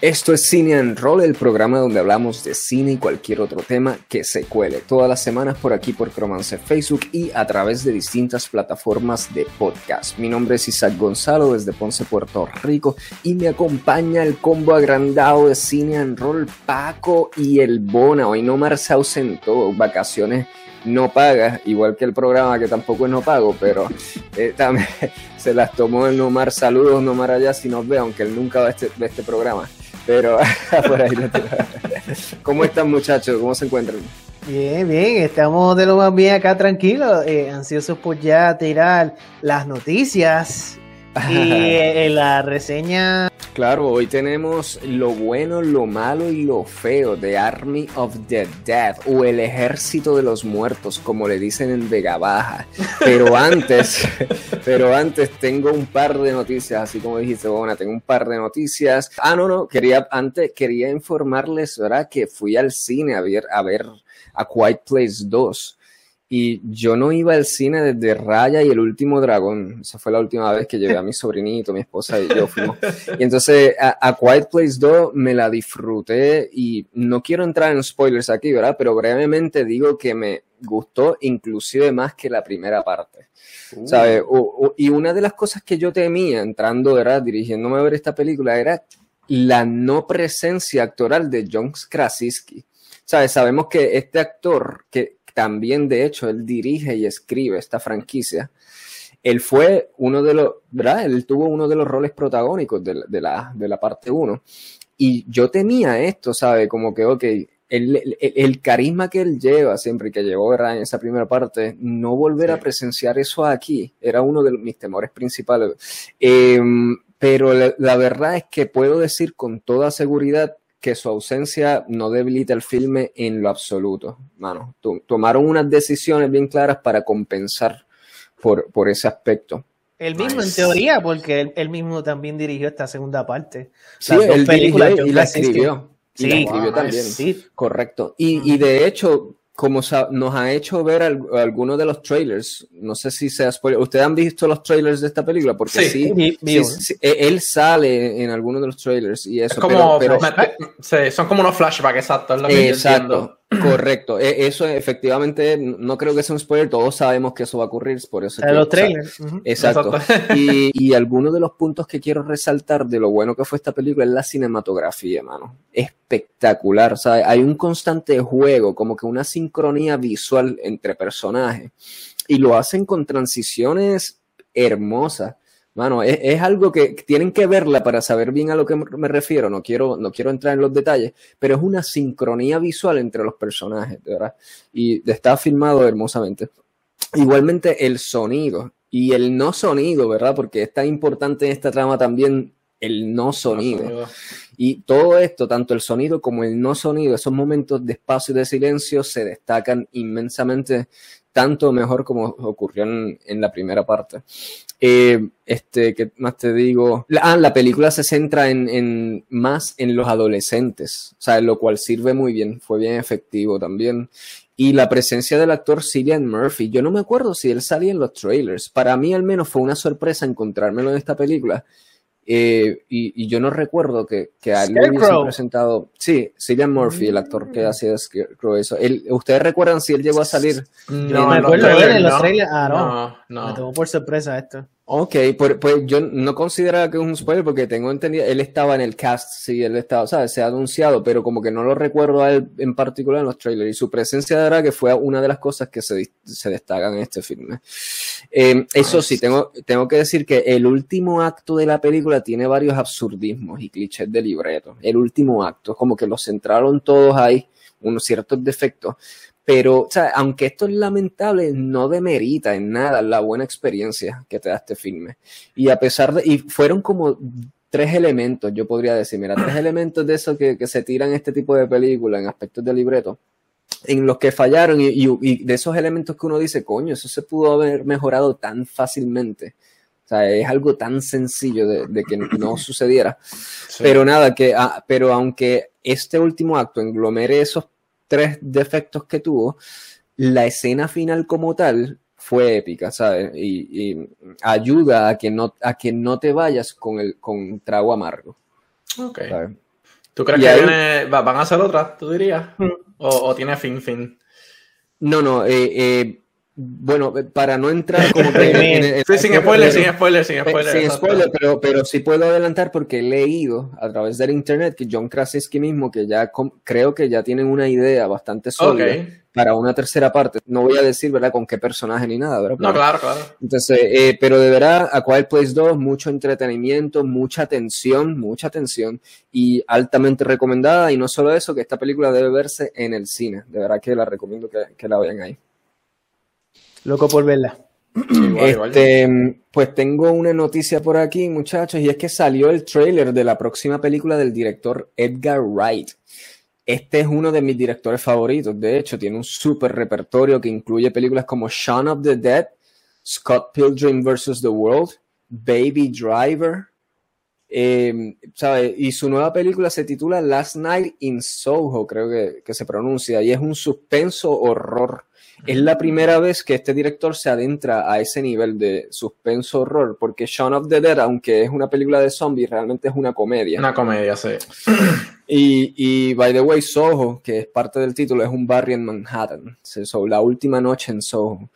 Esto es Cine and Roll, el programa donde hablamos de cine y cualquier otro tema que se cuele. Todas las semanas por aquí por Cromance Facebook y a través de distintas plataformas de podcast. Mi nombre es Isaac Gonzalo desde Ponce, Puerto Rico y me acompaña el combo agrandado de Cine and Roll, Paco y el Bona. Hoy no se ausentó, vacaciones no paga, igual que el programa que tampoco es no pago, pero eh, también se las tomó el Nomar. Saludos, Nomar, allá si nos ve, aunque él nunca ve este, ve este programa. Pero por ahí ¿Cómo están muchachos? ¿Cómo se encuentran? Bien, bien, estamos de lo más bien acá tranquilos, eh, ansiosos por ya tirar las noticias y eh, la reseña. Claro, hoy tenemos lo bueno, lo malo y lo feo de Army of the Dead o el ejército de los muertos, como le dicen en Vega Baja. Pero antes, pero antes tengo un par de noticias, así como dijiste, bueno, tengo un par de noticias. Ah, no, no, quería antes quería informarles, ¿verdad? Que fui al cine a ver a ver a Quiet Place 2 y yo no iba al cine desde Raya y el último dragón. Esa fue la última vez que llevé a mi sobrinito, mi esposa y yo fuimos. Y entonces a, Quiet Place 2 me la disfruté y no quiero entrar en spoilers aquí, ¿verdad? Pero brevemente digo que me gustó inclusive más que la primera parte. Uh. ¿Sabes? y una de las cosas que yo temía entrando, ¿verdad? Dirigiéndome a ver esta película era la no presencia actoral de John Krasinski. ¿Sabes? Sabemos que este actor, que, también de hecho él dirige y escribe esta franquicia. Él fue uno de los, ¿verdad? Él tuvo uno de los roles protagónicos de, la, de la parte 1. Y yo tenía esto, ¿sabe? Como que, ok, el, carisma que él lleva siempre, que llevó ¿verdad? en esa primera parte, no volver a presenciar eso aquí era uno de mis temores principales. Em, pero la, verdad es que puedo decir con toda seguridad que su ausencia no debilita el filme en lo absoluto. Mano, tomaron unas decisiones bien claras para compensar por, por ese aspecto. El mismo, en teoría, porque él, mismo también dirigió esta segunda parte. Sí, él dirigió y la escribió. Y sí, la escribió también. Sí. Correcto. Y, y de hecho, como nos ha hecho ver algunos de los trailers, no sé si sea spoiler, ¿ustedes han visto los trailers de esta película? Porque sí, e, él sale en algunos de los trailers y eso. como, pero, son como unos flashbacks, exacto. exacto. Correcto, e, eso efectivamente no creo que sea un spoiler, todos sabemos que eso va a ocurrir, por eso. los trailers. Exacto. y, y algunos de los puntos que quiero resaltar de lo bueno que fue esta película es la cinematografía, mano. Espectacular, o sea, hay un constante juego, como que una sincronía visual entre personajes y lo hacen con transiciones hermosas Mano, es, algo que tienen que verla para saber bien a lo que me refiero. No quiero, no quiero entrar en los detalles, pero es una sincronía visual entre los personajes, ¿verdad? Y está filmado hermosamente. Igualmente el sonido y el no sonido, ¿verdad? Porque es tan importante en esta trama también el no sonido. Y todo esto, tanto el sonido como el no sonido, esos momentos de espacio y de silencio se destacan inmensamente, tanto mejor como ocurrió en la primera parte. Eh, este, ¿qué más te digo? La, ah, la película se centra en, más en los adolescentes, o sea, lo cual sirve muy bien, fue bien efectivo también. Y la presencia del actor Cillian Murphy, yo no me acuerdo si él salía en los trailers. Para mí al menos fue una sorpresa encontrármelo en esta película. Eh, y, yo no recuerdo que, que a él le hubiesen presentado. Sí, Cillian Murphy, el actor que mm. hacía Scarecrow. Eso. ¿Ustedes recuerdan si él llegó a salir? No, me acuerdo de en los trailers. Ah, no. no. Me tomó por sorpresa esto. Ok, pues, pues, yo no considero que es un spoiler porque tengo entendido, él estaba en el cast, sí, él estaba, ¿sabes? Se ha anunciado, pero como que no lo recuerdo a él en particular en los trailers. Y su presencia de que fue una de las cosas que se, se destacan en este filme. Eh, eso sí, tengo, tengo que decir que el último acto de la película tiene varios absurdismos y clichés de libreto. El último acto, como que los centraron todos ahí, unos ciertos defectos pero, o sea, aunque esto es lamentable, no demerita en nada la buena experiencia que te da este filme. Y a pesar de, y fueron como tres elementos, yo podría decir, mira, tres elementos de eso que, que se tiran este tipo de películas en aspectos de libreto, en los que fallaron y, y, de esos elementos que uno dice, coño, eso se pudo haber mejorado tan fácilmente. O sea, es algo tan sencillo de, de que no sucediera. Pero nada, que, ah, pero aunque este último acto englomere esos tres defectos que tuvo, la escena final como tal fue épica, ¿sabes? Y, ayuda a que, no, a que no te vayas con el con trago amargo. Ok. ¿Tú crees que van a hacer otra, tú dirías? Mm. O, tiene fin, fin? No, no, eh, eh bueno, para no entrar como que sin spoiler, sin spoiler, sin spoiler. Sin spoiler, pero, pero sí puedo adelantar porque he leído a través del internet que John Krasinski mismo, que ya creo que ya tienen una idea bastante sólida para una tercera parte. No voy a decir, ¿verdad?, con qué personaje ni nada, ¿verdad? No, claro, claro. Entonces, eh, pero de verdad, A Quiet Place 2, mucho entretenimiento, mucha tensión, mucha tensión y altamente recomendada. Y no solo eso, que esta película debe verse en el cine. De verdad que la recomiendo que, que la vean ahí. Loco por verla. este, pues tengo una noticia por aquí, muchachos, y es que salió el trailer de la próxima película del director Edgar Wright. Este es uno de mis directores favoritos, de hecho, tiene un super repertorio que incluye películas como Shaun of the Dead, Scott Pilgrim vs. The World, Baby Driver, eh, y su nueva película se titula Last Night in Soho, creo que, que se pronuncia, y es un suspenso horror es la primera vez que este director se adentra a ese nivel de suspenso horror, porque Shaun of the Dead, aunque es una película de zombies, realmente es una comedia. Una comedia, sí. Y, y by the way, Soho, que es parte del título, es un barrio en Manhattan. So, la última noche en Soho.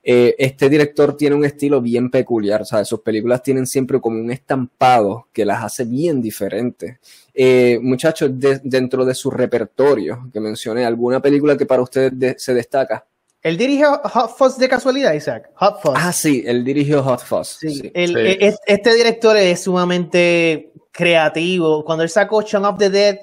Eh, este director tiene un estilo bien peculiar, ¿sabes? Sus películas tienen siempre como un estampado que las hace bien diferentes. Eh, muchachos, dentro de su repertorio, que mencioné, ¿alguna película que para ustedes se destaca? Él dirigió Hot Fuzz de casualidad, Isaac. Hot Fuzz. Ah, sí, él dirigió Hot Fuzz. Sí. E, este director es sumamente creativo. Cuando él sacó Shaun of the Dead,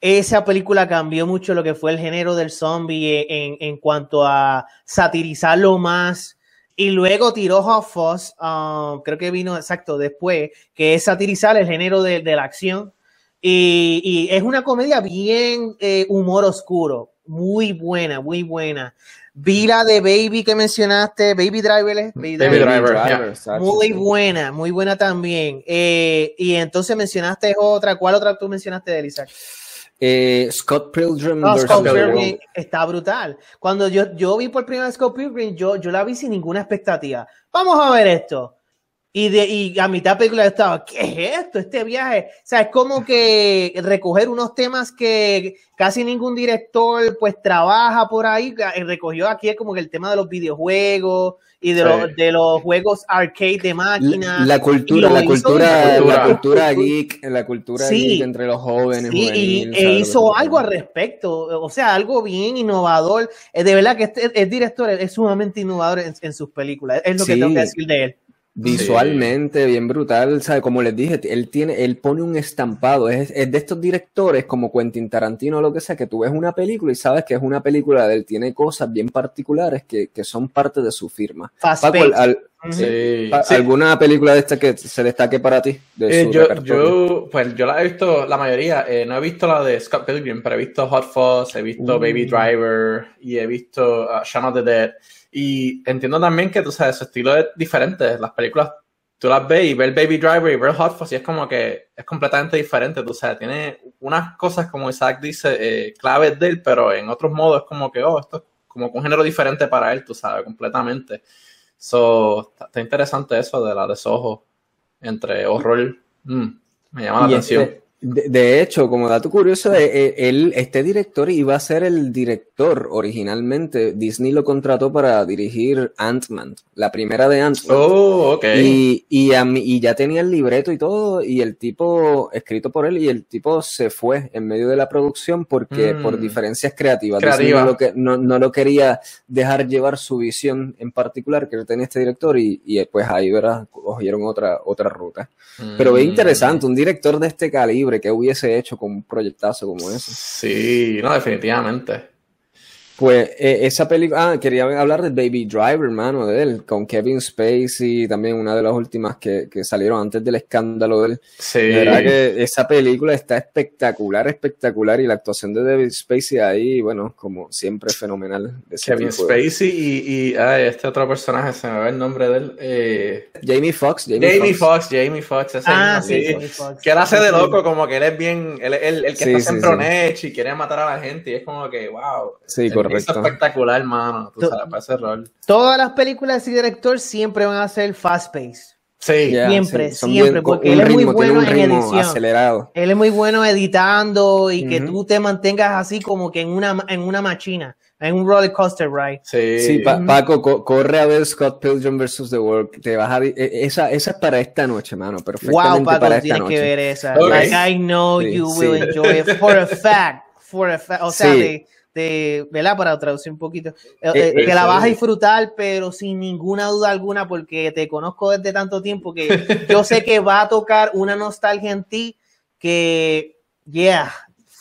esa película cambió mucho lo que fue el género del zombie en, en cuanto a satirizarlo más. Y luego tiró Hot Fuzz, um, creo que vino exacto después, que es satirizar el género de, la acción. Y, es una comedia bien eh, humor oscuro, muy buena, muy buena. Vi la de Baby que mencionaste, Baby Driver. Baby, Driver, muy buena, muy buena también. Eh, y entonces mencionaste otra, ¿cuál otra tú mencionaste de Isaac? Eh, Scott Pilgrim. Scott Pilgrim está brutal. Cuando yo, yo vi por primera vez Scott Pilgrim, yo, yo la vi sin ninguna expectativa. Vamos a ver esto. Y, de, y a mitad de película estaba, ¿qué es esto? Este viaje. O sea, es como que recoger unos temas que casi ningún director pues trabaja por ahí. Recogió aquí como que el tema de los videojuegos y de, los, de los juegos arcade de máquinas. La, cultura, la cultura, la cultura geek, la cultura geek entre los jóvenes. Sí, y e hizo algo al respecto. O sea, algo bien innovador. Eh, de verdad que este, el director es sumamente innovador en, sus películas. Es lo que tengo que decir de él. Visualmente, bien brutal, ¿sabe? Como les dije, él tiene, él pone un estampado, es, de estos directores como Quentin Tarantino o lo que sea, que tú ves una película y sabes que es una película de él, tiene cosas bien particulares que, son parte de su firma. ¿alguna película de esta que se destaque para ti? Eh, yo, pues yo la he visto, la mayoría, eh, no he visto la de Scott Pilgrim, pero he visto Hot Fuzz, he visto uh. Baby Driver y he visto uh, Shaun of the Dead. Y entiendo también que, tú sabes, su estilo es diferente. Las películas, tú las ves y ves Baby Driver y ves Hot Fuzz y es como que es completamente diferente, tú sabes. Tiene unas cosas, como Isaac dice, eh, claves de él, pero en otros modos es como que, oh, esto es como un género diferente para él, tú sabes, completamente. So, está, interesante eso de la desojo entre horror. Mm, me llama la atención. Este, de, hecho, como dato curioso, eh, eh, este director iba a ser el director originalmente. Disney lo contrató para dirigir Ant-Man, la primera de Ant-Man. Oh, ok. Y, y, ya tenía el libreto y todo, y el tipo, escrito por él, y el tipo se fue en medio de la producción porque por mm. diferencias creativas. Creativa. no, lo que, no, lo quería dejar llevar su visión en particular que tenía este director, y, y pues ahí, ¿verdad? Cogieron otra, otra ruta. Pero es mm. interesante, un director de este calibre que hubiese hecho con un proyectazo como ese. Sí, no, definitivamente. Pues eh, esa película, ah, quería hablar de Baby Driver, hermano, de él, con Kevin Spacey, también una de las últimas que, que salieron antes del escándalo de él. Sí. verdad que esa película está espectacular, espectacular, y la actuación de David Spacey ahí, bueno, como siempre, fenomenal. Kevin Spacey y, y ay, este otro personaje, se me va el nombre de él. Eh... Jamie Foxx. Jamie, Foxx, Jamie Foxx. Ah, sí, Jamie. Que él hace de loco, como que él es bien, él, el que está siempre sí. y quiere matar a la gente, y es como que, wow. Sí, correcto espectacular, mano. Tú sabes, para ese rol. Todas las películas de ese director siempre van a ser fast pace. Sí, Ya, Siempre, sí, siempre, porque él es muy ritmo, bueno un en ritmo edición. acelerado. Él es muy bueno editando y que Ujú. tú te mantengas así como que en una, en una machina, en un roller coaster ride. sí. Sí, Pa- Ujú. Paco, co- corre a ver Scott Pilgrim vs. The World. Te vas a di- e- esa, esa es para esta noche, mano. Perfectamente Wow, Paco, para esta tienes noche. que ver esa. Ok. Like, I know Sí, you sí. will enjoy it for a fact. For a fact. O sea, Sí. de, ¿verdad? Para traducir un poquito. Eh, Eh, que la vas a disfrutar, pero sin ninguna duda alguna, porque te conozco desde tanto tiempo que yo sé que va a tocar una nostalgia en ti que, yeah.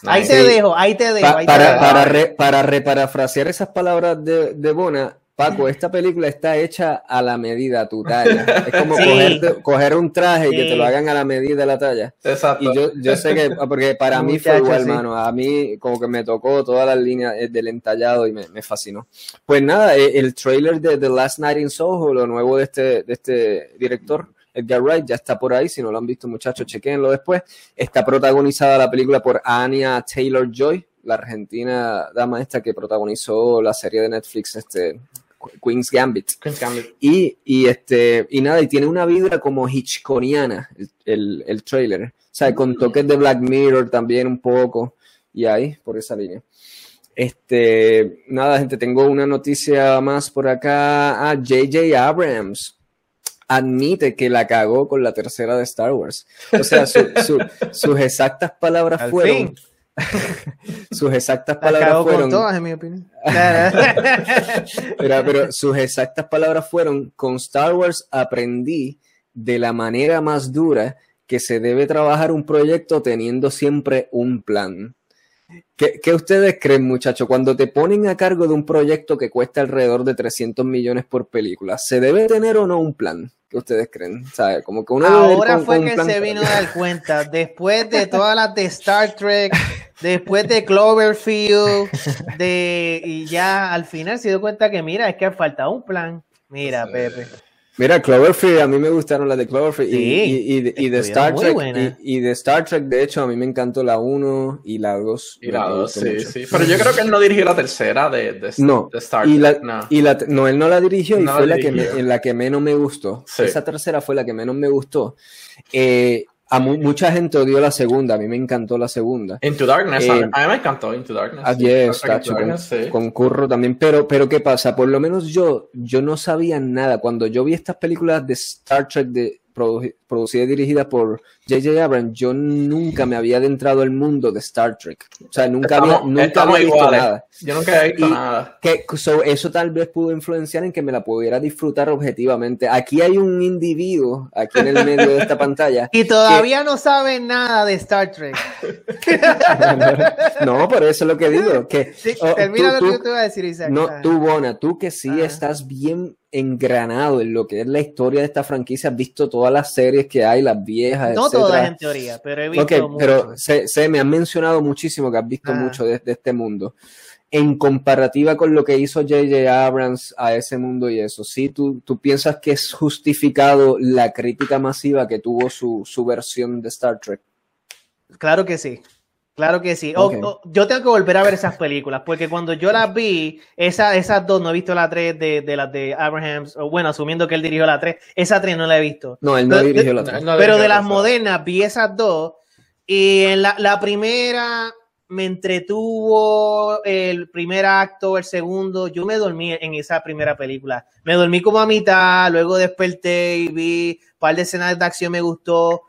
Ahí te dejo, ahí te dejo. Pa- ahí te para, dejo. para, re- para reparafrasear esas palabras de, de Bona, Paco, esta película está hecha a la medida, a tu talla. Es como Sí. cogerte- coger un traje y que Sí. te lo hagan a la medida de la talla. Exacto. Y yo, yo sé que, porque para mí fue igual, sí. mano. A mí como que me tocó todas las líneas eh, del entallado y me, me fascinó. Pues nada, eh, el trailer de The Last Night in Soho, lo nuevo de este, de este director, Edgar Wright, ya está por ahí. Si no lo han visto, muchachos, chequenlo después. Está protagonizada la película por Anya Taylor-Joy, la argentina dama esta que protagonizó la serie de Netflix, este, Queen's Gambit. Queen's Gambit. Y, y este, y nada, y tiene una vibra como Hitchconiana el, el, el trailer. O sea, con toques de Black Mirror también un poco. Y ahí, por esa línea. Este, nada, gente, tengo una noticia más por acá. Ah, J.J. Abrams admite que la cagó con la tercera de Star Wars. O sea, su- su- sus exactas palabras Al fueron. fin. Sus exactas La palabras fueron. todas, en mi opinión. Pero, pero sus exactas palabras fueron, con Star Wars aprendí de la manera más dura que se debe trabajar un proyecto teniendo siempre un plan. ¿Qué, qué ustedes creen, muchachos? Cuando te ponen a cargo de un proyecto que cuesta alrededor de 300 millones por película, ¿se debe tener o no un plan? ¿Qué ustedes creen? ¿Sabe? Como que uno Ahora con- fue con que plan- se vino a dar cuenta, después de todas las de Star Trek, después de Cloverfield, de y ya al final se dio cuenta que mira, es que falta un plan. Mira, Pepe. Mira, Cloverfield, a mí me gustaron las de Cloverfield y- Sí, y, y, de- y de estuvieron Star Trek. Y, y de Star Trek, de hecho, a mí me encantó la 1 y la 2. Y la Me dos, gustó sí, mucho. sí. Pero yo creo que él no dirigió la tercera de, de, No, de Star y la, Trek. No. y la- no, él no la dirigió y No la fue la que, me- en la que menos me gustó. Sí. Esa tercera fue la que menos me gustó. Eh, a mu- mucha gente odió la segunda, a mí me encantó la segunda. Into Darkness, Eh, a, mí, a mí me encantó Into Darkness. Ah, Into con, Darkness, sí. concurro también, pero, pero ¿qué pasa? Por lo menos yo, yo no sabía nada. Cuando yo vi estas películas de Star Trek de, produ- producidas y dirigidas por J.J. Abrams, yo nunca me había adentrado al mundo de Star Trek. O sea, nunca había, Estamos- nunca estamos había visto iguales. nada. Yo nunca he visto Y- nada. Que, so, eso tal vez pudo influenciar en que me la pudiera disfrutar objetivamente. Aquí hay un individuo, aquí en el medio de esta pantalla. Y todavía no saben nada de Star Trek. No, por eso es lo que digo. Que, Sí, oh, termina tú- lo que tú- te iba a decir, Isaac. No, Ah. tú, Bona, tú que sí Ajá. estás bien engranado en lo que es la historia de esta franquicia, has visto todas las series que hay, las viejas, No todas en teoría, pero he visto pero se, se me han mencionado muchísimo que has visto Ajá. mucho de, de este mundo. En comparativa con lo que hizo J.J. Abrams a ese mundo y eso, ¿sí? ¿Tú, tú piensas que es justificado la crítica masiva que tuvo su, su versión de Star Trek? Claro que sí. Claro que sí. O- Ok. o- yo tengo que volver a ver esas películas, porque cuando yo las vi, esa, esas dos, no he visto la 3 de, de las de Abrahams, o bueno, asumiendo que él dirigió la 3, esa 3 no la he visto. No, él no Pero- dirigió la No, tres. no Pero de las modernas vi esas dos, y en la, la primera me entretuvo el primer acto, el segundo, yo me dormí en esa primera película. Me dormí como a mitad, luego desperté y vi un par de escenas de acción, me gustó.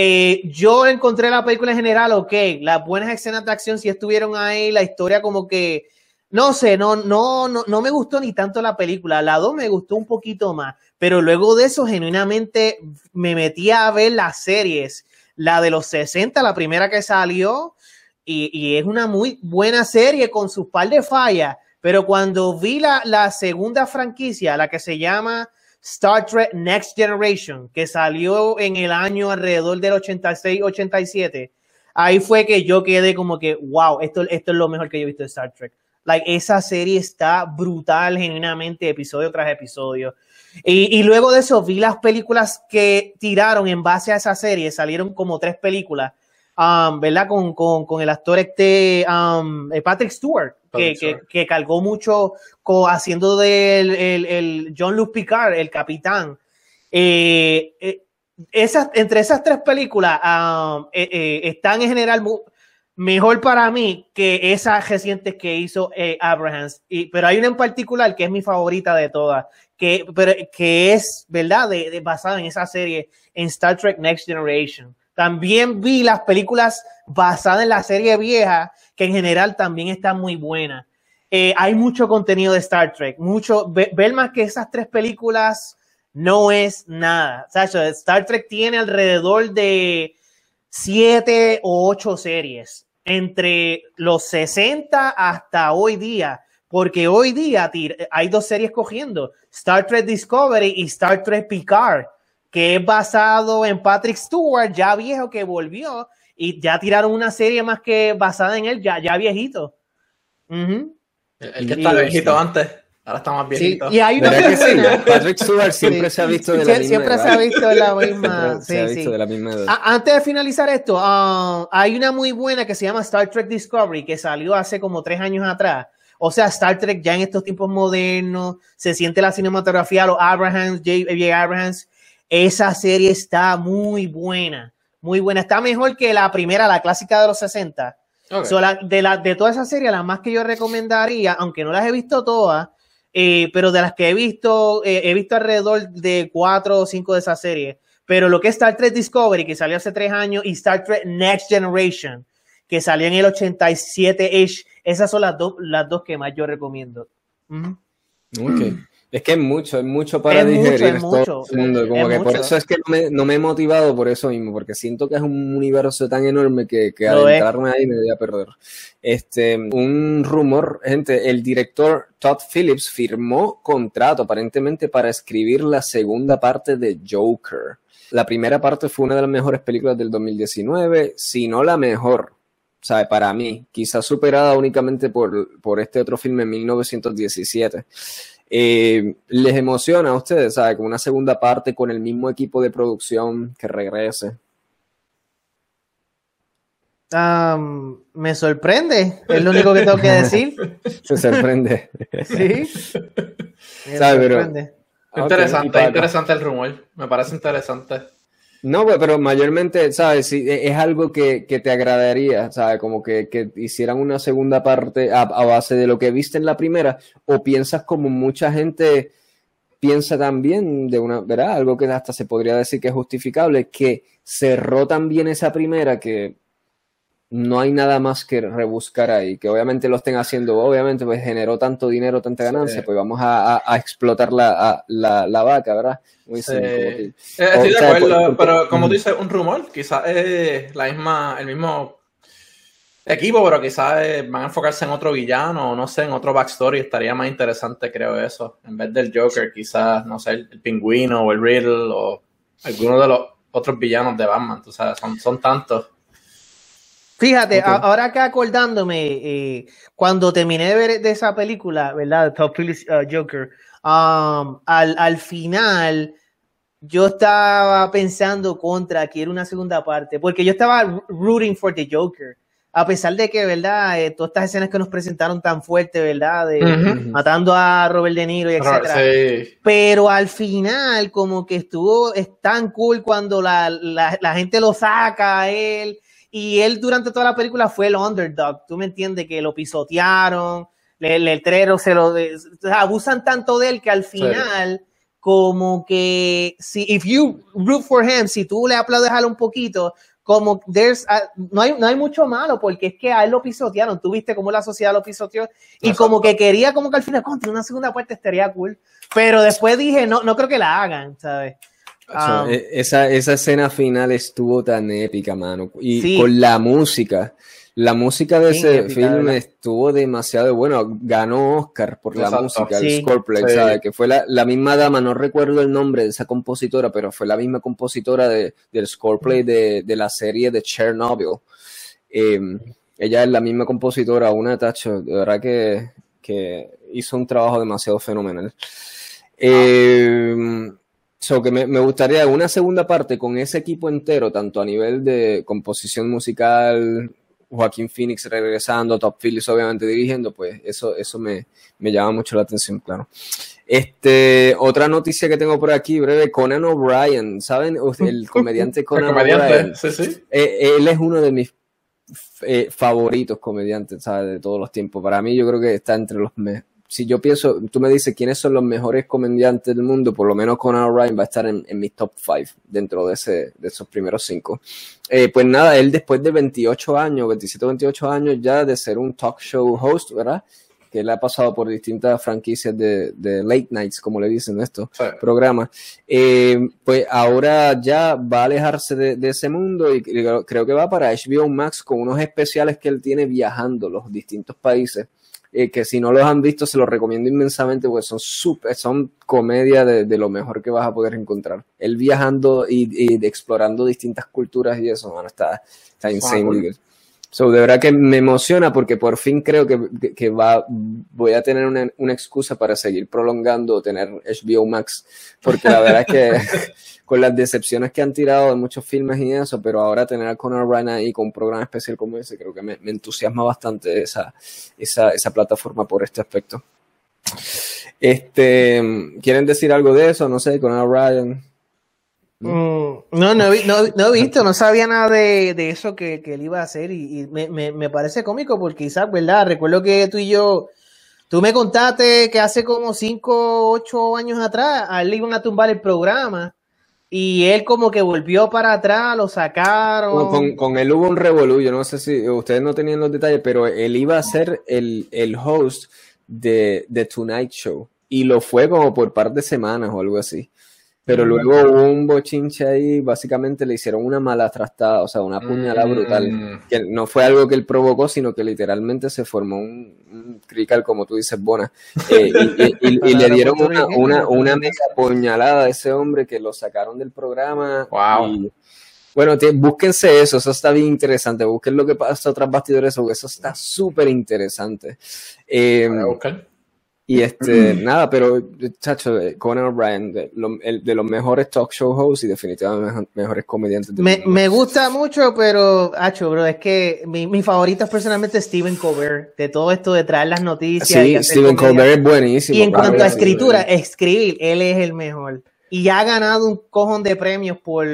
Eh, yo encontré la película en general, ok, las buenas escenas de acción sí estuvieron ahí, la historia como que, no sé, no, no, no, no me gustó ni tanto la película, la 2 me gustó un poquito más, pero luego de eso genuinamente me metí a ver las series, la de los 60, la primera que salió, y, y es una muy buena serie con sus par de fallas, pero cuando vi la, la segunda franquicia, la que se llama Star Trek Next Generation, que salió en el año alrededor del 86-87, ahí fue que yo quedé como que, wow, esto, esto es lo mejor que yo he visto de Star Trek. Like, esa serie está brutal, genuinamente, episodio tras episodio. Y, y luego de eso vi las películas que tiraron en base a esa serie, salieron como tres películas, um, ¿verdad? Con, con, con el actor este um, eh, Patrick Stewart, que, que, que cargó mucho haciendo del el, el John Luke Picard, el capitán. Eh, eh, esas, entre esas tres películas um, están en general mejor para mí que esas recientes que hizo Abrahams. Y, pero hay una en particular que es mi favorita de todas, que, pero, que es, ¿verdad?, de, basada en esa serie, en Star Trek Next Generation. También vi las películas basadas en la serie vieja, que en general también están muy buenas. Eh, hay mucho contenido de Star Trek, mucho, ver más que esas tres películas no es nada. Star Trek tiene alrededor de siete o ocho series entre los 60 hasta hoy día, porque hoy día hay dos series cogiendo, Star Trek Discovery y Star Trek Picard, que es basado en Patrick Stewart, ya viejo que volvió, y ya tiraron una serie más que basada en él, ya, ya viejito. El que estaba viejito antes. Ahora está más viejito. Sí, y hay una que sí? Patrick Stewart siempre se ha visto de la misma Siempre edad. se ha visto de la misma. se ha visto de la misma edad. Antes de finalizar esto, uh, hay una muy buena que se llama Star Trek Discovery, que salió hace como tres años atrás. O sea, Star Trek ya en estos tiempos modernos, se siente la cinematografía, los Abrahams, J.J. Abrahams. Esa serie está muy buena, muy buena. Está mejor que la primera, la clásica de los 60 de, la, de toda esa serie, las más que yo recomendaría, aunque no las he visto todas, eh, pero de las que he visto, eh, he visto alrededor de cuatro o cinco de esas series. Pero lo que es Star Trek Discovery, que salió hace tres años, y Star Trek Next Generation, que salió en el 87-ish, esas son las, dos las dos que más yo recomiendo. Es que es mucho, es mucho para digerir todo el mundo. Como que por eso es que no me, no me, he motivado por eso mismo, porque siento que es un universo tan enorme que, que adentrarme ahí me voy a perder. Este, un rumor, gente, el director Todd Phillips firmó contrato aparentemente para escribir la segunda parte de Joker. La primera parte fue una de las mejores películas del 2019, si no la mejor. O sea, para mí, quizás superada únicamente por, por este otro filme en 1917. Eh, ¿Les emociona a ustedes, sabe, como una segunda parte con el mismo equipo de producción que regrese? me sorprende, es lo único que tengo que decir. Se sorprende. Sí. Me sorprende. Interesante, interesante el rumor. Me parece interesante. No, pero mayormente, ¿sabes? E, es algo que, te agradaría, ¿sabes? Como que, hicieran una segunda parte a, base de lo que viste en la primera, o piensas como mucha gente piensa también de una, ¿verdad? Algo que hasta se podría decir que es justificable, que cerró también esa primera que no hay nada más que rebuscar ahí, que obviamente lo estén haciendo, obviamente pues generó tanto dinero, tanta ganancia, pues vamos a, explotar la, la, vaca, ¿verdad? Muy eh, Estoy de acuerdo, pero como tú dices, un rumor, quizás es la misma, el mismo equipo, pero quizás eh, van a enfocarse en otro villano o no sé, en otro backstory, estaría más interesante creo eso, en vez del Joker, quizás, no sé, el, pingüino o el Riddle o alguno de los otros villanos de Batman, tú sabes, son, son tantos. Fíjate, ahora que acordándome, eh, cuando terminé de ver de esa película, ¿verdad? Top uh, Joker, um, al, al, final yo estaba pensando contra que era una segunda parte, porque yo estaba rooting for the Joker, a pesar de que, ¿verdad? Eh, todas estas escenas que nos presentaron tan fuerte, ¿verdad? De matando a Robert De Niro y etcétera. Pero al final, como que estuvo, es tan cool cuando la, la, la gente lo saca a él y él durante toda la película fue el underdog. Tú me entiendes que lo pisotearon, el letrero se lo. abusan tanto de él que al final, como que si, if you root for him, si tú le aplaudes a él un poquito, como there's, no, hay, no hay mucho malo porque es que a él lo pisotearon. Tú viste cómo la sociedad lo pisoteó y como que quería, como que al final, contra una segunda parte estaría cool. Pero después dije, no, no creo que la hagan, ¿sabes? Ah. E, esa, esa, escena final estuvo tan épica, mano. Y con la música. La música de ese filme estuvo demasiado bueno. Ganó Oscar por la música, el scoreplay, Que fue la, misma dama, no recuerdo el nombre de esa compositora, pero fue la misma compositora de, del scoreplay de, de la serie de Chernobyl. Em, ella es la misma compositora, una tacho, de verdad que, que hizo un trabajo demasiado fenomenal. Eh, So que me, gustaría una segunda parte con ese equipo entero, tanto a nivel de composición musical, Joaquín Phoenix regresando, Top Phillips obviamente dirigiendo, pues eso, eso me, me llama mucho la atención, claro. Este, otra noticia que tengo por aquí, breve, Conan O'Brien, ¿saben? El comediante Conan O'Brien. Sí, sí. Eh, él es uno de mis eh, favoritos comediantes, ¿sabes? De todos los tiempos. Para mí yo creo que está entre los mejores si yo pienso, tú me dices quiénes son los mejores comediantes del mundo, por lo menos Conan O'Brien va a estar en, en mi top 5 dentro de, ese, de esos primeros 5. Eh, pues nada, él después de 28 años, 27 o 28 años ya de ser un talk show host, ¿verdad? Que él ha pasado por distintas franquicias de, de late nights, como le dicen estos Sí. programas. Eh, pues ahora ya va a alejarse de, de ese mundo y creo, creo que va para HBO Max con unos especiales que él tiene viajando los distintos países eh, que si no los han visto se los recomiendo inmensamente porque son súper, son comedia de, de, lo mejor que vas a poder encontrar. Él viajando y, y explorando distintas culturas y eso, mano, está, está insane. Wow. So, de verdad que me emociona porque por fin creo que, que, va, voy a tener una, una, excusa para seguir prolongando tener HBO Max, porque la verdad es que con las decepciones que han tirado de muchos filmes y eso, pero ahora tener a Conor Ryan ahí con un programa especial como ese, creo que me, me entusiasma bastante esa, esa, esa plataforma por este aspecto. Este, ¿quieren decir algo de eso? No sé, Conor Ryan. Mm, no, no, he, no, no, he visto, no sabía nada de, de eso que, que, él iba a hacer y, y me, me, me, parece cómico porque quizás, ¿verdad? Recuerdo que tú y yo, tú me contaste que hace como 5, 8 años atrás a él le iban a tumbar el programa y él como que volvió para atrás, lo sacaron. No, con, con, él hubo un revolú, yo no sé si ustedes no tenían los detalles, pero él iba a ser el, el host de, de Tonight Show y lo fue como por par de semanas o algo así. Pero luego hubo un bochinche ahí, básicamente le hicieron una mala trastada, o sea, una puñalada Mm. brutal. Que no fue algo que él provocó, sino que literalmente se formó un, un crical, como tú dices, Bona. Eh, y, y, y, y le dieron una, una, una mega puñalada a ese hombre que lo sacaron del programa. Wow. Bueno, te, búsquense eso, eso está bien interesante. Busquen lo que pasa tras bastidores, eso, eso está súper interesante. Eh. Y este, nada, pero, chacho, Conan O'Brien, de, de, los mejores talk show hosts y definitivamente mejores comediantes. Me, me, gusta mucho, pero, hacho, bro, es que mi, mi favorito es personalmente Stephen Colbert, de todo esto de traer las noticias. Sí, Stephen Colbert es buenísimo. Y en cuanto a escritura, escribir, él es el mejor. Y ya ha ganado un cojón de premios por,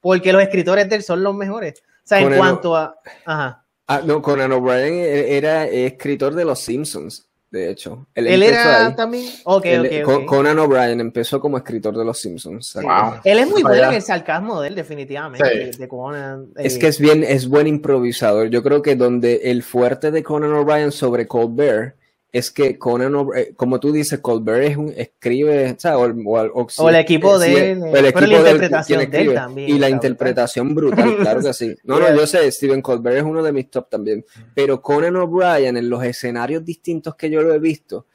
porque los escritores de él son los mejores. O sea, Conan en cuanto a... Ajá. Ah, no, Conan O'Brien era escritor de Los Simpsons de hecho. Él, él era ahí. también. Okay, él, okay, okay. Conan O'Brien empezó como escritor de Los Simpsons. Wow. Él es muy bueno en el sarcasmo de él, definitivamente. Sí. De Conan, eh. Es que es bien, es buen improvisador. Yo creo que donde el fuerte de Conan O'Brien sobre Colbert es que Conan, O'Brien, como tú dices, Colbert es un, escribe. O, o, o, o el equipo de él, el equipo la interpretación de él, también. Y la interpretación brutal, claro que sí. No, no, yo sé, Stephen Colbert es uno de mis top también. Pero Conan O'Brien, en los escenarios distintos que yo lo he visto,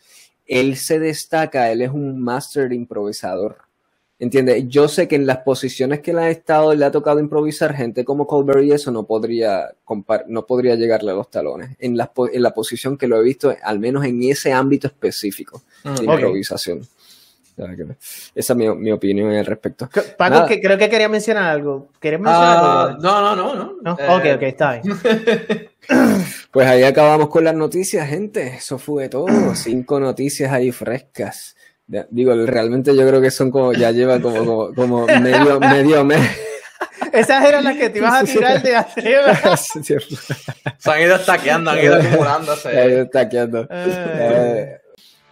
él se destaca, él es un master improvisador. ¿Entiendes? Yo sé que en las posiciones que le ha estado, le ha tocado improvisar, gente como Colbert y eso no podría, no podría llegarle a los talones. En la, en la posición que lo he visto, al menos en ese ámbito específico de okay. improvisación. Esa es mi, mi opinión al respecto. Paco, que creo que quería mencionar algo. ¿Quieres mencionar uh, algo? No, no, no, no. ¿No? Eh... Ok, ok, está bien. pues ahí acabamos con las noticias, gente. Eso fue todo. Cinco noticias ahí frescas. Digo, realmente yo creo que son como, ya lleva como, como, como medio, medio mes. Esas eran las que te ibas a tirar de arriba. Se han ido estaqueando, han ido acumulándose. Se han ido estaqueando. Eh,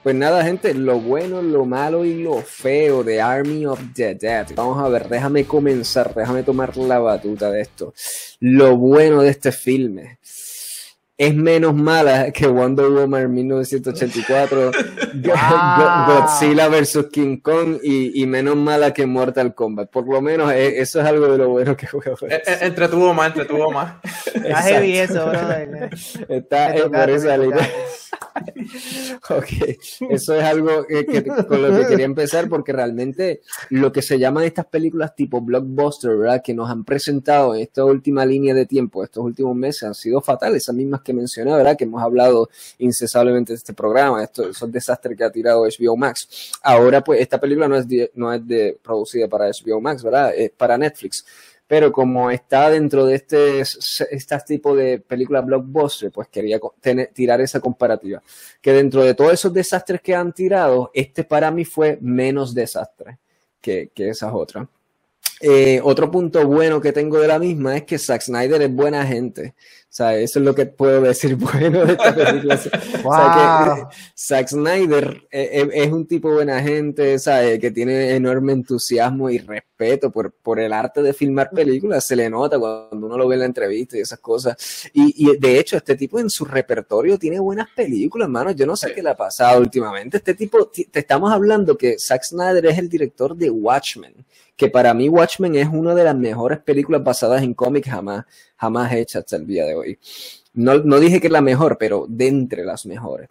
pues nada, gente, lo bueno, lo malo y lo feo de Army of the Dead. Vamos a ver, déjame comenzar, déjame tomar la batuta de esto. Lo bueno de este filme es menos mala que Wonder Woman 1984, wow. Godzilla vs. King Kong y, y, menos mala que Mortal Kombat. Por lo menos eh, eso es algo de lo bueno que juego. Eh, entretuvo más, entretuvo más. Está heavy eso, brother. Está eh, por esa línea. ok, eso es algo que, que, con lo que quería empezar porque realmente lo que se llaman estas películas tipo blockbuster, ¿verdad? Que nos han presentado en esta última línea de tiempo, estos últimos meses, han sido fatales, esas mismas que mencioné, ¿verdad? Que hemos hablado incesablemente de este programa, esto, esos desastres que ha tirado HBO Max. Ahora, pues, esta película no es, de, no es de, producida para HBO Max, ¿verdad? Es para Netflix. pero como está dentro de este, este tipo de películas blockbuster, pues quería tirar esa comparativa. Que dentro de todos esos desastres que han tirado, este para mí fue menos desastre que, que esas otras. Eh, otro punto bueno que tengo de la misma es que Zack Snyder es buena gente. O sea, eso es lo que puedo decir bueno de esta película. o sea, que Zack Snyder eh, eh, es, un tipo buena gente, ¿sabes? Que tiene enorme entusiasmo y respeto por, por el arte de filmar películas. Se le nota cuando uno lo ve en la entrevista y esas cosas. Y, y de hecho, este tipo en su repertorio tiene buenas películas, hermano. Yo no sé qué le ha pasado últimamente. Este tipo, te estamos hablando que Zack Snyder es el director de Watchmen que para mí Watchmen es una de las mejores películas basadas en cómics jamás, jamás hechas hasta el día de hoy. No, no dije que es la mejor, pero de entre las mejores.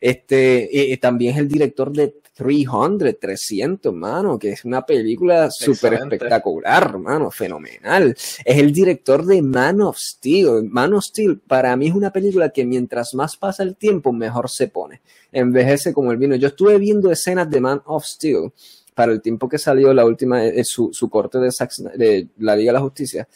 Este, y, también es el director de 300, 300, mano, que es una película súper espectacular, mano, fenomenal. Es el director de Man of Steel. Man of Steel para mí es una película que mientras más pasa el tiempo, mejor se pone. Envejece como el vino. Yo estuve viendo escenas de Man of Steel para el tiempo que salió la última, eh, su, su, corte de, de, la Liga de la Justicia.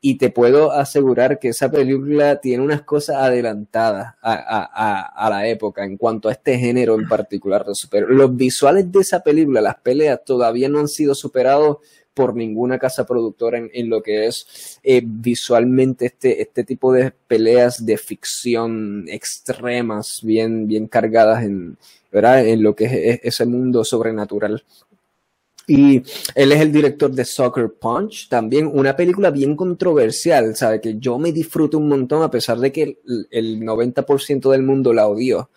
Y te puedo asegurar que esa película tiene unas cosas adelantadas a, a, a, la época en cuanto a este género en particular de super. Los visuales de esa película, las peleas, todavía no han sido superados por ninguna casa productora en, en lo que es eh, visualmente este, este tipo de peleas de ficción extremas, bien, bien cargadas en, ¿verdad? en lo que es ese mundo sobrenatural. Y él es el director de Soccer Punch, también una película bien controversial, ¿sabe? Que yo me disfruto un montón a pesar de que el, 90% del mundo la odió.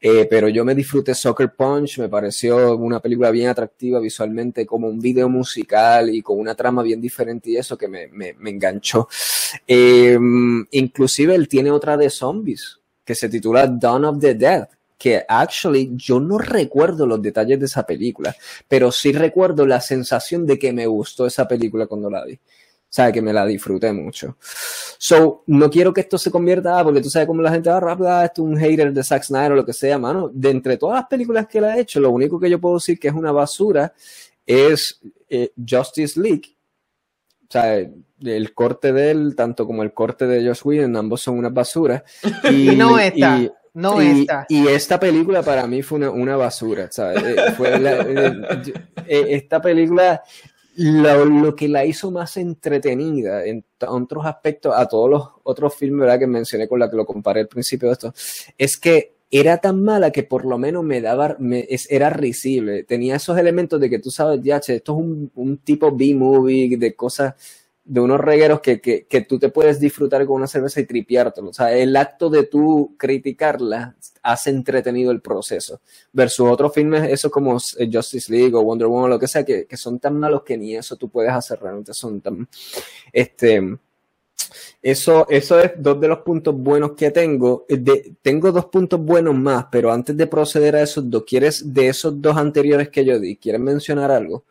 Eh, pero yo me disfruté Soccer Punch, me pareció una película bien atractiva visualmente, como un video musical y con una trama bien diferente y eso que me, me, me enganchó. Eh, inclusive él tiene otra de zombies que se titula Dawn of the Dead que actually yo no recuerdo los detalles de esa película, pero sí recuerdo la sensación de que me gustó esa película cuando la vi. O sea, que me la disfruté mucho. So, no quiero que esto se convierta, porque tú sabes cómo la gente va rápida, esto es un hater de Zack Snyder o lo que sea, mano. De entre todas las películas que él ha hecho, lo único que yo puedo decir que es una basura es eh, Justice League. O sea, el corte de él, tanto como el corte de Josh Whedon, ambos son una basura. Y, no está. No y, Y esta película para mí fue una, basura, ¿sabes? Eh, eh, eh, esta película, lo, que la hizo más entretenida en otros aspectos a todos los otros filmes ¿verdad? que mencioné con la que lo comparé al principio de esto, es que era tan mala que por lo menos me daba, me, era risible. Tenía esos elementos de que tú sabes, ya, esto es un, un tipo B-movie de cosas de unos regueros que, que, que, tú te puedes disfrutar con una cerveza y tripiártelo. O sea, el acto de tú criticarla hace entretenido el proceso. Versus otros filmes, eso como eh, Justice League o Wonder Woman o lo que sea, que, que son tan malos que ni eso tú puedes hacer realmente. Son tan. Este. Eso, eso es dos de los puntos buenos que tengo. De, tengo dos puntos buenos más, pero antes de proceder a esos dos, ¿quieres de esos dos anteriores que yo di, ¿quieres mencionar algo?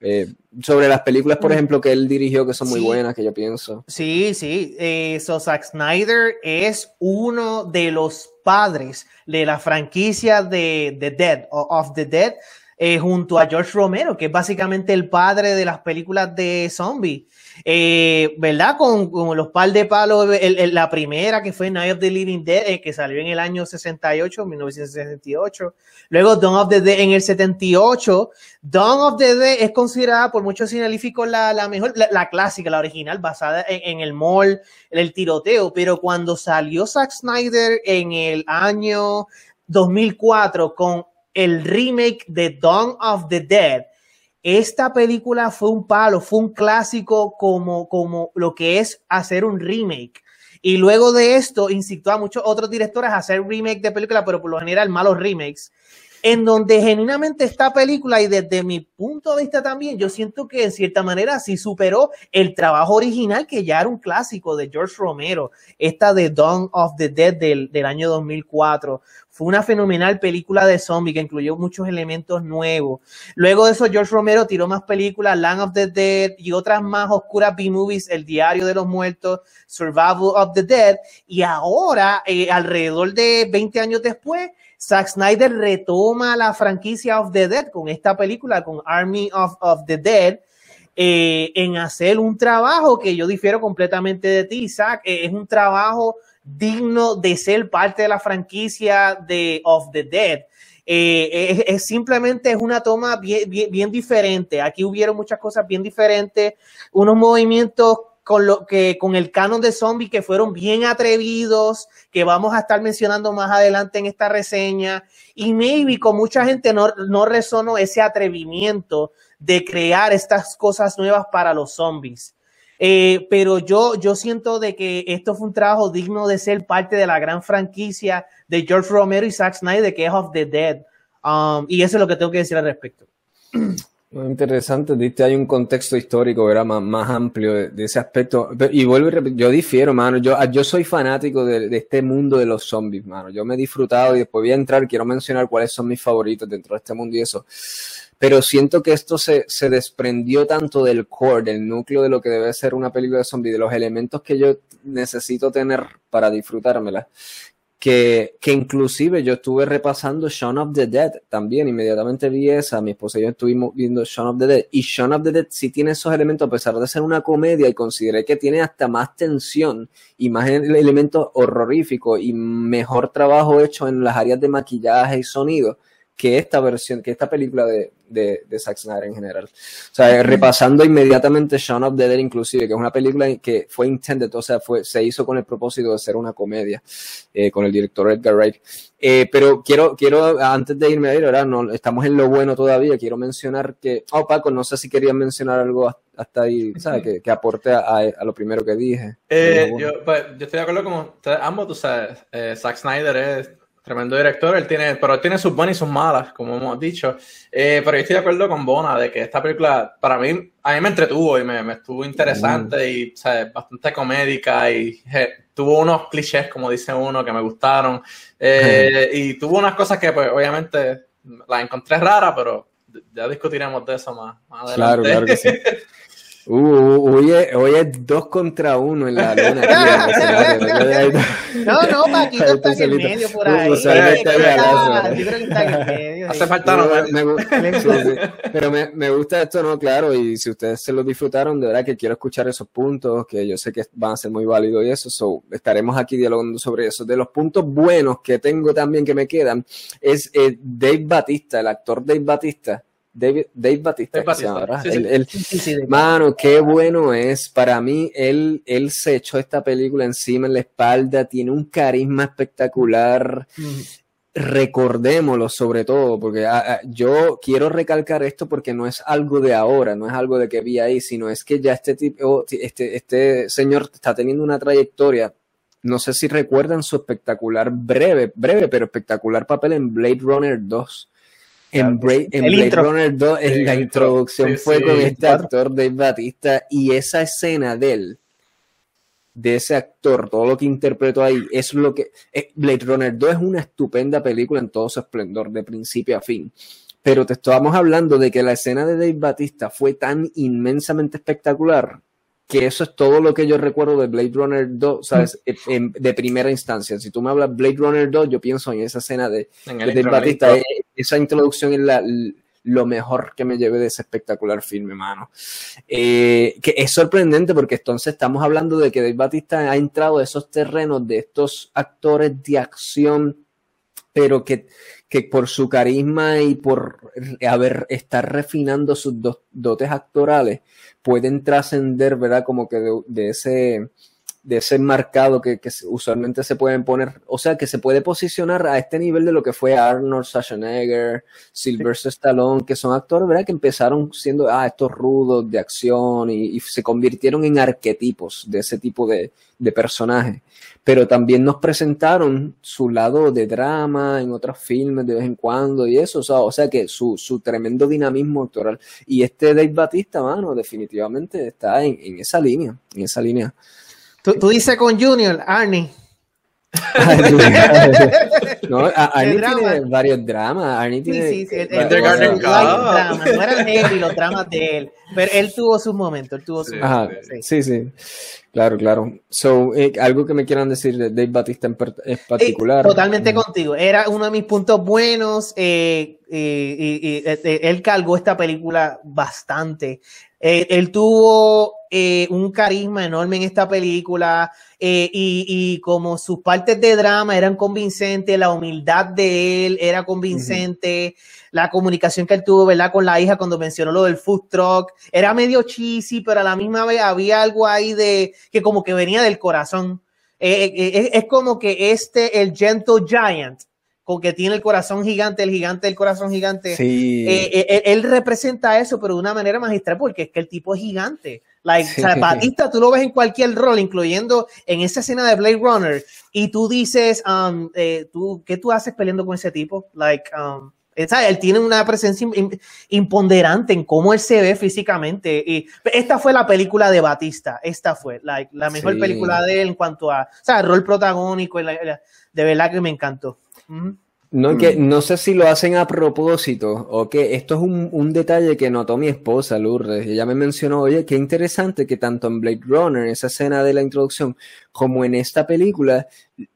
Eh, sobre las películas, por mm. ejemplo, que él dirigió, que son muy buenas, que yo pienso. Sí, sí. Eh, so Zack Snyder es uno de los padres de la franquicia de The Dead, of The Dead, eh, junto a George Romero, que es básicamente el padre de las películas de zombies. Eh, ¿verdad? Con, los par de palos, la primera que fue Night of the Living Dead, eh, que salió en el año 68, 1968. Luego Dawn of the Dead en el 78. Dawn of the Dead es considerada por muchos científicos la, la mejor, la, clásica, la original, basada en, el mall, en el tiroteo. Pero cuando salió Zack Snyder en el año 2004 con el remake de Dawn of the Dead, esta película fue un palo, fue un clásico como, como lo que es hacer un remake. Y luego de esto incitó a muchos otros directores a hacer remake de películas, pero por lo general malos remakes en donde genuinamente esta película, y desde mi punto de vista también, yo siento que en cierta manera sí superó el trabajo original que ya era un clásico de George Romero, esta de Dawn of the Dead del, del año 2004. Fue una fenomenal película de zombie que incluyó muchos elementos nuevos. Luego de eso, George Romero tiró más películas, Land of the Dead y otras más oscuras B-movies, El Diario de los Muertos, Survival of the Dead. Y ahora, eh, alrededor de 20 años después, Zack Snyder retoma la franquicia of the Dead con esta película, con Army of, of the Dead. eh, en hacer un trabajo que yo difiero completamente de ti, Isaac. Eh, es un trabajo digno de ser parte de la franquicia de Of the Dead. Eh, es, simplemente es una toma bien, bien, diferente. Aquí hubieron muchas cosas bien diferentes, unos movimientos con lo que con el canon de zombie que fueron bien atrevidos, que vamos a estar mencionando más adelante en esta reseña. Y maybe con mucha gente no, no resonó ese atrevimiento de crear estas cosas nuevas para los zombies. Eh, pero yo, yo siento de que esto fue un trabajo digno de ser parte de la gran franquicia de George Romero y Zack Snyder, que es Of the Dead. Um, y eso es lo que tengo que decir al respecto. Muy interesante, diste hay un contexto histórico, era más, más amplio de, ese aspecto. Y vuelvo y repito, yo difiero, mano. Yo, yo soy fanático de, de, este mundo de los zombies, mano. Yo me he disfrutado y después voy a entrar, quiero mencionar cuáles son mis favoritos dentro de este mundo y eso pero siento que esto se, se, desprendió tanto del core, del núcleo de lo que debe ser una película de zombie, de los elementos que yo necesito tener para disfrutármela, que, que inclusive yo estuve repasando Shaun of the Dead también, inmediatamente vi esa, mi esposa y yo estuvimos viendo Shaun of the Dead, y Shaun of the Dead sí tiene esos elementos, a pesar de ser una comedia, y consideré que tiene hasta más tensión y más elementos horroríficos y mejor trabajo hecho en las áreas de maquillaje y sonido que esta versión, que esta película de, de, de Zack Snyder en general. O sea, repasando inmediatamente Shaun of the Dead inclusive, que es una película que fue intended, o sea, fue, se hizo con el propósito de ser una comedia, eh, con el director Edgar Wright. Eh, pero quiero, quiero, antes de irme a ir, ahora no, estamos en lo bueno todavía, quiero mencionar que, oh Paco, no sé si querías mencionar algo hasta ahí, ¿sabes? Que, que aporte a, a, lo primero que dije. Eh, yo, pues, yo estoy de acuerdo con ambos, tú sabes, eh, Zack Snyder es Tremendo director, él tiene, pero él tiene sus buenas y sus malas, como hemos dicho. Eh, pero yo estoy de acuerdo con Bona de que esta película, para mí, a mí me entretuvo y me, me estuvo interesante mm. y bastante comédica y tuvo unos clichés, como dice uno, que me gustaron. Eh, y tuvo unas cosas que, pues, obviamente, las encontré raras, pero ya discutiremos de eso más, más adelante. Claro, claro que sí. Uh, hoy, es, dos contra uno en la luna. no, no, Paquito está en el medio por ahí. Yo creo que está en el medio. Hace falta no Pero me, me, gusta esto, ¿no? Claro, y si ustedes se lo disfrutaron, de verdad que quiero escuchar esos puntos, que yo sé que van a ser muy válidos y eso. So, estaremos aquí dialogando sobre eso. De los puntos buenos que tengo también que me quedan, es eh, Dave Batista, el actor Dave Batista Dave, Dave Batista, mano, qué bueno es. Para mí, él, él se echó esta película encima en la espalda, tiene un carisma espectacular. Recordémoslo sobre todo, porque ah, ah, yo quiero recalcar esto porque no es algo de ahora, no es algo de que vi ahí, sino es que ya este tipo, este, este señor está teniendo una trayectoria no sé si recuerdan su espectacular, breve, breve, pero espectacular papel en Blade Runner 2 en, Blade Runner 2, en la introducción fue con este actor Dave Batista y esa escena de él, de ese actor, todo lo que interpretó ahí, es lo que... Eh, Blade Runner 2 es una estupenda película en todo su esplendor, de principio a fin. Pero te estábamos hablando de que la escena de Dave Batista fue tan inmensamente espectacular que eso es todo lo que yo recuerdo de Blade Runner 2, ¿sabes? Mm. de primera instancia. Si tú me hablas Blade Runner 2, yo pienso en esa escena de, de Batista. Eh, esa introducción es la, lo mejor que me llevé de ese espectacular filme, mano. Eh, que es sorprendente porque entonces estamos hablando de que Dave Batista ha entrado a esos terrenos de estos actores de acción, pero que, que por su carisma y por haber, estar refinando sus dotes actorales, pueden trascender, ¿verdad? Como que de, ese de ese marcado que, que, usualmente se pueden poner, o sea, que se puede posicionar a este nivel de lo que fue Arnold Schwarzenegger, Sylvester Stallone, que son actores, ¿verdad? Que empezaron siendo, ah, estos rudos de acción y, y se convirtieron en arquetipos de ese tipo de, de personajes. Pero también nos presentaron su lado de drama en otros filmes de vez en cuando y eso, o sea, o sea que su, su tremendo dinamismo actoral. Y este Dave Batista, mano, definitivamente está en, en esa línea, en esa línea. Tú, tú dices con Junior, Arnie. no, Arnie tiene varios dramas. Arnie tiene sí, sí, sí, él, tuvo dramas. No eran él y los dramas de él, pero él tuvo sus momentos. Él tuvo sus Ajá, sí, sí. Claro, claro. So, eh, algo que me quieran decir de Dave Batista en, en particular. Eh, totalmente contigo. Era uno de mis puntos buenos. Eh, y, él cargó esta película bastante. él tuvo un carisma enorme en esta película y, y, como sus partes de drama eran convincentes, la humildad de él era convincente la comunicación que él tuvo, ¿verdad? Con la hija cuando mencionó lo del food truck. Era medio cheesy, pero a la misma vez había algo ahí de que como que venía del corazón. Eh, eh, eh, es como que este, el Gentle Giant, con que tiene el corazón gigante, el gigante del corazón gigante, él, representa eso, pero de una manera magistral, porque es que el tipo es gigante. Like, Batista, tú lo ves en cualquier rol, incluyendo en esa escena de Blade Runner, y tú dices, um, tú, ¿qué tú haces peleando con ese tipo? Like, um, él tiene una presencia imponderante en cómo él se ve físicamente. Y esta fue la película de Batista. Esta fue la, mejor película de él en cuanto a, o sea, el rol protagónico. de verdad que me encantó. No, que, no sé si lo hacen a propósito o que esto es un, un, detalle que notó mi esposa Lourdes. Ella me mencionó, oye, qué interesante que tanto en Blade Runner, esa escena de la introducción, como en esta película,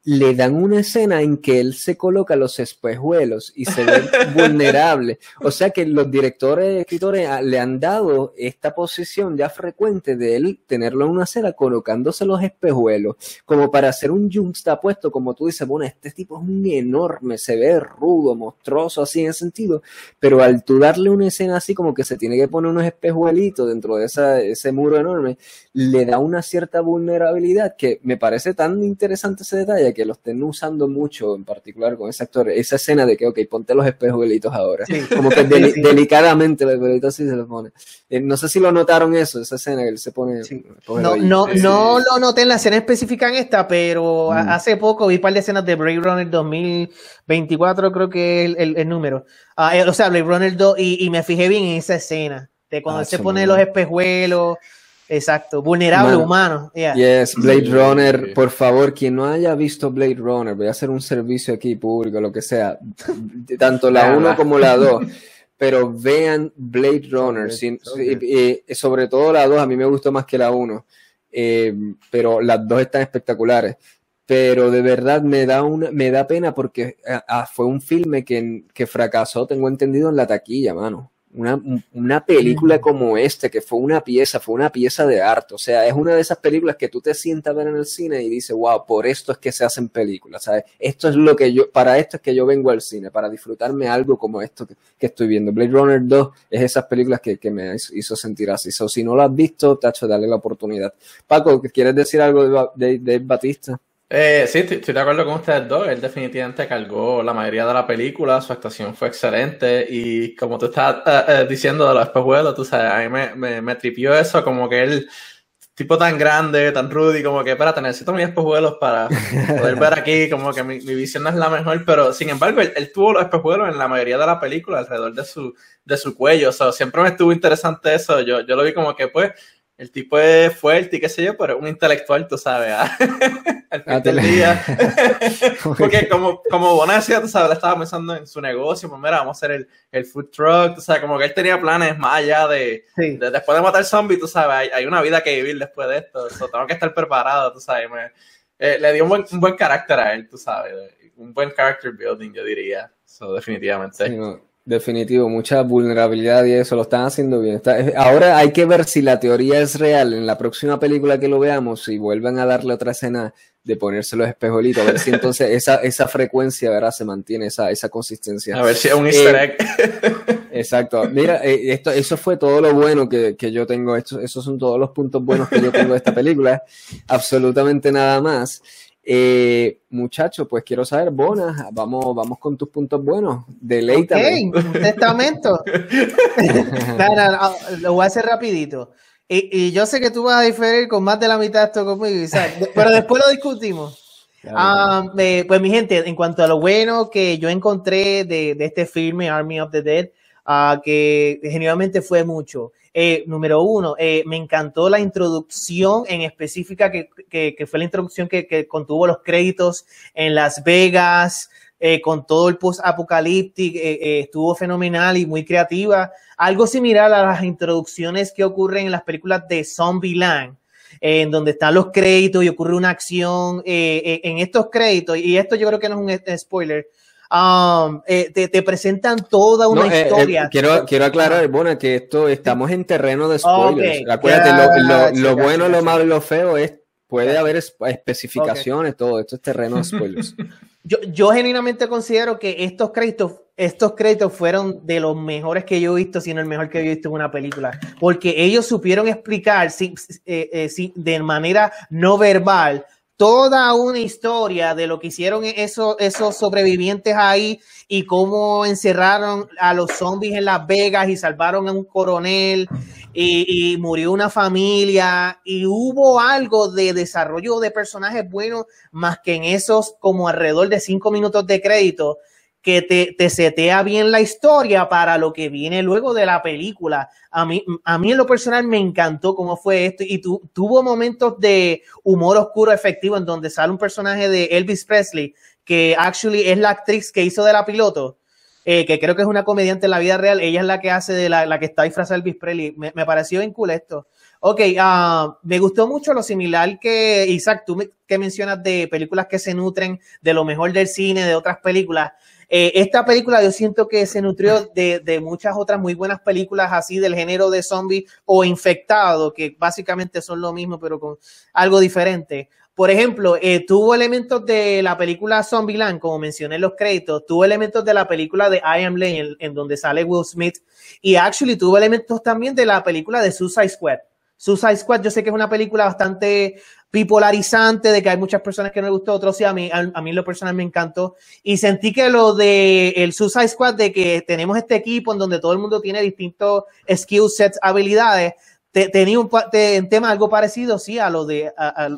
le dan una escena en que él se coloca los espejuelos y se ve vulnerable. O sea que los directores y escritores le han dado esta posición ya frecuente de él tenerlo en una escena colocándose los espejuelos, como para hacer un juxtapuesto, como tú dices, bueno, este tipo es un enorme, se ve rudo, monstruoso, así en sentido, pero al tú darle una escena así como que se tiene que poner unos espejuelitos dentro de esa, ese muro enorme, le da una cierta vulnerabilidad que me parece tan interesante ese detalle que lo estén usando mucho, en particular con ese actor, esa escena de que, ok, ponte los espejuelitos ahora. Como que delicadamente los espejuelitos así se los pone. Eh, no sé si lo notaron eso, esa escena que él se pone. No, no, no lo noté en la escena específica en esta, pero mm. hace poco vi un par de escenas de Blade Runner 2024, creo que es el, número. Ah, eh, o sea, Blade Runner 2, y, me fijé bien en esa escena, de cuando ah, se pone los espejuelos. Exacto, vulnerable humano. Yes, Blade Runner, por favor, quien no haya visto Blade Runner, voy a hacer un servicio aquí público, lo que sea, tanto la 1 como la 2, pero vean Blade Runner, sobre todo la 2, a mí me gustó más que la 1, eh, pero las dos están espectaculares. Pero de verdad me da una, me da pena porque ah, ah, fue un filme que, que fracasó, tengo entendido, en la taquilla, mano una, una película como esta, que fue una pieza, fue una pieza de arte. O sea, es una de esas películas que tú te sientas a ver en el cine y dices, wow, por esto es que se hacen películas, ¿sabes? Esto es lo que yo, para esto es que yo vengo al cine, para disfrutarme algo como esto que, estoy viendo. Blade Runner 2 es esas películas que, que me hizo sentir así. So, si no lo has visto, tacho, dale la oportunidad. Paco, ¿quieres decir algo de, de, Batista? Eh, sí, estoy, de acuerdo con ustedes dos. Él definitivamente cargó la mayoría de la película, su actuación fue excelente y como tú estás eh, diciendo de los espejuelos, tú sabes, a mí me, tripió eso, como que él, tipo tan grande, tan rudy, como que, espérate, necesito mis espejuelos para poder ver aquí, como que mi, visión no es la mejor, pero sin embargo, él, tuvo los espejuelos en la mayoría de la película alrededor de su, de su cuello, o sea, siempre me estuvo interesante eso, yo, yo lo vi como que, pues, el tipo es fuerte y qué sé yo, pero es un intelectual, tú sabes, ¿ah? al final del día. Porque como, como Bonacia, tú sabes, estaba pensando en su negocio, pues mira, vamos a hacer el, el food truck, tú sabes, como que él tenía planes más allá de, después de matar zombies, tú sabes, hay, hay, una vida que vivir después de esto, tengo que estar preparado, tú sabes, eh, le dio un buen, un buen carácter a él, tú sabes, un buen character building, yo diría, so, definitivamente. Definitivo, mucha vulnerabilidad y eso lo están haciendo bien. ahora hay que ver si la teoría es real en la próxima película que lo veamos, si vuelven a darle otra escena de ponerse los espejuelitos, a ver si entonces esa, esa frecuencia ¿verdad? se mantiene, esa, esa consistencia. A ver si es un easter eh, egg. exacto. Mira, eh, esto, eso fue todo lo bueno que, que yo tengo. Esto, esos son todos los puntos buenos que yo tengo de esta película. Absolutamente nada más. Eh, muchachos, pues quiero saber, Bona, vamos, vamos con tus puntos buenos. Deleítame. Ok, testamento. lo voy a hacer rapidito. Y, yo sé que tú vas a diferir con más de la mitad de esto conmigo, pero después lo discutimos. Ah, pues mi gente, en cuanto a lo bueno que yo encontré de, este filme, Army of the Dead, ah, que genuinamente fue mucho. Eh, número uno, eh, me encantó la introducción en específica que, que, fue la introducción que, contuvo los créditos en Las Vegas, eh, con todo el post-apocalíptico, estuvo fenomenal y muy creativa. Algo similar a las introducciones que ocurren en las películas de Zombieland, en donde están los créditos y ocurre una acción en estos créditos, y esto yo creo que no es un spoiler, Um, eh, te, presentan toda una eh, eh, historia. quiero, quiero aclarar, bueno, que esto estamos en terreno de spoilers. Acuérdate, lo, bueno, lo malo y lo feo es, puede haber especificaciones, todo esto es terreno de spoilers. Yo, yo genuinamente considero que estos créditos, estos créditos fueron de los mejores que yo he visto, sino el mejor que he visto en una película, porque ellos supieron explicar de manera no verbal toda una historia de lo que hicieron esos, esos sobrevivientes ahí y cómo encerraron a los zombies en Las Vegas y salvaron a un coronel y, murió una familia. Y hubo algo de desarrollo de personajes buenos más que en esos como alrededor de cinco minutos de crédito que te, te, setea bien la historia para lo que viene luego de la película. A mí, a mí en lo personal me encantó cómo fue esto y tu, tuvo momentos de humor oscuro efectivo en donde sale un personaje de Elvis Presley que actually es la actriz que hizo de la piloto. Eh, que creo que es una comediante en la vida real, ella es la que hace de la, la que está disfrazada Elvis Presley. Me, me pareció bien cool esto. Ok, uh, me gustó mucho lo similar que, Isaac, tú que mencionas de películas que se nutren de lo mejor del cine, de otras películas. Eh, esta película yo siento que se nutrió de, muchas otras muy buenas películas así del género de zombie o infectado, que básicamente son lo mismo, pero con algo diferente. Por ejemplo, eh, tuvo elementos de la película Zombieland, como mencioné en los créditos, tuvo elementos de la película de I Am Legend, en donde sale Will Smith, y actually tuvo elementos también de la película de Suicide Squad. Suicide Squad, yo sé que es una película bastante bipolarizante, de que hay muchas personas que no les gustó, otros sí, a mí, a, mí lo personal me encantó. Y sentí que lo de el Suicide Squad, de que tenemos este equipo en donde todo el mundo tiene distintos skill sets, habilidades, tenía un, tema algo parecido, sí, a lo de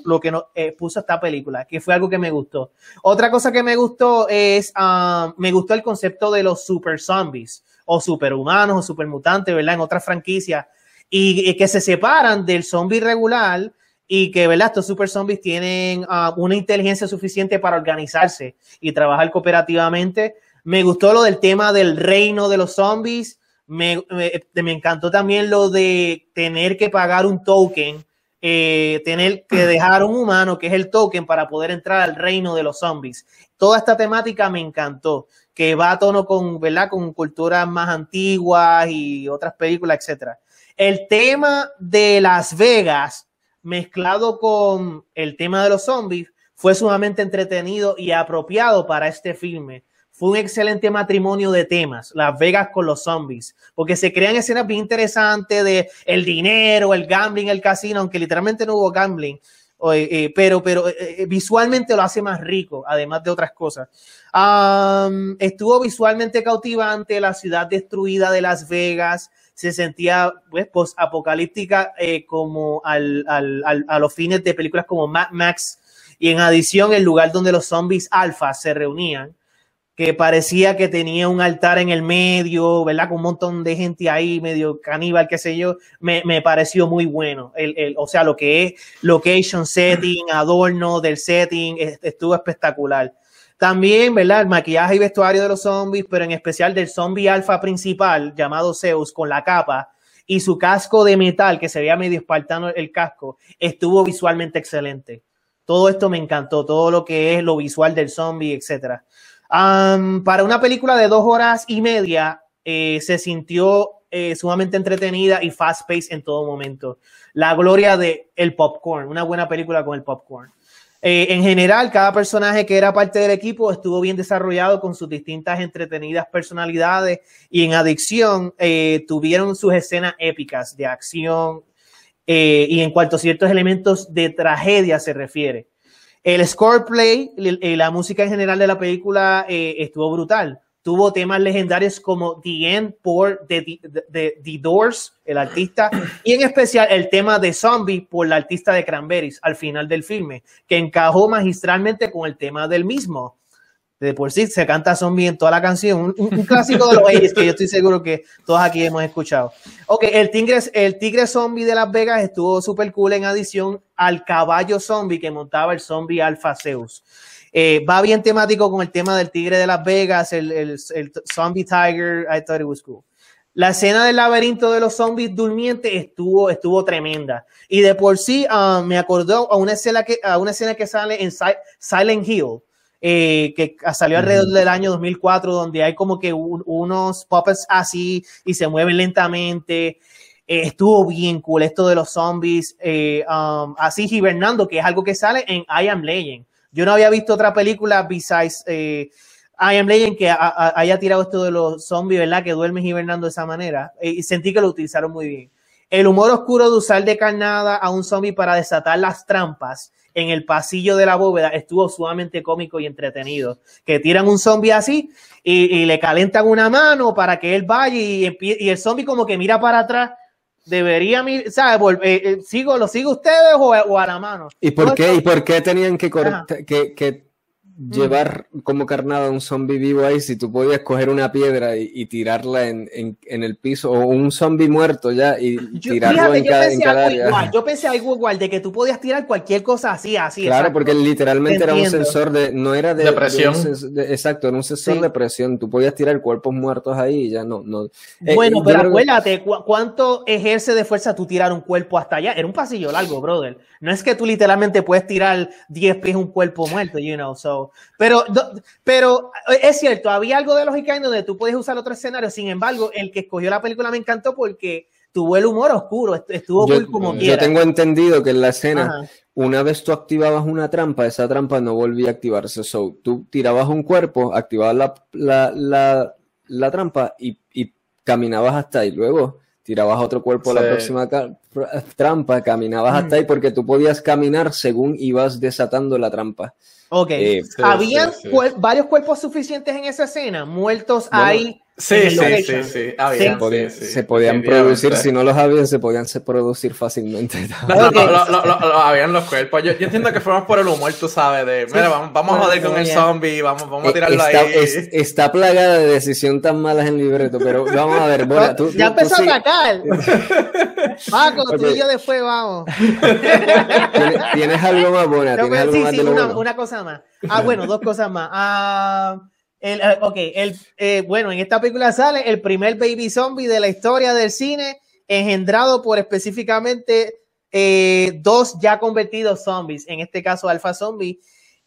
lo que nos eh, puso esta película, que fue algo que me gustó. Otra cosa que me gustó es, ah, me gustó el concepto de los super zombies, o superhumanos, o supermutantes, ¿verdad? En otras franquicias y, que se separan del zombie regular y que, ¿verdad? Estos super zombies tienen ah, una inteligencia suficiente para organizarse y trabajar cooperativamente. Me gustó lo del tema del reino de los zombies. Me, me, encantó también lo de tener que pagar un token, eh, tener que dejar un humano, que es el token, para poder entrar al reino de los zombies. Toda esta temática me encantó, que va a tono con, ¿verdad? Con culturas más antiguas y otras películas, etcétera. El tema de Las Vegas mezclado con el tema de los zombies fue sumamente entretenido y apropiado para este filme. Fue un excelente matrimonio de temas, Las Vegas con los zombies, porque se crean escenas bien interesantes de el dinero, el gambling, el casino, aunque literalmente no hubo gambling, eh, pero, pero eh, eh, visualmente lo hace más rico, además de otras cosas. estuvo visualmente cautivante la ciudad destruida de Las Vegas, se sentía pues post-apocalíptica eh, como al, al, a los fines de películas como Mad Max y en adición el lugar donde los zombies alfa se reunían, que parecía que tenía un altar en el medio, ¿verdad? Con un montón de gente ahí, medio caníbal, qué sé yo, me, me pareció muy bueno. El, el, o sea, lo que es location setting, adorno del setting, estuvo espectacular. También, ¿verdad? El maquillaje y vestuario de los zombies, pero en especial del zombie alfa principal llamado Zeus con la capa y su casco de metal, que se veía medio espartano el casco, estuvo visualmente excelente. Todo esto me encantó, todo lo que es lo visual del zombie, etc. para una película de dos horas y media, eh, se sintió eh, sumamente entretenida y fast paced en todo momento. La gloria de el popcorn, una buena película con el popcorn. Eh, en general, cada personaje que era parte del equipo estuvo bien desarrollado con sus distintas entretenidas personalidades y en adicción eh, tuvieron sus escenas épicas de acción eh, y en cuanto a ciertos elementos de tragedia se refiere. El score play, la música en general de la película estuvo brutal tuvo temas legendarios como The End por The, Doors, el artista, y en especial el tema de Zombie por la artista de Cranberries al final del filme, que encajó magistralmente con el tema del mismo. De por sí se canta zombie en toda la canción. Un, clásico de los 80 que yo estoy seguro que todos aquí hemos escuchado. Ok, el tigre, el tigre zombie de Las Vegas estuvo súper cool en adición al caballo zombie que montaba el zombie Alpha Zeus. Eh, va bien temático con el tema del tigre de Las Vegas, el, el, el zombie tiger. I thought it was cool. La escena del laberinto de los zombies durmientes estuvo, estuvo tremenda. Y de por sí uh, me acordó a una, escena que, a una escena que sale en Silent Hill, eh, que salió alrededor del año 2004, donde hay como que un, unos puppets así y se mueven lentamente. Eh, estuvo bien cool esto de los zombies, eh, um, así hibernando, que es algo que sale en I Am Legend. Yo no había visto otra película besides I Am Legend que haya tirado esto de los zombies, ¿verdad? Que duermen hibernando de esa manera. Eh, y sentí que lo utilizaron muy bien. El humor oscuro de usar de carnada a un zombie para desatar las trampas en el pasillo de la bóveda estuvo sumamente cómico y entretenido. Que tiran un zombie así y, le calentan una mano para que él vaya y, y el zombie como que mira para atrás debería, ¿sabes? Eh, eh, ¿Sigo, ¿Lo sigo ustedes o, a la mano? ¿Y por, qué, ¿Y por qué tenían que, que, que llevar como carnada un zombie vivo ahí si tú podías coger una piedra y, tirarla en, el piso o un zombie muerto ya y tirarlo en, cada, área. Yo pensé algo igual, de que tú podías tirar cualquier cosa así, así. Claro, porque literalmente era un sensor de, no era de, presión. exacto, era un sensor de presión. Tú podías tirar cuerpos muertos ahí y ya no. no. Eh, bueno, pero acuérdate, ¿cuánto ejerce de fuerza tú tirar un cuerpo hasta allá? Era un pasillo largo, brother. No es que tú literalmente puedes tirar 10 pies un cuerpo muerto, you know, so pero, pero eh, es cierto, había algo de lógica en donde tú puedes usar otro escenario. Sin embargo, el que escogió la película me encantó porque tuvo el humor oscuro, estuvo muy como Yo tengo entendido que en la escena, una vez tú activabas una trampa, esa trampa no volvía a activarse. So, tú tirabas un cuerpo, activabas la, la, la, la trampa y, y, caminabas hasta ahí. Luego tirabas otro cuerpo a la próxima trampa, caminabas hasta ahí porque tú podías caminar según ibas desatando la trampa. Ok. Eh, ¿Habían varios cuerpos suficientes en esa escena? Muertos ahí Sí, sí, sí, sí, Se podían producir, si no los habían, se podían producir fácilmente. No, no, habían los cuerpos. Yo, entiendo que fuimos por el humor, tú sabes, de, mira, vamos, vamos a joder con el zombie, vamos, vamos a eh, tirarlo está, ahí. está plagada de decisión tan malas en el libreto, pero vamos a ver, Bora, tú, Ya empezó a atacar. Paco, tú y yo después vamos. ¿Tienes, algo más, Bora? ¿Tienes algo sí, sí, una, una, cosa más. Ah, bueno, dos cosas más. Ah... El, eh, ok, el, eh, bueno, en esta película sale el primer baby zombie de la historia del cine, engendrado por específicamente eh, dos ya convertidos zombies, en este caso Alpha Zombie.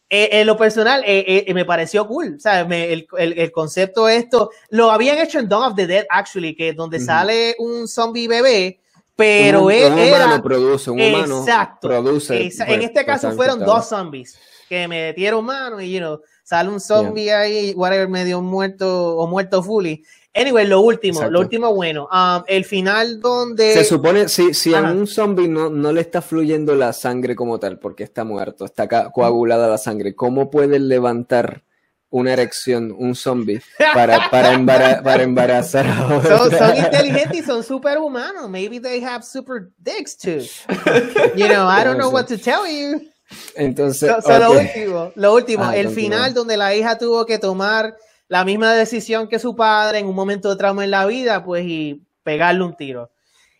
en lo personal, me pareció cool. O sea, el, el, concepto de esto lo habían hecho en Dawn of the Dead, actually, que donde sale un zombie bebé, pero él un era. produce, un humano exacto, produce. en pues, este caso fueron dos zombies que me metieron mano y, you know, sale un zombie ahí, whatever, medio muerto o muerto fully. Anyway, lo último, lo último bueno, um, el final donde... Se supone, si, si a un zombie no, no le está fluyendo la sangre como tal, porque está muerto, está coagulada la sangre, ¿cómo puede levantar una erección un zombie para, para, para embarazar a son, son, inteligentes y son superhumanos. Maybe they have super dicks too. You know, I don't know what to tell you. Entonces, lo último, lo último ah, el final donde la hija tuvo que tomar la misma decisión que su padre en un momento de trauma en la vida, pues y pegarle un tiro.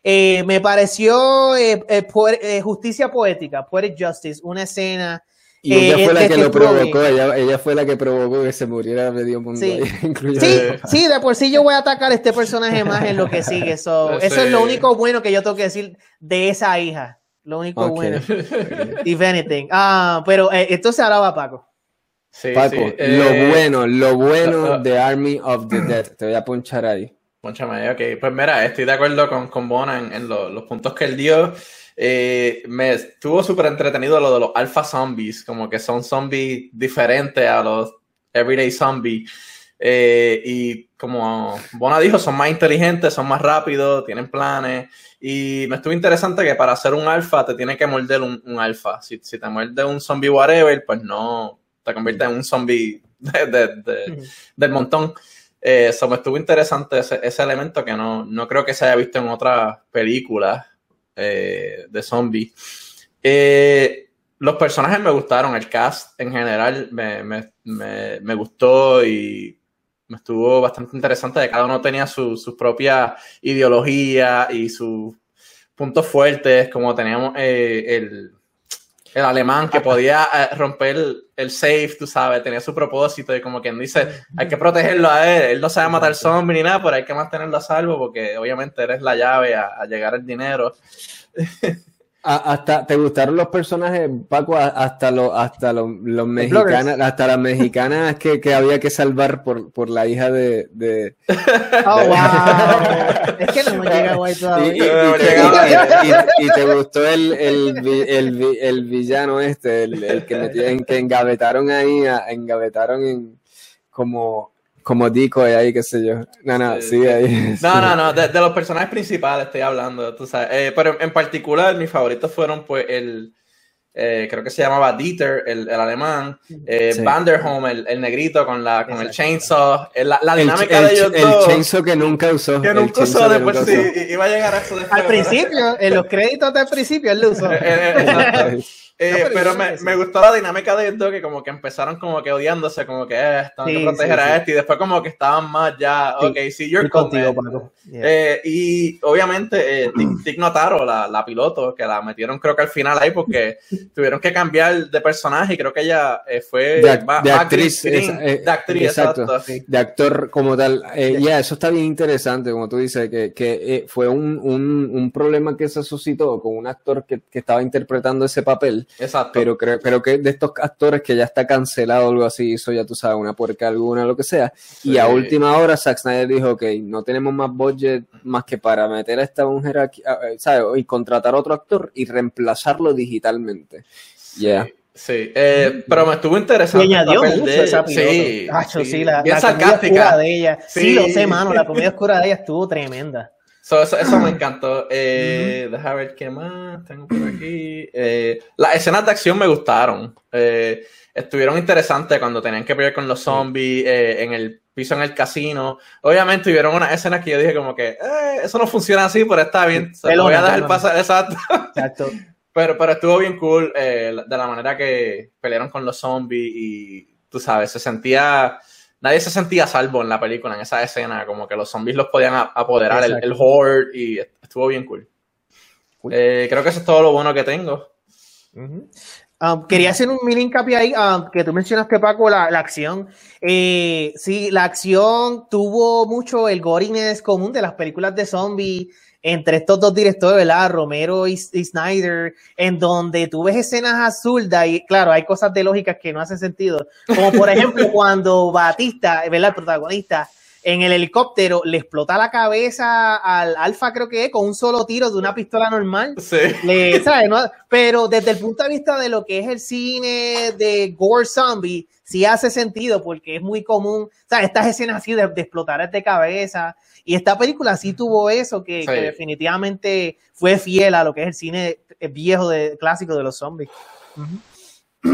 Eh, me pareció eh, eh, justicia poética, poetic justice, una escena. Y ella fue la que lo provocó, ella, fue la que provocó que se muriera medio mundo. Sí. sí, sí, de por sí yo voy a atacar a este personaje más en lo que sigue. Eso es lo único bueno que yo tengo que decir de esa hija. Lo único bueno. If anything. Ah, pero eh, entonces ahora va Paco. Sí, Paco, lo eh, bueno, lo bueno de Army of the Dead. Te voy a ponchar ahí. Ponchame, ok. Pues mira, estoy de acuerdo con, con Bona en, los puntos que él dio. Eh, me estuvo súper entretenido lo de los alpha zombies, como que son zombies diferentes a los everyday zombies. y como Bona dijo, son más inteligentes, son más rápidos, tienen planes. Y me estuvo interesante que para hacer un alfa te tiene que morder un, un alfa. Si, si, te muerde un zombie whatever, pues no te convierte en un zombie de, del montón. Eh, eso me estuvo interesante ese, ese, elemento que no, no creo que se haya visto en otras películas eh, de zombies. Eh, los personajes me gustaron, el cast en general me, me, me, me gustó y estuvo bastante interesante de cada uno tenía su, su propia ideología y sus puntos fuertes, como teníamos eh, el, el, alemán que podía eh, romper el, el, safe, tú sabes, tenía su propósito y como quien dice, hay que protegerlo a él, él no sabe matar zombies ni nada, pero hay que mantenerlo a salvo porque obviamente eres la llave a, a llegar al dinero. hasta te gustaron los personajes, Paco, hasta los hasta los, los mexicanas, hasta las mexicanas que, que, había que salvar por, por la hija de, de... Oh, wow. es que no me llega guay todavía. Y, y, y, y, te gustó el, el, el, el villano este, el, el que metían, que engavetaron ahí, engavetaron en como como Dico ahí, qué sé yo. No, no, sí, sí ahí. No, no, no, de, de, los personajes principales estoy hablando, tú sabes. Eh, pero en particular, mis favoritos fueron, pues, el. Eh, creo que se llamaba Dieter, el, el alemán. Eh, sí. Vanderholm, el, el, negrito con, la, con el chainsaw. Eh, la, la dinámica el, de ellos el dos. El chainsaw que nunca usó. Que nunca usó, después sí, iba a llegar a eso después. Al principio, en los créditos del principio, él lo usó. Eh, no, pero, me, me, gustó la dinámica de esto, que como que empezaron como que odiándose, como que eh, sí, que proteger sí, a este, y después como que estaban más ya, ok, sí, you're contigo, yeah. eh, Y obviamente, eh, Tig Notaro, la, la, piloto, que la metieron creo que al final ahí porque tuvieron que cambiar de personaje y creo que ella eh, fue de, actriz, de actriz, exacto, exacto. De actor como tal. Ya, yeah, eso está bien interesante, como tú dices, que, que fue un, un, un, problema que se suscitó con un actor que, que estaba interpretando ese papel Exacto. Pero creo, pero que de estos actores que ya está cancelado o algo así, hizo ya tú sabes, una puerca alguna, lo que sea. Sí. Y a última hora Zack Snyder dijo, ok, no tenemos más budget más que para meter a esta mujer aquí, ¿sabes? Y contratar a otro actor y reemplazarlo digitalmente. Ya. Yeah. Sí, eh, pero me estuvo interesante. Y añadió mucho de... esa piloto. Sí, Acho, sí, sí, la, la sarcástica. de ella. Sí. sí, lo sé, mano, la comida oscura de ella estuvo tremenda. So, eso, eso, me encantó. Eh, deja ver qué más tengo por aquí. Eh, las escenas de acción me gustaron. Eh, estuvieron interesantes cuando tenían que pelear con los zombies eh, en el piso en el casino. Obviamente hubieron unas escenas que yo dije como que eh, eso no funciona así, pero está bien. So, voy a dejar pasar. Exacto. Exacto. pero, pero estuvo bien cool de la manera que pelearon con los zombies y tú sabes, se sentía nadie se sentía salvo en la película, en esa escena, como que los zombies los podían apoderar, el, el, horde, y estuvo bien cool. cool. Eh, creo que eso es todo lo bueno que tengo. Uh -huh. um, quería hacer un mini hincapié ahí, um, que tú mencionaste, Paco, la, la acción. Eh, sí, la acción tuvo mucho el goriness común de las películas de zombies entre estos dos directores, ¿verdad? Romero y, y, Snyder, en donde tú ves escenas absurdas y claro, hay cosas de lógicas que no hacen sentido. Como por ejemplo cuando Batista, ¿verdad? El protagonista, en el helicóptero le explota la cabeza al Alfa, creo que es, con un solo tiro de una pistola normal. Sí. Le, ¿sabes? ¿no? Pero desde el punto de vista de lo que es el cine de Gore Zombie, sí hace sentido porque es muy común, ¿sabes? Estas escenas así de, de explotar de cabeza. Y esta película sí tuvo eso, que, sí. que, definitivamente fue fiel a lo que es el cine viejo de, clásico de los zombies. Uh -huh.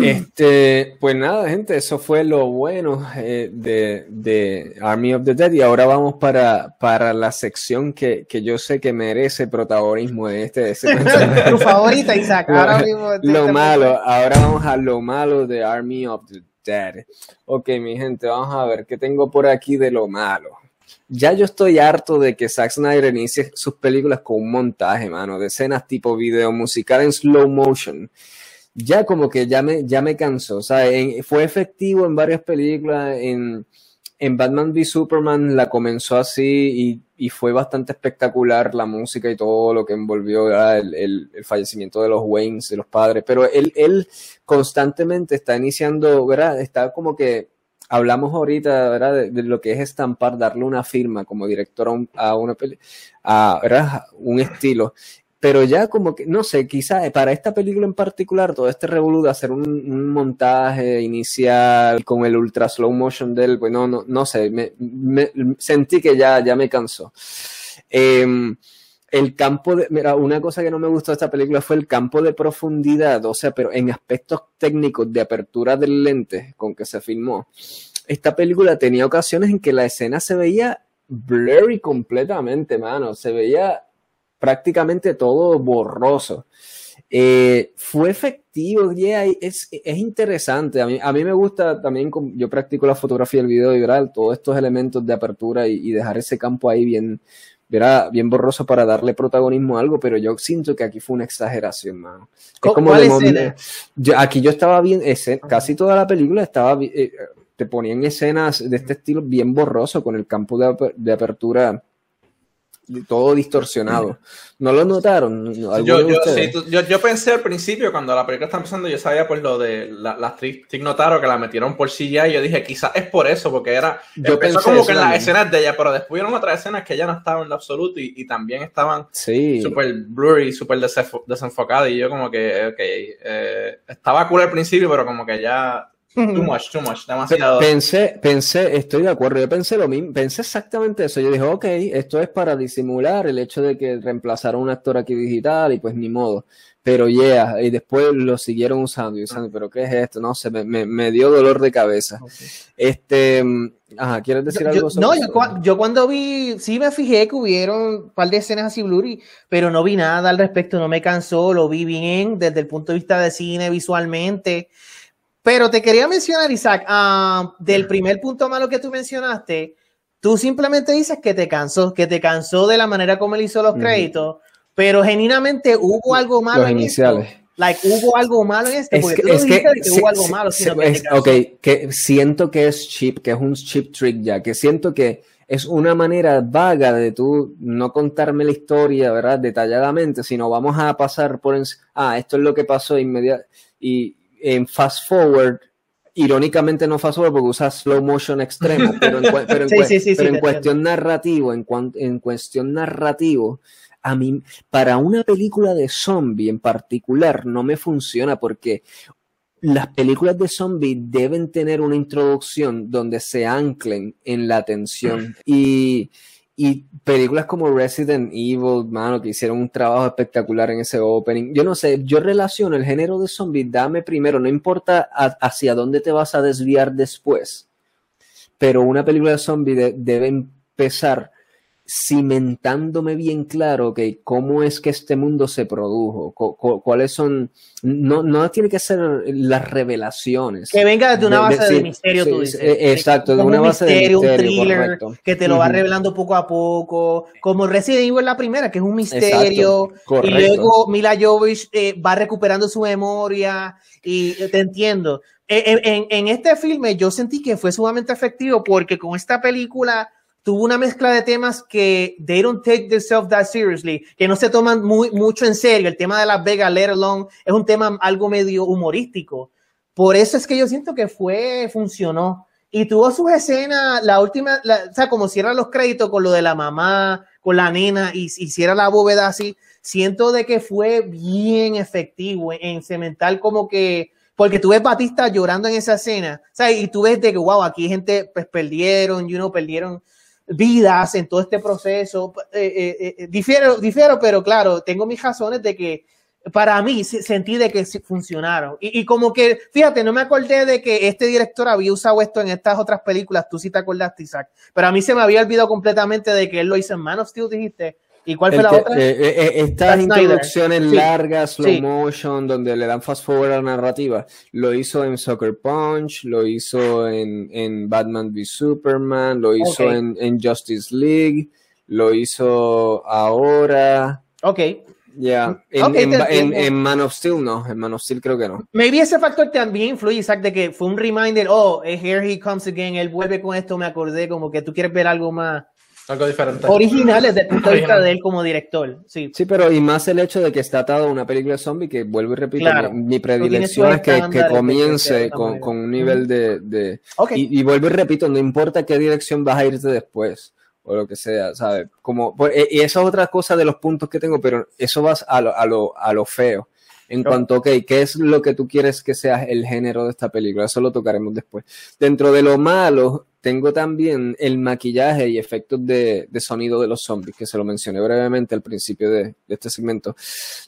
Este, pues nada, gente, eso fue lo bueno eh, de, de, Army of the Dead. Y ahora vamos para, para la sección que, que yo sé que merece protagonismo de este. De este tu favorita, Isaac. Ahora mismo lo malo, ahora vamos a lo malo de Army of the Ok, mi gente, vamos a ver qué tengo por aquí de lo malo. Ya yo estoy harto de que Zack Snyder inicie sus películas con un montaje, mano, de escenas tipo video musical en slow motion. Ya como que ya me, ya me cansó, o sea, fue efectivo en varias películas, en, en Batman v Superman la comenzó así y, fue bastante espectacular la música y todo lo que envolvió el, el, fallecimiento de los Waynes, de los padres, pero él, él constantemente está iniciando, ¿verdad? Está como que hablamos ahorita, ¿verdad? De, lo que es estampar, darle una firma como director a, un, a a, ¿verdad? Un estilo. Pero ya como que, no sé, quizá para esta película en particular, todo este revolú de hacer un, un, montaje inicial con el ultra slow motion del, pues no, no, no sé, me, me, sentí que ya, ya me cansó. Eh, el campo de, mira, una cosa que no me gustó de esta película fue el campo de profundidad, o sea, pero en aspectos técnicos de apertura del lente con que se filmó. Esta película tenía ocasiones en que la escena se veía blurry completamente, mano, se veía prácticamente todo borroso. Eh, fue efectivo, yeah, es, es interesante. A mí, a mí me gusta también, yo practico la fotografía, el video y todos estos elementos de apertura y, y, dejar ese campo ahí bien, bien borroso para darle protagonismo a algo, pero yo siento que aquí fue una exageración, mano. Es como ¿Cuál escena? yo- aquí yo estaba bien, ese- casi toda la película estaba, eh, te ponían escenas de este estilo bien borroso, con el campo de, de apertura todo distorsionado. ¿No lo notaron? ¿Alguno Yo, yo, sí, tú- yo, yo pensé al principio, cuando la película estaba empezando, yo sabía pues lo de la, la actriz Tig Notaro que la metieron por CGI. Y yo dije, quizás es por eso, porque era. Yo pensé como que en las escenas de ella, pero después vieron otras escenas que ella no estaba en lo absoluto y, y también estaban Sí. súper blurry, súper desenfo- desenfocadas. Y yo, como que, ok, eh, estaba cool al principio, pero como que ya. Too much, too much, demasiado. Pensé, pensé, estoy de acuerdo, yo pensé lo mismo, pensé exactamente eso. Yo dije, ok, esto es para disimular el hecho de que reemplazaron a un actor aquí digital y pues ni modo. Pero yeah, y después lo siguieron usando y usando, pero ¿qué es esto? No sé, me, me, me dio dolor de cabeza. Este, mm, ajá, ¿quieres decir Yo- algo yo- sobre no, yo, cua- yo cuando vi, sí me fijé que hubieron un par de escenas así blurry, pero no vi nada al respecto, no me cansó, lo vi bien desde el punto de vista de cine visualmente. Pero te quería mencionar, Isaac, ah, del primer punto malo que tú mencionaste, tú simplemente dices que te cansó, que te cansó de la manera como él hizo los créditos, pero genuinamente hubo algo malo Los en iniciales. esto. Like, hubo algo malo en esto, Es porque que, tú es que, sí, hubo algo sí, malo, sí, es- ok, que siento que es cheap, que es un cheap trick ya, que siento que es una manera vaga de tú no contarme la historia, ¿verdad? Detalladamente, sino vamos a pasar por, ah, esto es lo que pasó inmediato, y en fast forward, irónicamente no fast forward porque usa slow motion extremo, pero en, pero en Sí, cue- sí, sí, sí, pero en te cuestión narrativo, en, cuan- en cuestión narrativo, a mí, para una película de zombie en particular, no me funciona porque las películas de zombie deben tener una introducción donde se anclen en la tensión. Y, y películas como Resident Evil, mano, que hicieron un trabajo espectacular en ese opening. Yo no sé, yo relaciono el género de zombie, dame primero, no importa hacia dónde te vas a desviar después, pero una película de zombie de- debe empezar cimentándome bien claro que cómo es que este mundo se produjo, cu- cu- cuáles son, no, no tiene que ser las revelaciones. Que venga de una De- de- base de, sí, misterio, sí, tú dices. eh, exacto, de una un base de misterio, un misterio, thriller correcto. que te lo va Ujú. revelando poco a poco, como Resident Evil la primera, que es un misterio, Exacto, y luego Mila Jovovich eh, va recuperando su memoria, y eh, te entiendo. En, en- en este filme yo sentí que fue sumamente efectivo porque con esta película tuvo una mezcla de temas que they don't take themselves that seriously, que no se toman muy, mucho en serio. El tema de Las Vegas, let alone, es un tema algo medio humorístico. Por eso es que yo siento que fue, funcionó. Y tuvo sus escenas, la última, la- o sea, como cierra los créditos con lo de la mamá, con la nena, y, y cierra la bóveda así, siento de que fue bien efectivo en, en cementar como que, porque tú ves Batista llorando en esa escena, o sea, y tú ves de que, wow, aquí gente pues perdieron, you know, perdieron vidas en todo este proceso. Eh, eh, eh, difiero, difiero, pero claro, tengo mis razones de que para mí se- sentí de que funcionaron. Y, y como que, fíjate, no me acordé de que este director había usado esto en estas otras películas, tú sí te acordaste, Isaac, pero a mí se me había olvidado completamente de que él lo hizo en Man of Steel, dijiste. ¿Y cuál fue la otra? eh, eh, eh, estas Zack Snyder. introducciones Sí. largas, slow Sí. motion, donde le dan fast forward a la narrativa, lo hizo en Sucker Punch, lo hizo en, en Batman v Superman, lo hizo Ok. en, en Justice League, lo hizo ahora, Ok. ya, te en, entiendo. en Man of Steel no, en Man of Steel creo que no. Maybe ese factor también influye, Isaac, de que fue un reminder, oh, here he comes again, él vuelve con esto, me acordé, como que tú quieres ver algo más Algo diferente. original desde el punto de vista de él como director. Sí. Sí, pero y más el hecho de que está atado a una película de zombie, que vuelvo y repito, Claro. mi, predilección es que, que comience con, con un nivel de, de, Ok. Y, y vuelvo y repito, no importa qué dirección vas a irte después o lo que sea, ¿sabes? Como, por- y y esa es otra cosa de los puntos que tengo, pero eso vas a lo, a lo, a lo feo. En Claro. cuanto, ok, ¿qué es lo que tú quieres que sea el género de esta película? Eso lo tocaremos después. Dentro de lo malo, tengo también el maquillaje y efectos de, de sonido de los zombies, que se lo mencioné brevemente al principio de, este segmento.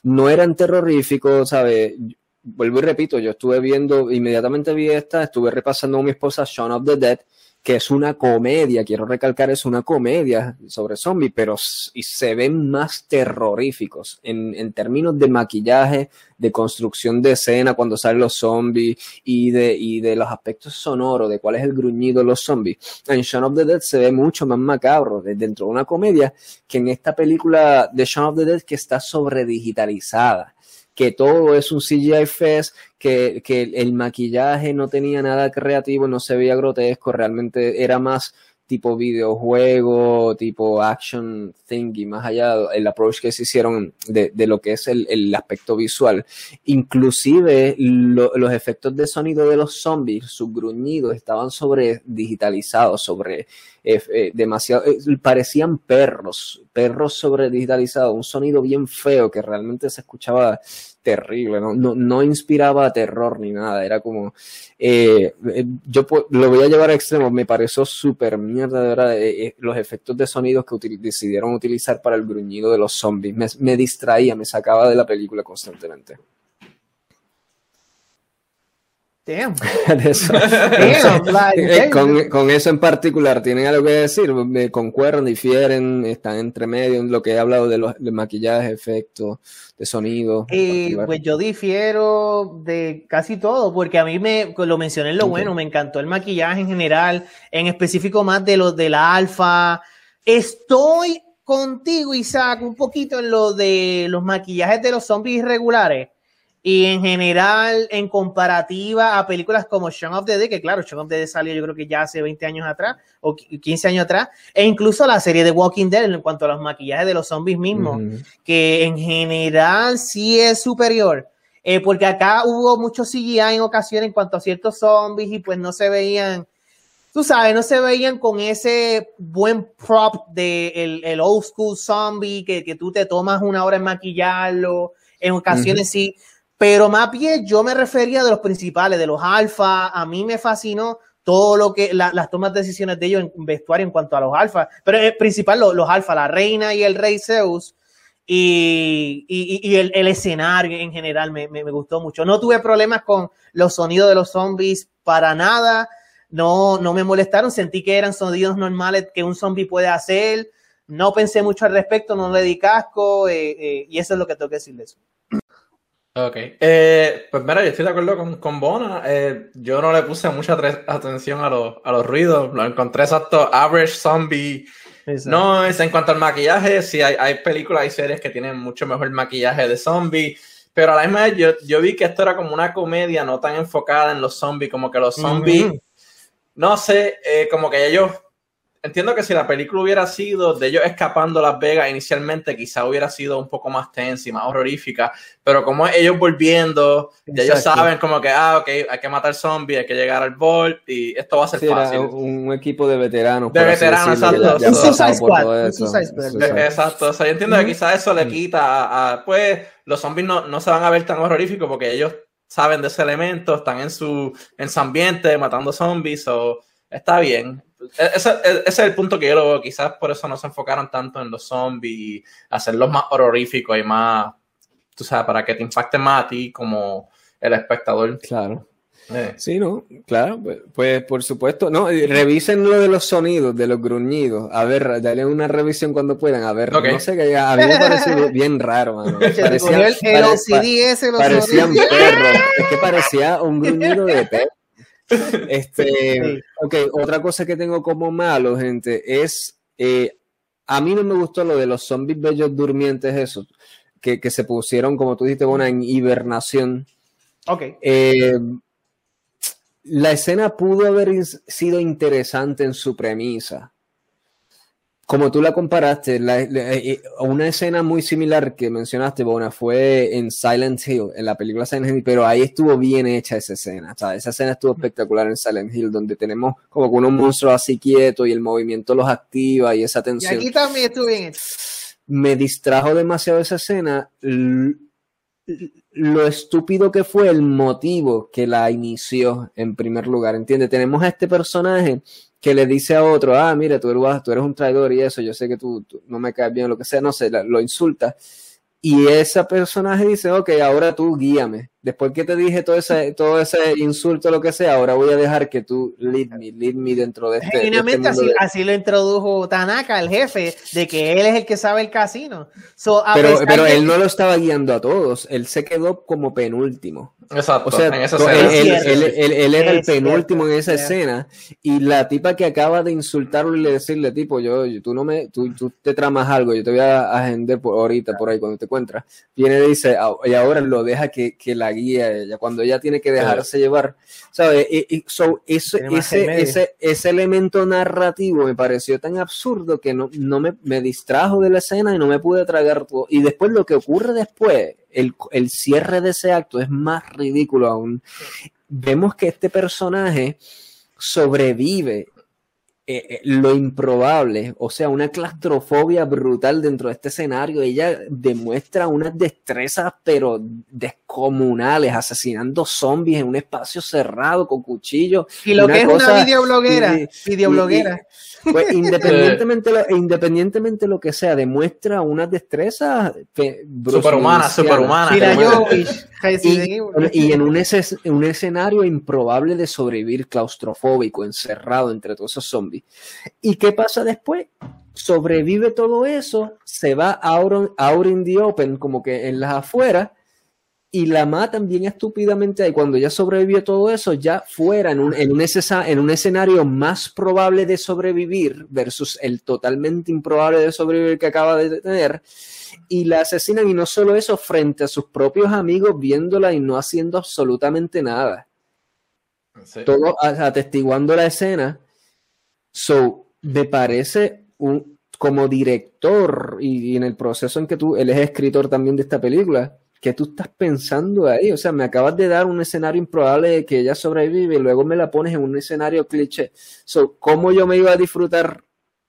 No eran terroríficos, ¿sabes? Vuelvo y repito, yo estuve viendo, inmediatamente vi esta, estuve repasando con mi esposa Shaun of the Dead, que es una comedia, quiero recalcar, es una comedia sobre zombies, pero se ven más terroríficos en, en, términos de maquillaje, de construcción de escena cuando salen los zombies y de, y de los aspectos sonoros, de cuál es el gruñido de los zombies. En Shaun of the Dead se ve mucho más macabro dentro de una comedia que en esta película de Shaun of the Dead que está sobre digitalizada que todo es un CGI fest, que, que el maquillaje no tenía nada creativo, no se veía grotesco, realmente era más tipo videojuego, tipo action thingy, más allá el approach que se hicieron de, de lo que es el, el aspecto visual. Inclusive los efectos de sonido de los zombies, sus gruñidos estaban sobre digitalizados, sobre eh, eh, demasiado, eh, parecían perros, perros sobre digitalizados, un sonido bien feo que realmente se escuchaba terrible, no, no, no inspiraba terror ni nada, era como, eh, yo lo voy a llevar a extremos, me pareció súper mierda, verdad, los efectos de sonidos que decidieron utilizar para el gruñido de los zombies, me distraía, me sacaba de la película constantemente. Damn. con, eso en particular, ¿tienen algo que decir? ¿Me concuerdan, difieren, están entre medio en lo que he hablado de los de maquillaje, efectos, de sonido? Eh, pues yo difiero de casi todo, porque a mí me, lo mencioné en lo bueno, me encantó el maquillaje en general, en específico más de los de la alfa. Estoy contigo, Isaac, un poquito en lo de los maquillajes de los zombies irregulares y en general, en comparativa a películas como Shaun of the Dead, que claro, Shaun of the Dead salió yo creo que ya hace 20 años atrás, o 15 años atrás, e incluso la serie de Walking Dead en cuanto a los maquillajes de los zombies mismos, que en general sí es superior. Eh, porque acá hubo mucho CGI en ocasiones en cuanto a ciertos zombies y pues no se veían, tú sabes, no se veían con ese buen prop de el, old school zombie que, que, tú te tomas una hora en maquillarlo. En ocasiones sí pero más bien yo me refería de los principales, de los alfa. A mí me fascinó todo lo que las tomas de decisiones de ellos en vestuario en cuanto a los alfa. Pero el principal, los, alfa, la reina y el rey Zeus. Y, el, escenario en general me, gustó mucho. No tuve problemas con los sonidos de los zombies para nada. No, no me molestaron. Sentí que eran sonidos normales que un zombie puede hacer. No pensé mucho al respecto, no le di casco. Eh, eh, y eso es lo que tengo que decir de eso. Ok. Eh, pues mira, yo estoy de acuerdo con, con Bona. Eh, yo no le puse mucha atención a, los, a los ruidos. Lo encontré exacto, average zombie. No, es en cuanto al maquillaje, sí hay, hay películas y series que tienen mucho mejor maquillaje de zombie. Pero a la misma vez yo, yo, vi que esto era como una comedia no tan enfocada en los zombies, como que los zombies, no sé, eh, como que ellos entiendo que si la película hubiera sido de ellos escapando Las Vegas inicialmente, quizá hubiera sido un poco más tensa y más horrorífica, pero como ellos volviendo, ya ellos saben como que, ah, ok, hay que matar zombies, hay que llegar al bol y esto va a ser fácil. un equipo de veteranos. De veteranos, exacto. Exacto, o sea, yo entiendo que quizá eso le quita a, pues, los zombies no, no se van a ver tan horroríficos porque ellos saben de ese elemento, están en su, en su ambiente matando zombies, o está bien. E-, ese, e-, ese, es el punto que yo lo veo. Quizás por eso no se enfocaron tanto en los zombies y hacerlos más horroríficos y más, tú sabes, para que te impacte más a ti como el espectador. Claro. Eh. Sí, ¿no? Claro, pues, pues, por supuesto. No, revisen lo de los sonidos, de los gruñidos. A ver, dale una revisión cuando puedan. A ver, no sé, que a mí me parece bien raro, mano. Parecía, el, parecían perros. Es que parecía un gruñido de perro. Este, ok, otra cosa que tengo como malo, gente, es eh, a mí no me gustó lo de los zombies bellos durmientes, eso, que, que se pusieron, como tú dijiste, una en hibernación. Ok. Eh, la escena pudo haber sido interesante en su premisa, como tú la comparaste, la, eh, eh, una escena muy similar que mencionaste, Bona, fue en Silent Hill, en la película Silent Hill, pero ahí estuvo bien hecha esa escena. O sea, esa escena estuvo espectacular en Silent Hill, donde tenemos como que unos monstruos así quietos y el movimiento los activa y esa tensión. Y aquí también estuvo bien hecho. Me distrajo demasiado esa escena. Lo estúpido que fue el motivo que la inició en primer lugar, ¿entiendes? Tenemos a este personaje que le dice a otro, ah, mira, tú eres, tú eres un traidor y eso, yo sé que tú, no me caes bien, lo que sea, no sé, lo insulta. Y ese personaje dice, ok, ahora tú guíame, después que te dije todo ese, todo ese insulto, lo que sea, ahora voy a dejar que tú lead me, lead me dentro de este. de este así, así, lo introdujo Tanaka, el jefe, de que él es el que sabe el casino. pero pero él no lo estaba guiando a todos, él se quedó como penúltimo. Exacto. O sea, en esa escena. Él, él, él, era el penúltimo en esa escena y la tipa que acaba de insultarlo y le decirle, tipo, yo, tú no me, tú, tú te tramas algo, yo te voy a agender por ahorita por ahí cuando te encuentras. Viene y dice, ah, y ahora lo deja que, que la guía ella, cuando ella tiene que dejarse llevar, ¿sabes? Y, y so, eso, ese, ese, ese elemento narrativo me pareció tan absurdo que no, no me, me distrajo de la escena y no me pude tragar todo. Y después lo que ocurre después, el, el cierre de ese acto es más ridículo aún. Vemos que este personaje sobrevive eh, eh, lo improbable, o sea, una claustrofobia brutal dentro de este escenario. Ella demuestra unas destrezas, pero descomunales, asesinando zombies en un espacio cerrado con cuchillos. Y lo que es una videobloguera, videobloguera. Pues independientemente, lo, independientemente lo que sea, demuestra una destreza superhumana, superhumana. y, y, en un, un, escenario improbable de sobrevivir claustrofóbico, encerrado entre todos esos zombies. ¿Y qué pasa después? Sobrevive todo eso, se va out, out in the open, como que en las afueras, y la matan bien estúpidamente ahí. Cuando ya sobrevivió todo eso, ya fuera en un, en un, en un escenario más probable de sobrevivir versus el totalmente improbable de sobrevivir que acaba de tener. Y la asesinan y no solo eso, frente a sus propios amigos viéndola y no haciendo absolutamente nada. Todo atestiguando la escena. So, me parece un, como director y, y en el proceso en que tú, él es escritor también de esta película, ¿qué tú estás pensando ahí? O sea, me acabas de dar un escenario improbable de que ella sobrevive y luego me la pones en un escenario cliché. So, ¿Cómo yo me iba a disfrutar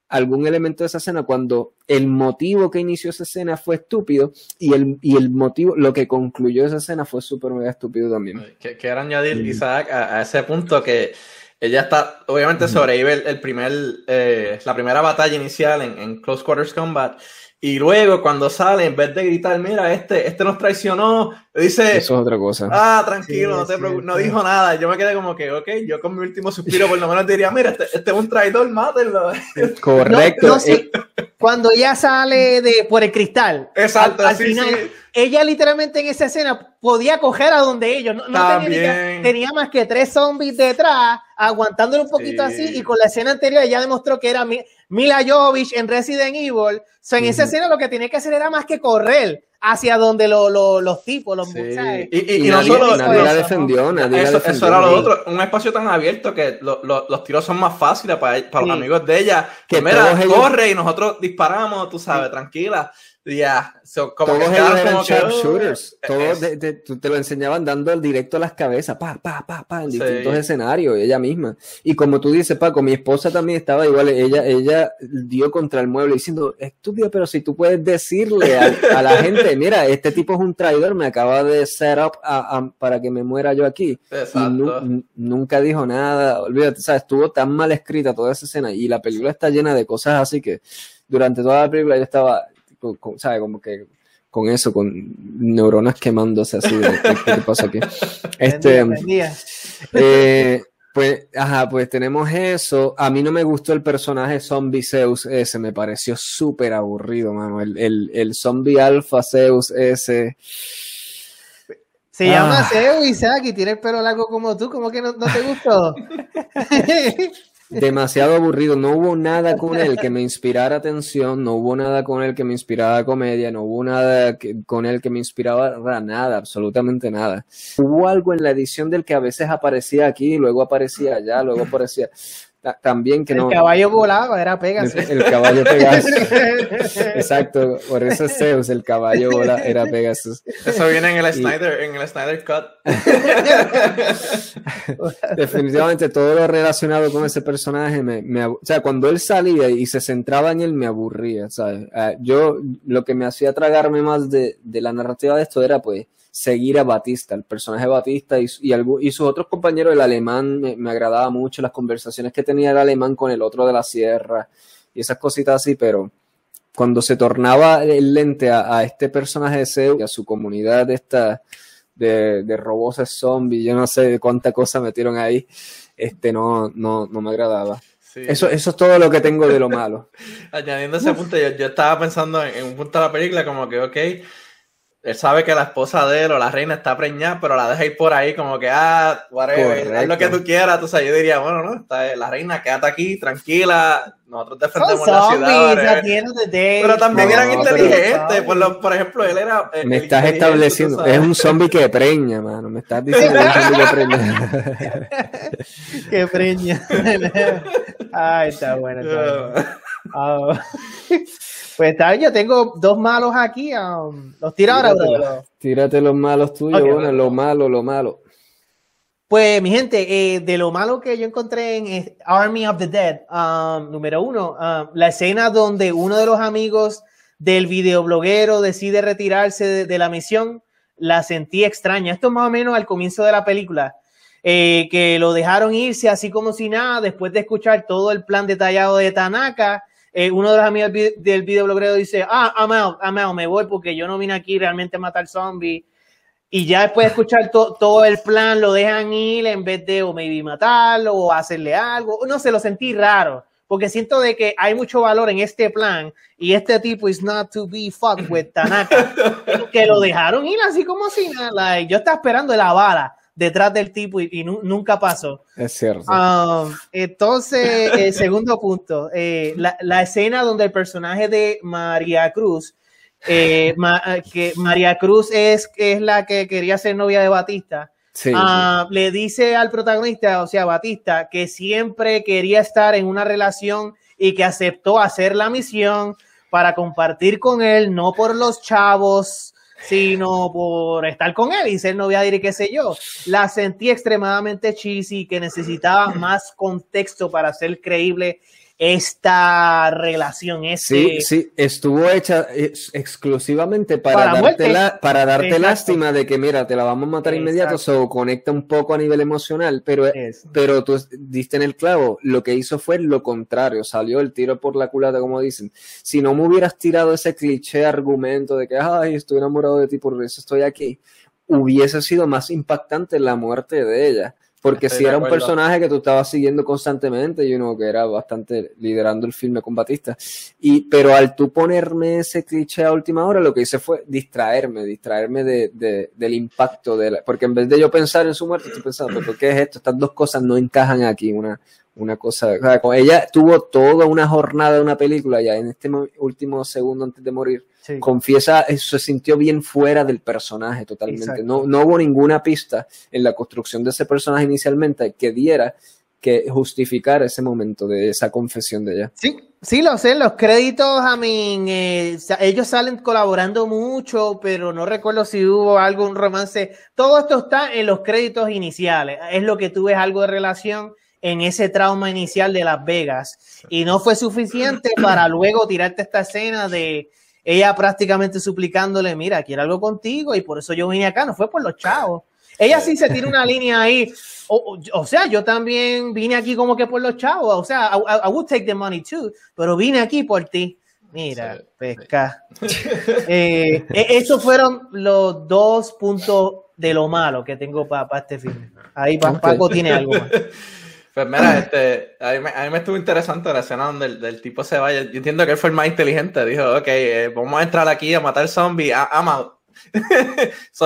algún elemento de esa escena cuando el motivo que inició esa escena fue estúpido y el, y el motivo, lo que concluyó esa escena fue súper mega estúpido también? Quiero añadir, Isaac, a, ese punto que ella está, obviamente sobrevive el, primer, eh, la primera batalla inicial en, en Close Quarters Combat y luego cuando sale, en vez de gritar, mira, este, este nos traicionó, dice... Eso es otra cosa. Ah, tranquilo, no, te no dijo nada. Yo me quedé como que, ok, yo con mi último suspiro por lo menos diría, mira, este, este es un traidor, mátenlo. Correcto. Eh, cuando ella sale de por el cristal. Exacto, al, final, ella literalmente en esa escena podía coger a donde ellos. No, tenía, tenía, más que tres zombies detrás, aguantándolo un poquito así. Y con la escena anterior ella demostró que era Mila Jovovich en Resident Evil. So, en esa escena lo que tenía que hacer era más que correr hacia donde los tipos, los muchachos. Y, no solo nadie la defendió, nadie eso, la defendió. Eso era lo otro, un espacio tan abierto que los tiros son más fáciles para, para los amigos de ella. Que mira, corre y nosotros disparamos, tú sabes, tranquila. Ya, como todos que ellos eran sharpshooters. Oh, todos te lo enseñaban dando el directo a las cabezas, pa, pa, pa, pa, en distintos escenarios, ella misma. Y como tú dices, Paco, mi esposa también estaba igual, ella, ella dio contra el mueble diciendo, estúpido, pero si tú puedes decirle a, la gente, mira, este tipo es un traidor, me acaba de set up para que me muera yo aquí. Y nunca dijo nada, olvídate, sabes, estuvo tan mal escrita toda esa escena y la película está llena de cosas así que durante toda la película yo estaba con, ¿sabe? Como que con eso, con neuronas quemándose así de qué pasa aquí. Este, eh, pues, ajá, pues tenemos eso. A mí no me gustó el personaje zombie Zeus ese, me pareció súper aburrido, mano. El, el, el zombie alfa Zeus ese. Se llama ah. Zeus, Isaac, y tiene el pelo largo como tú, ¿cómo que no, no te gustó? demasiado aburrido. No hubo nada con él que me inspirara atención, no hubo nada con él que me inspirara comedia, no hubo nada con él que me inspiraba nada, absolutamente nada. Hubo algo en la edición del que a veces aparecía aquí, luego aparecía allá, luego aparecía también que el no. El caballo volaba, era Pegasus. El, caballo Pegasus. Exacto, por eso es Zeus, el caballo volaba, era Pegasus. Eso viene en el Snyder, en el Snyder Cut. Definitivamente todo lo relacionado con ese personaje me, me, o sea, cuando él salía y se centraba en él me aburría, ¿sabes? Ah, yo lo que me hacía tragarme más de, de la narrativa de esto era pues seguir a Batista, el personaje de Batista y, y, y sus otros compañeros, el alemán, me, agradaba mucho las conversaciones que tenía el alemán con el otro de la sierra y esas cositas así, pero cuando se tornaba el lente a, este personaje de Zeus y a su comunidad esta de, de robots zombies, yo no sé cuánta cosa metieron ahí, este no, no, no me agradaba. Eso, eso es todo lo que tengo de lo malo. Añadiendo ese punto, yo, yo, estaba pensando en, en, un punto de la película como que, ok, él sabe que la esposa de él o la reina está preñada, pero la deja ir por ahí como que, ah, whatever, haz lo que tú quieras. Tú sabes, yo diría, bueno, no, está la reina, quédate aquí, tranquila, nosotros defendemos la ciudad. Pero también eran inteligentes. Por, lo, por, ejemplo, él era. Eh, me estás estableciendo, es un zombie que preña, mano. Me estás diciendo un zombie que preña. que preña. Ay, está bueno. Está bueno. Oh. Pues está bien, yo tengo dos malos aquí. Um, los tiro ahora, Tírate los malos tuyos, bueno, lo malo, lo malo. Pues, mi gente, eh, de lo malo que yo encontré en Army of the Dead, um, número uno, um, la escena donde uno de los amigos del videobloguero decide retirarse de, la misión, la sentí extraña. Esto más o menos al comienzo de la película. Eh, que lo dejaron irse así como si nada, después de escuchar todo el plan detallado de Tanaka eh, uno de los amigos del videobloguero dice, ah, I'm out, I'm out, me voy porque yo no vine aquí realmente a matar zombies. Y ya después de escuchar todo el plan, lo dejan ir en vez de o maybe matarlo o hacerle algo. No sé, lo sentí raro. Porque siento de que hay mucho valor en este plan y este tipo is not to be fucked with Tanaka. que lo dejaron ir así como si nada. yo estaba esperando la bala detrás del tipo y, nunca pasó. Es cierto. Um, entonces, el segundo punto, eh, la, escena donde el personaje de María Cruz, eh, que María Cruz es, es la que quería ser novia de Batista, ah, le dice al protagonista, o sea, Batista, que siempre quería estar en una relación y que aceptó hacer la misión para compartir con él, no por los chavos, sino por estar con él y ser novia de qué sé yo. La sentí extremadamente cheesy, que necesitaba más contexto para ser creíble esta relación. Este... Sí, sí, estuvo hecha exclusivamente para, darte, para darte lástima de que, mira, te la vamos a matar inmediato, o conecta un poco a nivel emocional, pero, pero tú diste en el clavo, lo que hizo fue lo contrario, salió el tiro por la culata, como dicen. Si no me hubieras tirado ese cliché argumento de que, ay, estoy enamorado de ti, por eso estoy aquí, hubiese sido más impactante la muerte de ella porque si era un personaje que tú estabas siguiendo constantemente, y uno que era bastante liderando el filme con Batista. Y, pero al tú ponerme ese cliché a última hora, lo que hice fue distraerme, distraerme de, de, del impacto de la, porque en vez de yo pensar en su muerte, estoy pensando, ¿por qué es esto? Estas dos cosas no encajan aquí, una, una cosa, o sea, ella tuvo toda una jornada de una película ya en este último segundo antes de morir, confiesa, eh, se sintió bien fuera del personaje totalmente. No, no hubo ninguna pista en la construcción de ese personaje inicialmente que diera que justificar ese momento de esa confesión de ella. Sí, sí, lo sé, los créditos, a mí, eh, ellos salen colaborando mucho, pero no recuerdo si hubo algún romance. Todo esto está en los créditos iniciales, es lo que tú ves algo de relación en ese trauma inicial de Las Vegas y no fue suficiente para luego tirarte esta escena de ella prácticamente suplicándole, mira, quiero algo contigo y por eso yo vine acá, no fue por los chavos. Ella sí se tira una línea ahí, o, sea, yo también vine aquí como que por los chavos, o sea, I, would take the money too, pero vine aquí por ti. Mira, pesca. Eh, e, esos fueron los dos puntos de lo malo que tengo para este film. Ahí Paco tiene algo más. Pues mira, este, a, mí, me estuvo interesante la escena donde el, tipo se vaya. Yo entiendo que él fue el más inteligente. Dijo, ok, eh, vamos a entrar aquí a matar zombies. I'm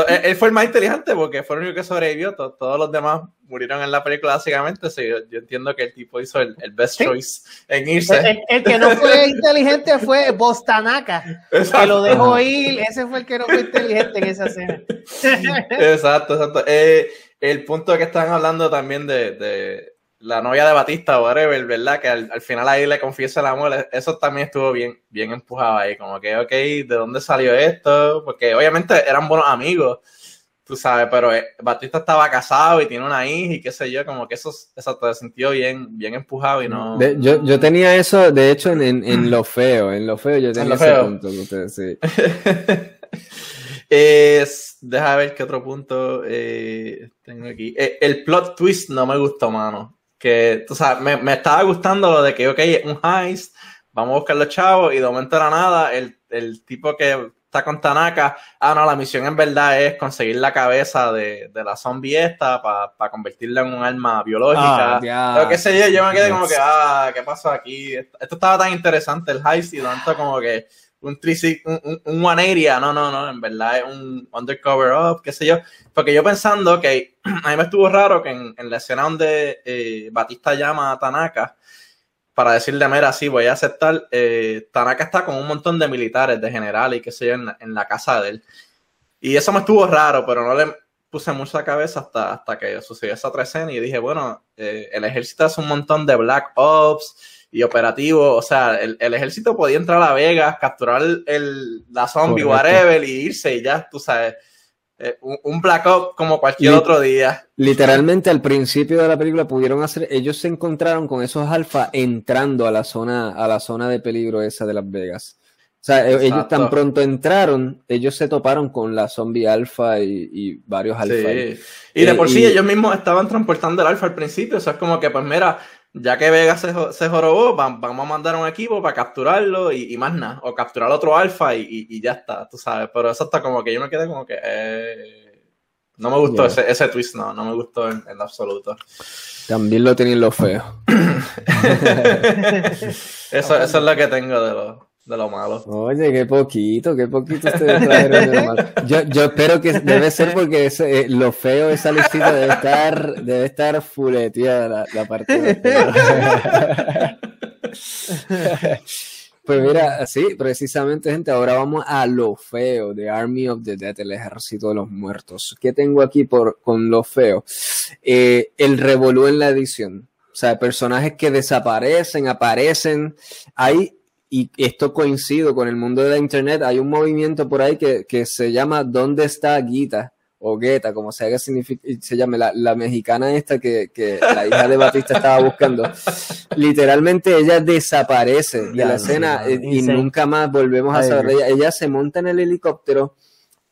él, fue el más inteligente porque fue el único que sobrevivió. todos los demás murieron en la película, básicamente. yo, entiendo que el tipo hizo el, best choice en irse. El, que no fue inteligente fue Bostanaka, que lo dejó ir. Ese fue el que no fue inteligente en esa escena. exacto, exacto. Eh, el punto que están hablando también de la novia de Batista, whatever, ¿verdad? Que al, final ahí le confiesa el amor, eso también estuvo bien, bien empujado ahí, como que, ok, ¿de dónde salió esto? Porque obviamente eran buenos amigos, tú sabes, pero eh, Batista estaba casado y tiene una hija y qué sé yo, como que eso, eso te sintió bien, bien empujado y no... yo, yo tenía eso, de hecho, en, en, lo feo, en lo feo yo tenía ese punto, ustedes, sí. Es, deja ver qué otro punto eh, tengo aquí. Eh, el plot twist no me gustó, mano que, tú sabes, me, me, estaba gustando lo de que, ok, un heist, vamos a buscar los chavos y de momento era nada, el, el tipo que está con Tanaka. Ah, no, la misión en verdad es conseguir la cabeza de, de la zombie esta para convertirla en un arma biológica. Ah, Pero qué sé yo, yo me quedé como que, ah, ¿qué pasó aquí? Esto estaba tan interesante, el heist, y tanto como que un, un, un, one area, no, no, no, en verdad es un undercover up, qué sé yo. Porque yo pensando que a mí me estuvo raro que en, en la escena donde eh, Batista llama a Tanaka, para decirle, mira, sí, voy a aceptar. Eh, Tanaka está con un montón de militares, de generales y qué sé yo, en, en, la casa de él. Y eso me estuvo raro, pero no le puse mucha cabeza hasta, hasta que sucedió esa otra escena y dije, bueno, eh, el ejército hace un montón de Black Ops y operativos, o sea, el, el, ejército podía entrar a Vegas, capturar el, la zombie, Correcto. whatever, y irse y ya, tú sabes. Eh, un Black Ops como cualquier Lit otro día. Literalmente al principio de la película pudieron hacer, ellos se encontraron con esos alfa entrando a la zona, a la zona de peligro esa de Las Vegas. O sea, Exacto. ellos tan pronto entraron, ellos se toparon con la zombie alfa y, y varios alfa. Sí. Y de por eh, sí y... ellos mismos estaban transportando el alfa al principio, o sea, es como que pues mira, ya que Vega se, se jorobó, vamos a mandar un equipo para capturarlo y, y más nada, o capturar otro alfa y, y, y, ya está, tú sabes, pero eso está como que yo me quedé como que... Eh, no me gustó yeah. ese, ese, twist, no, no me gustó en, en absoluto. También lo tienen los feos. eso, eso es lo que tengo de los de lo malo. Oye, qué poquito, qué poquito ustedes trajeron de lo malo. Yo, yo espero que debe ser porque eh, lo feo, esa listita debe estar, debe estar fuleteada la, la parte de Pues mira, sí, precisamente, gente, ahora vamos a lo feo de Army of the Dead, el ejército de los muertos. ¿Qué tengo aquí por, con lo feo? Eh, el revolú en la edición. O sea, personajes que desaparecen, aparecen. Hay y esto coincido con el mundo de la internet, hay un movimiento por ahí que, que se llama ¿Dónde está Guita? o Gueta, como se, se llame, la, la, mexicana esta que, que, la hija de Batista estaba buscando. Literalmente ella desaparece de la escena y, y nunca más volvemos a saber de ella. Ella se monta en el helicóptero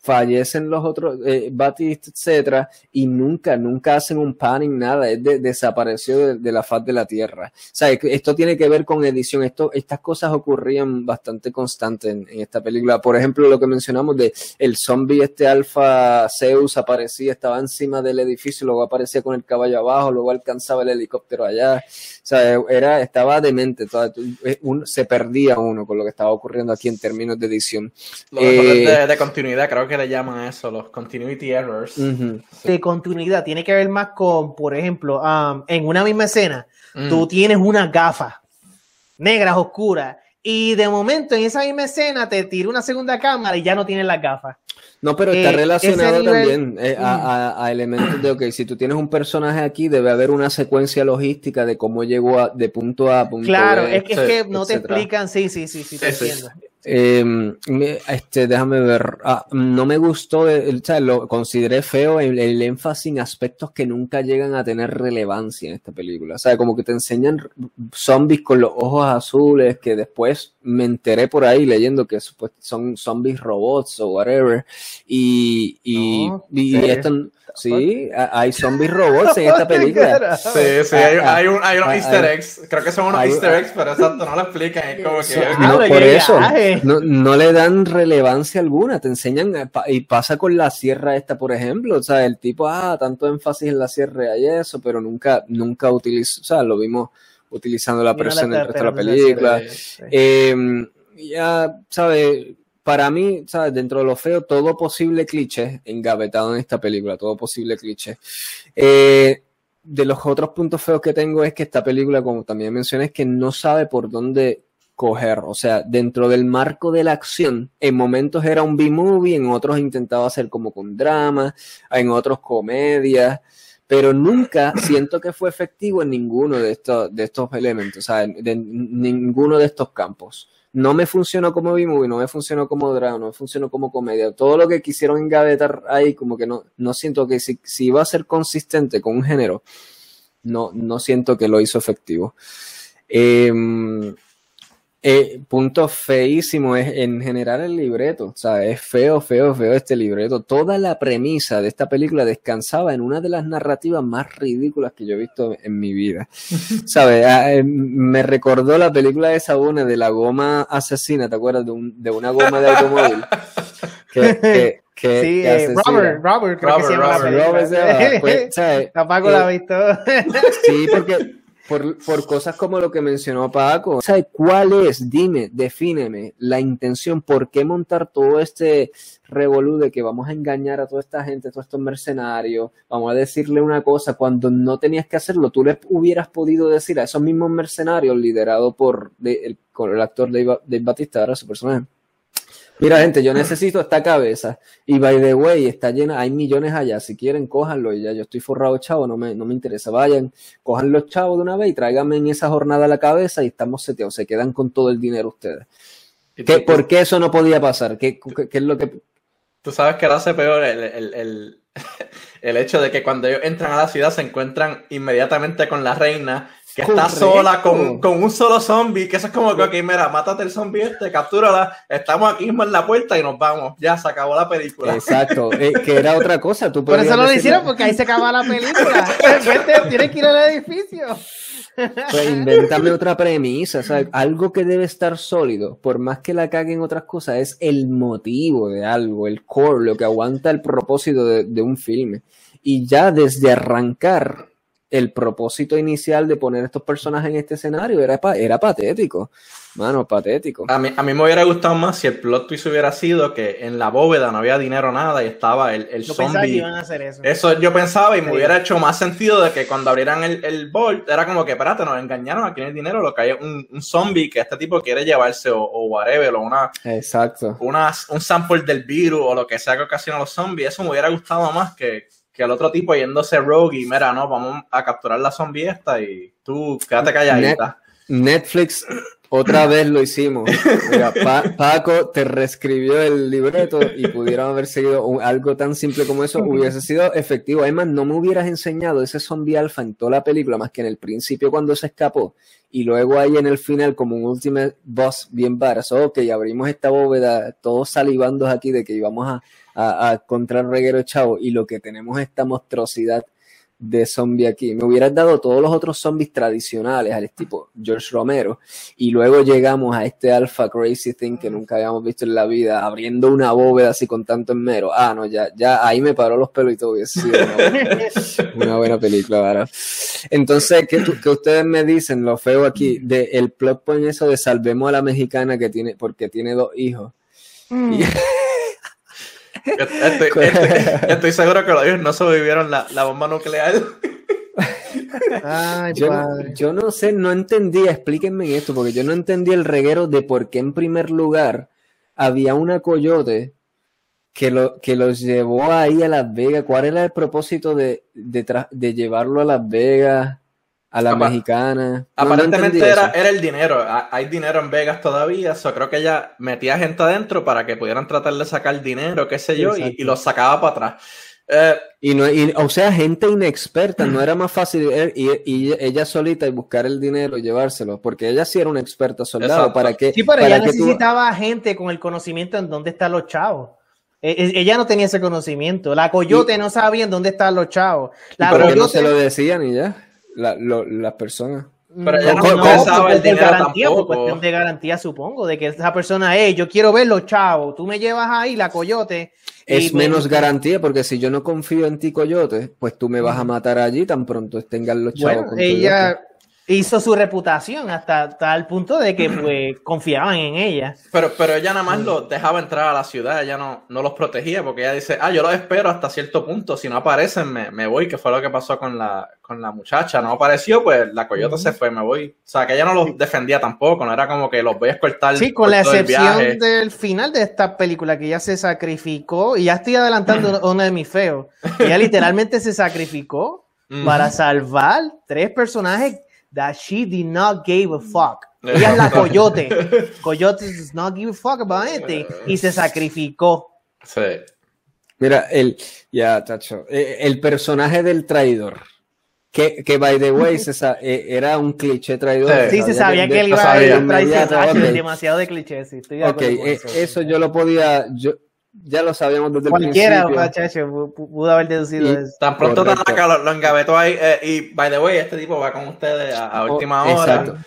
fallecen los otros, eh, Batista, etcétera, y nunca, nunca hacen un panning, nada, es de, desapareció de, de, la faz de la tierra. O sea, esto tiene que ver con edición, esto, estas cosas ocurrían bastante constantes en, en, esta película. Por ejemplo, lo que mencionamos de el zombie, este alfa Zeus aparecía, estaba encima del edificio, luego aparecía con el caballo abajo, luego alcanzaba el helicóptero allá. O sea, era, estaba demente, toda, un, se perdía uno con lo que estaba ocurriendo aquí en términos de edición. Lo eh, de, de continuidad, creo que le llaman a eso, los continuity errors. Uh -huh. De continuidad, tiene que ver más con, por ejemplo, um, en una misma escena, mm. tú tienes unas gafas negras, oscuras, y de momento en esa misma escena te tira una segunda cámara y ya no tienes las gafas. No, pero está eh, relacionado nivel... también eh, a, a, a, elementos de, ok, si tú tienes un personaje aquí, debe haber una secuencia logística de cómo llegó a, de punto A a punto claro, B. Claro, es, es, que no te explican, sí, sí, sí, sí, te entiendo. Eh, este, déjame ver. Ah, no me gustó, el, o sea, lo consideré feo el, el, énfasis en aspectos que nunca llegan a tener relevancia en esta película. O sea, como que te enseñan zombies con los ojos azules, que después me enteré por ahí leyendo que son zombies robots o whatever. Y, y, no, y esto, sí, hay zombies robots en esta película. Sí, sí, hay, hay, un, hay unos easter eggs. Creo que son unos hay, easter eggs, pero exacto, no lo explican. Es como que. No, por eso. No, no, le dan relevancia alguna. Te enseñan, eh, y pasa con la sierra esta, por ejemplo. O sea, el tipo, ah, tanto énfasis en la sierra y eso, pero nunca, nunca utilizó, o sea, lo vimos utilizando la presión en el resto de la película. Sí. Eh, ya, ¿sabes? Para mí, ¿sabes? Dentro de lo feo, todo posible cliché engavetado en esta película, todo posible cliché. Eh, de los otros puntos feos que tengo es que esta película, como también mencioné, es que no sabe por dónde coger. O sea, dentro del marco de la acción, en momentos era un B-movie, en otros intentaba hacer como con drama, en otros comedias pero nunca siento que fue efectivo en ninguno de estos, de estos elementos, o sea, de, de ninguno de estos campos. No me funcionó como B-movie, no me funcionó como drama, no me funcionó como comedia. Todo lo que quisieron engavetar ahí, como que no, no siento que si, si iba a ser consistente con un género, no, no siento que lo hizo efectivo. Eh, eh, punto feísimo es en general el libreto, o sea, es feo, feo, feo este libreto. Toda la premisa de esta película descansaba en una de las narrativas más ridículas que yo he visto en mi vida. ¿Sabes? Eh, me recordó la película de Sabone de la goma asesina, ¿te acuerdas? De, un, de una goma de automóvil. que, que, sí, eh, Robert, Robert, creo que se llama Robert, la Robert, pues, Tampoco la ha visto. sí, porque por, por, cosas como lo que mencionó Paco. ¿Sabes cuál es? Dime, defíneme la intención, por qué montar todo este revolú de que vamos a engañar a toda esta gente, a todos estos mercenarios, vamos a decirle una cosa cuando no tenías que hacerlo, tú les hubieras podido decir a esos mismos mercenarios liderados por el, el actor Dave, Dave Batista, ahora su personaje Mira, gente, yo necesito esta cabeza. Y by the way, está llena, hay millones allá. Si quieren, cójanlo. Y ya yo estoy forrado, chavo, no me, no me interesa. Vayan, cojan los chavos de una vez y tráiganme en esa jornada la cabeza y estamos seteados. Se quedan con todo el dinero ustedes. ¿Qué, ¿Por qué eso no podía pasar? ¿Qué, qué, es lo que.? Tú sabes que lo hace peor el, el, el, el hecho de que cuando ellos entran a la ciudad se encuentran inmediatamente con la reina que está sola con, con, un solo zombie, que eso es como que, ok, mira, mátate el zombie este, captúrala, estamos aquí mismo en la puerta y nos vamos, ya se acabó la película. Exacto, eh, que era otra cosa. Tú Por eso no lo hicieron, porque ahí se acaba la película. tienes que ir al edificio. Pues invéntame otra premisa. Algo que debe estar sólido, por más que la caguen otras cosas, es el motivo de algo, el core, lo que aguanta el propósito de, de un filme. Y ya desde arrancar, el propósito inicial de poner estos personajes en este escenario era, era patético. Mano, patético. A mí, a mí me hubiera gustado más si el plot twist hubiera sido que en la bóveda no había dinero nada y estaba el, el zombie. eso. yo pensaba y me hubiera hecho más sentido de que cuando abrieran el, el vault era como que, espérate, nos engañaron, aquí no hay dinero, lo que hay es un, un zombie que este tipo quiere llevarse o, o whatever, o una, Exacto. Una, un sample del virus o lo que sea que ocasiona los zombies. Eso me hubiera gustado más que, que el otro tipo yéndose rogue y mira, no, vamos a capturar la zombie esta y tú quédate calladita. Netflix otra vez lo hicimos. Mira, Paco te reescribió el libreto y pudieron haber seguido algo tan simple como eso, hubiese sido efectivo. Además, no me hubieras enseñado ese zombie alfa en toda la película, más que en el principio cuando se escapó, y luego ahí en el final, como un último boss bien barato. Ok, abrimos esta bóveda, todos salivando aquí de que íbamos a, a, a encontrar reguero chavo, y lo que tenemos es esta monstruosidad de zombie aquí. Me hubieras dado todos los otros zombies tradicionales, al tipo George Romero, y luego llegamos a este Alpha Crazy Thing que nunca habíamos visto en la vida, abriendo una bóveda así con tanto enmero. Ah, no, ya, ya ahí me paró los pelos y todo. una, buena, película, ¿verdad? Entonces, ¿qué, ¿qué, ustedes me dicen? Lo feo aquí, de el plot point eso de salvemos a la mexicana que tiene, porque tiene dos hijos. Mm. Estoy, seguro que los hijos no sobrevivieron la, la bomba nuclear. yo, no sé, no entendí, explíquenme esto, porque yo no entendí el reguero de por qué en primer lugar había una coyote que, lo, que los llevó ahí a Las Vegas. ¿Cuál era el propósito de, de, de llevarlo a Las Vegas? A la mexicana. aparentemente era, era, el dinero. Hay dinero en Vegas todavía. So creo que ella metía gente adentro para que pudieran tratar de sacar dinero, qué sé yo, y, y, lo sacaba para atrás. Eh, y no, o sea, gente inexperta, no era más fácil ir, y, ella solita y buscar el dinero y llevárselo, porque ella sí era una experta soldado. ¿Para que Sí, pero ella necesitaba gente con el conocimiento en dónde están los chavos. E, e, ella no tenía ese conocimiento. La coyote no sabía en dónde están los chavos. La coyote... no se lo decían y ya la, lo, las personas. Pero ella no, no, el dinero garantía, por cuestión de garantía, supongo, de que esa persona, hey, yo quiero verlo, chavo, tú me llevas ahí, la coyote. Es menos garantía, porque si yo no confío en ti, coyote, pues tú me vas a matar allí tan pronto tengan los chavos. Bueno, ella, hizo su reputación hasta tal punto de que pues confiaban en ella. Pero, pero ella nada más los dejaba entrar a la ciudad, ella no, no los protegía porque ella dice, ah, yo los espero hasta cierto punto, si no aparecen me, me voy, que fue lo que pasó con la, con la muchacha, no apareció, pues la coyota se fue, me voy. O sea, que ella no los defendía tampoco, no era como que los voy a escoltar. Sí, con la excepción del final de esta película, que ella se sacrificó, y ya estoy adelantando uno de mis feos, ella literalmente se sacrificó para salvar tres personajes that she did not give a fuck. Ella es la coyote. Coyote does not give a fuck about anything. Y se sacrificó. Sí. Mira, el, ya, tacho, eh, el personaje del traidor. Que, que by the way, se eh, era un cliché traidor. Sí, se sabía que él iba a ir. Demasiado de cliché, sí. Estoy ok, eh, eso, eso yo lo podía. Yo, ya lo sabíamos desde Cualquiera, el principio. muchacho, pudo haber deducido eso. Tan pronto lo, lo, engavetó ahí. Eh, y, by the way, este tipo va con ustedes a, a oh, última hora. Exacto.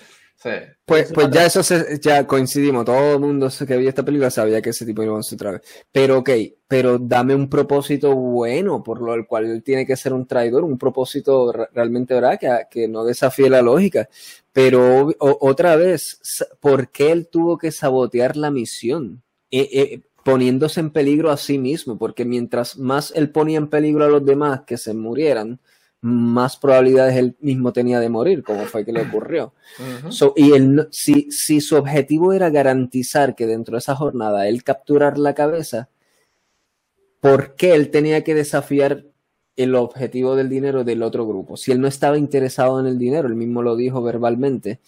Pues, pues ya eso se, ya coincidimos, todo el mundo que vio esta película sabía que ese tipo iba a ser otra vez. Pero ok, pero dame un propósito bueno por lo cual él tiene que ser un traidor, un propósito realmente verdad que, que no desafíe la lógica. Pero otra vez, ¿por qué él tuvo que sabotear la misión? Eh, eh, poniéndose en peligro a sí mismo, porque mientras más él ponía en peligro a los demás que se murieran, más probabilidades él mismo tenía de morir, como fue que le ocurrió. y él, si, si su objetivo era garantizar que dentro de esa jornada él capturar la cabeza, ¿por qué él tenía que desafiar el objetivo del dinero del otro grupo? Si él no estaba interesado en el dinero, él mismo lo dijo verbalmente,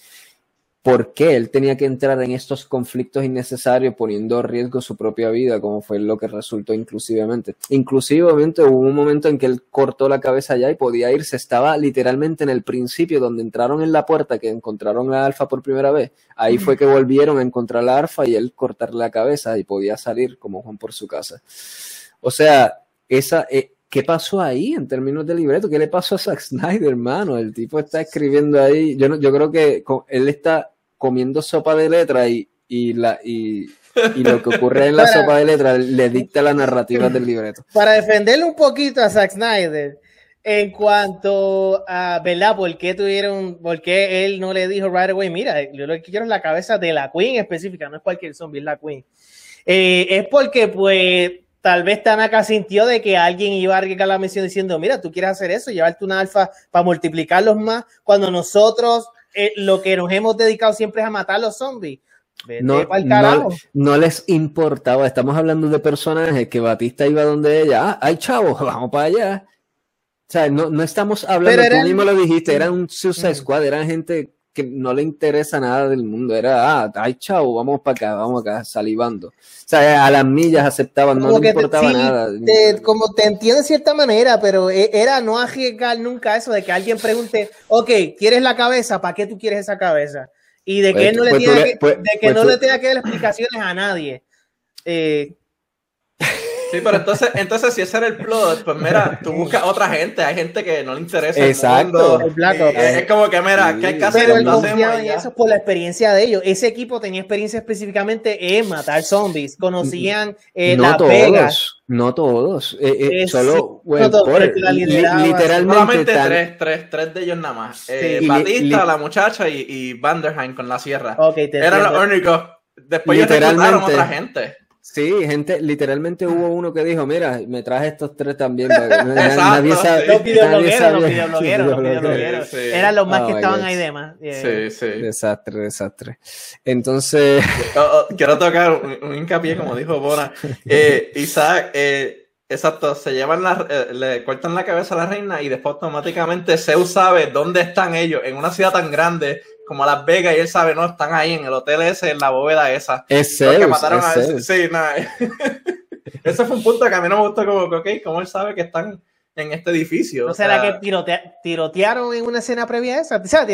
por qué él tenía que entrar en estos conflictos innecesarios poniendo en riesgo su propia vida, como fue lo que resultó inclusivamente. Inclusivamente hubo un momento en que él cortó la cabeza ya y podía irse, estaba literalmente en el principio donde entraron en la puerta que encontraron la alfa por primera vez, ahí fue que volvieron a encontrar la alfa y él cortarle la cabeza y podía salir como Juan por su casa. O sea, esa... Eh, ¿Qué pasó ahí en términos de libreto? ¿Qué le pasó a Zack Snyder, hermano? El tipo está escribiendo ahí. Yo, no, yo creo que él está comiendo sopa de letra y, y, la, y, y lo que ocurre en la sopa de letra le dicta la narrativa del libreto. Para defenderle un poquito a Zack Snyder, en cuanto a, ¿verdad? ¿Por qué tuvieron, por qué él no le dijo right away, mira, yo lo que quiero es la cabeza de la Queen específica, no es cualquier zombie, es la Queen. Eh, es porque, pues, tal vez Tanaka sintió de que alguien iba a arriesgar la misión diciendo, mira, tú quieres hacer eso, llevarte una alfa para multiplicarlos más, cuando nosotros eh, lo que nos hemos dedicado siempre es a matar a los zombies. no, no, les importaba, estamos hablando de personajes que Batista iba donde ella, ah, hay chavos, vamos para allá. O sea, no, no estamos hablando, tú mismo lo dijiste, era un Suicide Squad, eran gente que no le interesa nada del mundo. Era, ah, ay, chavo, vamos para acá, vamos acá, salivando. O sea, a las millas aceptaban, no le importaba nada. como te entiendo de cierta manera, pero e, era no arriesgar nunca eso de que alguien pregunte, ok, ¿quieres la cabeza? ¿Para qué tú quieres esa cabeza? Y de que, pues, no, le, pues que, pues, de que no le tenga que dar explicaciones a nadie. Eh, Sí, pero entonces, entonces si ese era el plot, pues mira, tú buscas otra gente, hay gente que no le interesa. Exacto. El mundo, es, como que, mira, ¿qué hay que hacer? Pero él eso por la experiencia de ellos. Ese equipo tenía experiencia específicamente en matar zombies. Conocían eh, no todos, No todos, eh, eh, solo no todos, literalmente. Solamente tres, tres, tres de ellos nada más. Eh, Batista, la muchacha y, y Vanderheim con la sierra. Okay, Eran los únicos. Después ellos reclutaron otra gente. Sí, gente, literalmente hubo uno que dijo, mira, me traje estos tres también. nadie sabe, los videoblogueros, los videoblogueros, los videoblogueros. Eran los más que estaban ahí de más. Sí, sí. Desastre, desastre. Entonces... Oh, oh, quiero tocar un, hincapié, como dijo Bona. Eh, Isaac, eh, exacto, se llevan la, eh, le cortan la cabeza a la reina y después automáticamente Zeus sabe dónde están ellos, en una ciudad tan grande como Las Vegas y él sabe, no, están ahí en el hotel ese, en la bóveda esa. Es Zeus, mataron a Sí, nada. ese fue un punto que a mí no me gustó, como, ok, como él sabe que están en este edificio. ¿No será que tirotearon en una escena previa a esa? O sea,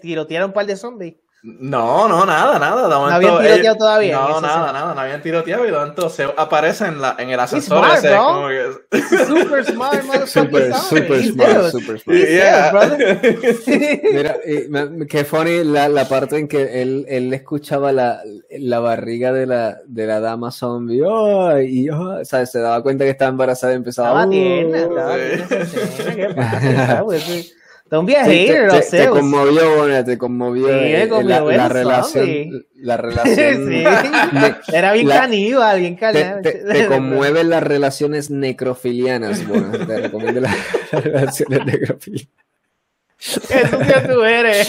tirotearon un par de zombies. No, no, nada, nada. no habían tiroteado todavía. No, nada, nada, no habían tiroteado y de momento se aparece en, la, en el ascensor smart, ese. Como que... Super smart, Super, super smart, super smart. Yeah. Mira, qué funny la, la, parte en que él, él escuchaba la, la barriga de la, de la dama zombie. Oh, y oh, o sea, se daba cuenta que estaba embarazada y empezaba. Estaba tierna, estaba tierna. ¿Qué pasa? Don't be a hater, te, te, te, conmovió, bueno, te conmovió, sí, eh, la, la, relación. La relación sí. Era bien la, caníbal, bien caníbal. Te, te, conmueven las relaciones necrofilianas. Bueno, te recomiendo las, las relaciones necrofilianas. Qué sucio tú eres.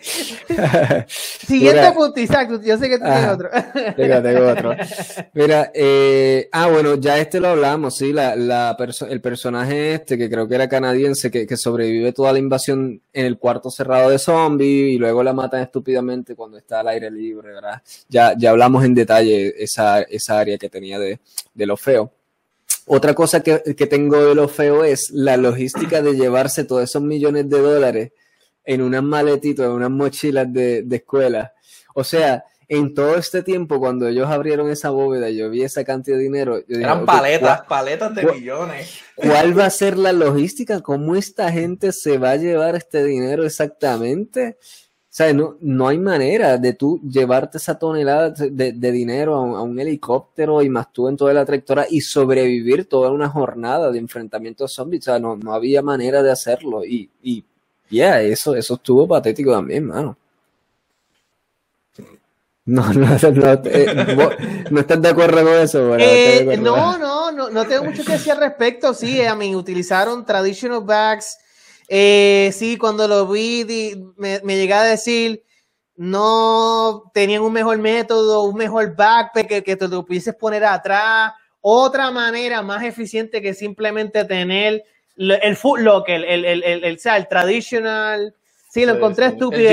Siguiente punto, Isaac, yo sé que tú tienes otro. tengo, tengo otro. Mira, eh, ah, bueno, ya este lo hablamos, sí, la, la el personaje este, que creo que era canadiense, que, que, sobrevive toda la invasión en el cuarto cerrado de zombies y luego la matan estúpidamente cuando está al aire libre, ¿verdad? Ya, ya hablamos en detalle esa, esa área que tenía de, de lo feo. Otra cosa que, que tengo de lo feo es la logística de llevarse todos esos millones de dólares en unas maletitas, en unas mochilas de, de escuela. O sea, en todo este tiempo, cuando ellos abrieron esa bóveda, yo vi esa cantidad de dinero. Eran paletas, paletas de millones. ¿Cuál va a ser la logística? ¿Cómo esta gente se va a llevar este dinero exactamente? O sea, no, no hay manera de tú llevarte esa tonelada de, dinero a un, helicóptero y más tú en toda la trayectoria y sobrevivir toda una jornada de enfrentamiento zombies. O sea, no, no había manera de hacerlo. Y, y yeah, eso, eso estuvo patético también, mano. No, no, no, eh, no, estás de acuerdo con eso. Eh, no, no, no, no tengo mucho que decir al respecto. Sí, a mí utilizaron traditional bags. Eh, sí, cuando lo vi, me, me llegué a decir, no tenían un mejor método, un mejor backpack que, que te lo pudieses poner atrás. Otra manera más eficiente que simplemente tener el foot lock, el, el, el, el, el, el traditional. Sí, lo encontré estúpido.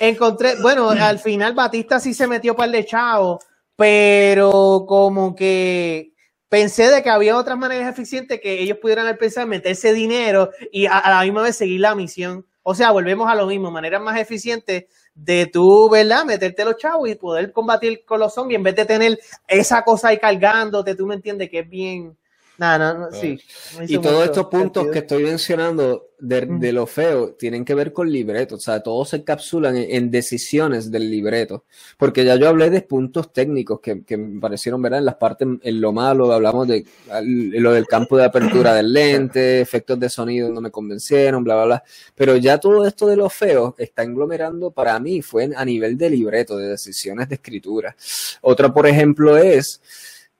Encontré, bueno, al final Batista sí se metió para el de chavo, pero como que pensé de que había otras maneras eficientes que ellos pudieran pensar meterse dinero y a, la misma vez seguir la misión. O sea, volvemos a lo mismo, maneras más eficientes de tú, ¿verdad? Meterte los chavos y poder combatir con los zombies en vez de tener esa cosa ahí cargándote, tú me entiendes que es bien, no, no, sí. Y todos estos puntos que estoy mencionando de, lo feo tienen que ver con libreto, o sea, todos se encapsulan en, decisiones del libreto, porque ya yo hablé de puntos técnicos que, me parecieron, ¿verdad? En las partes, en lo malo, hablamos de lo del campo de apertura del lente, efectos de sonido no me convencieron, bla, bla, bla, pero ya todo esto de lo feo está englomerando para mí, fue a nivel de libreto, de decisiones de escritura. Otra, por ejemplo, es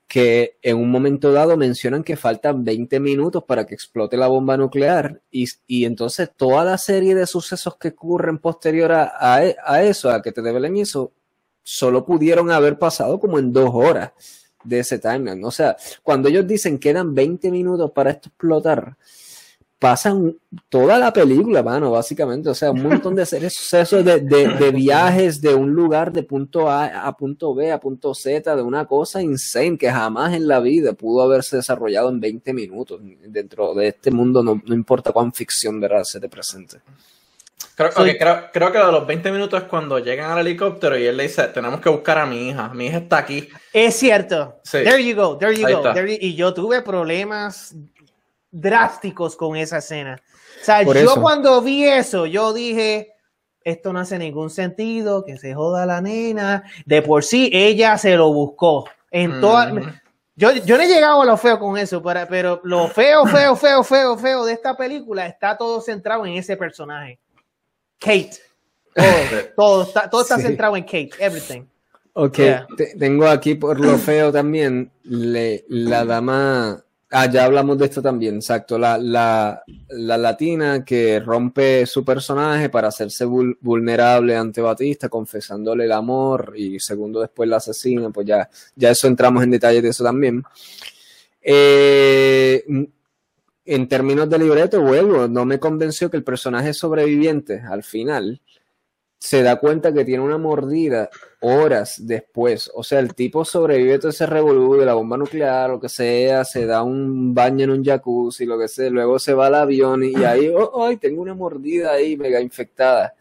que en un momento dado mencionan que faltan 20 minutos para que explote la bomba nuclear y, y entonces toda la serie de sucesos que ocurren posterior a, a, eso, a que te develen eso, solo pudieron haber pasado como en dos horas de ese timeline. O sea, cuando ellos dicen que eran 20 minutos para esto explotar, pasan toda la película, mano, básicamente. O sea, un montón de sucesos de, de, viajes de un lugar de punto A a punto B a punto Z, de una cosa insane que jamás en la vida pudo haberse desarrollado en 20 minutos. Dentro de este mundo, no, importa cuán ficción verdad se te presente. Creo, creo, creo, que de los 20 minutos es cuando llegan al helicóptero y él le dice, tenemos que buscar a mi hija, mi hija está aquí. Es cierto. There you go, there you go. y yo tuve problemas drásticos con esa escena. O sea, yo cuando vi eso, yo dije, esto no hace ningún sentido, que se joda la nena. De por sí, ella se lo buscó. En toda, yo, yo no he llegado a lo feo con eso, pero, pero lo feo, feo, feo, feo, feo de esta película está todo centrado en ese personaje. Kate. Todo, está, todo está centrado en Kate, everything. Ok, tengo aquí por lo feo también le, la dama Ah, ya hablamos de esto también, exacto. La, la, la, latina que rompe su personaje para hacerse vulnerable ante Batista, confesándole el amor y segundo después la asesina, pues ya, ya eso entramos en detalles de eso también. Eh, en términos de libreto, vuelvo, no me convenció que el personaje sobreviviente al final se da cuenta que tiene una mordida horas después. O sea, el tipo sobrevive todo ese revolú de la bomba nuclear, lo que sea, se da un baño en un jacuzzi, lo que sea, luego se va al avión y, ahí, oh, ay, tengo una mordida ahí mega infectada.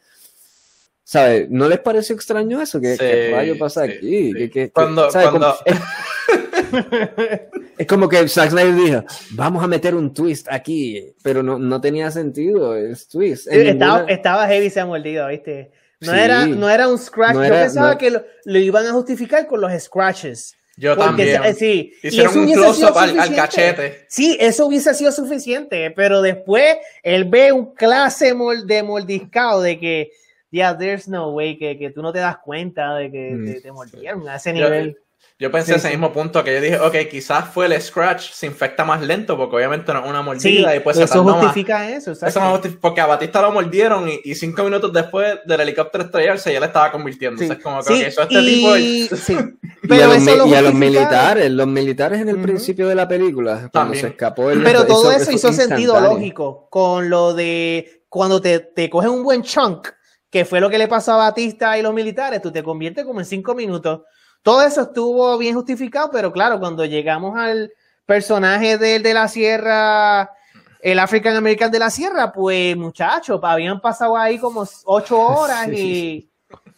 ¿Sabes? ¿No les parece extraño eso? ¿Qué, sí, pasa aquí? cuando, es como que Zack Snyder dijo, vamos a meter un twist aquí, pero no, no tenía sentido el twist. Estaba, estaba heavy se ha mordido, ¿viste? No, era, no era un scratch. Yo pensaba que lo, iban a justificar con los scratches. Yo también. Sí, Hicieron un close-up al, cachete. Sí, eso hubiese sido suficiente, pero después él ve un clase de mordiscado de que, yeah, there's no way que, que tú no te das cuenta de que mm. te, mordieron a ese nivel. Yo pensé ese mismo punto que yo dije, ok, quizás fue el scratch, se infecta más lento porque obviamente no es una mordida y pues eso justifica eso, eso porque a Batista lo mordieron y, cinco minutos después del helicóptero estrellarse ya le estaba convirtiendo. Entonces, como que eso este tipo. y a, los, militares, los militares en el principio de la película, cuando se escapó el. Pero todo eso, hizo sentido lógico con lo de cuando te, te cogen un buen chunk, que fue lo que le pasó a Batista y los militares, tú te conviertes como en cinco minutos todo eso estuvo bien justificado, pero claro, cuando llegamos al personaje de, de la sierra, el African American de la sierra, pues muchachos, habían pasado ahí como ocho horas y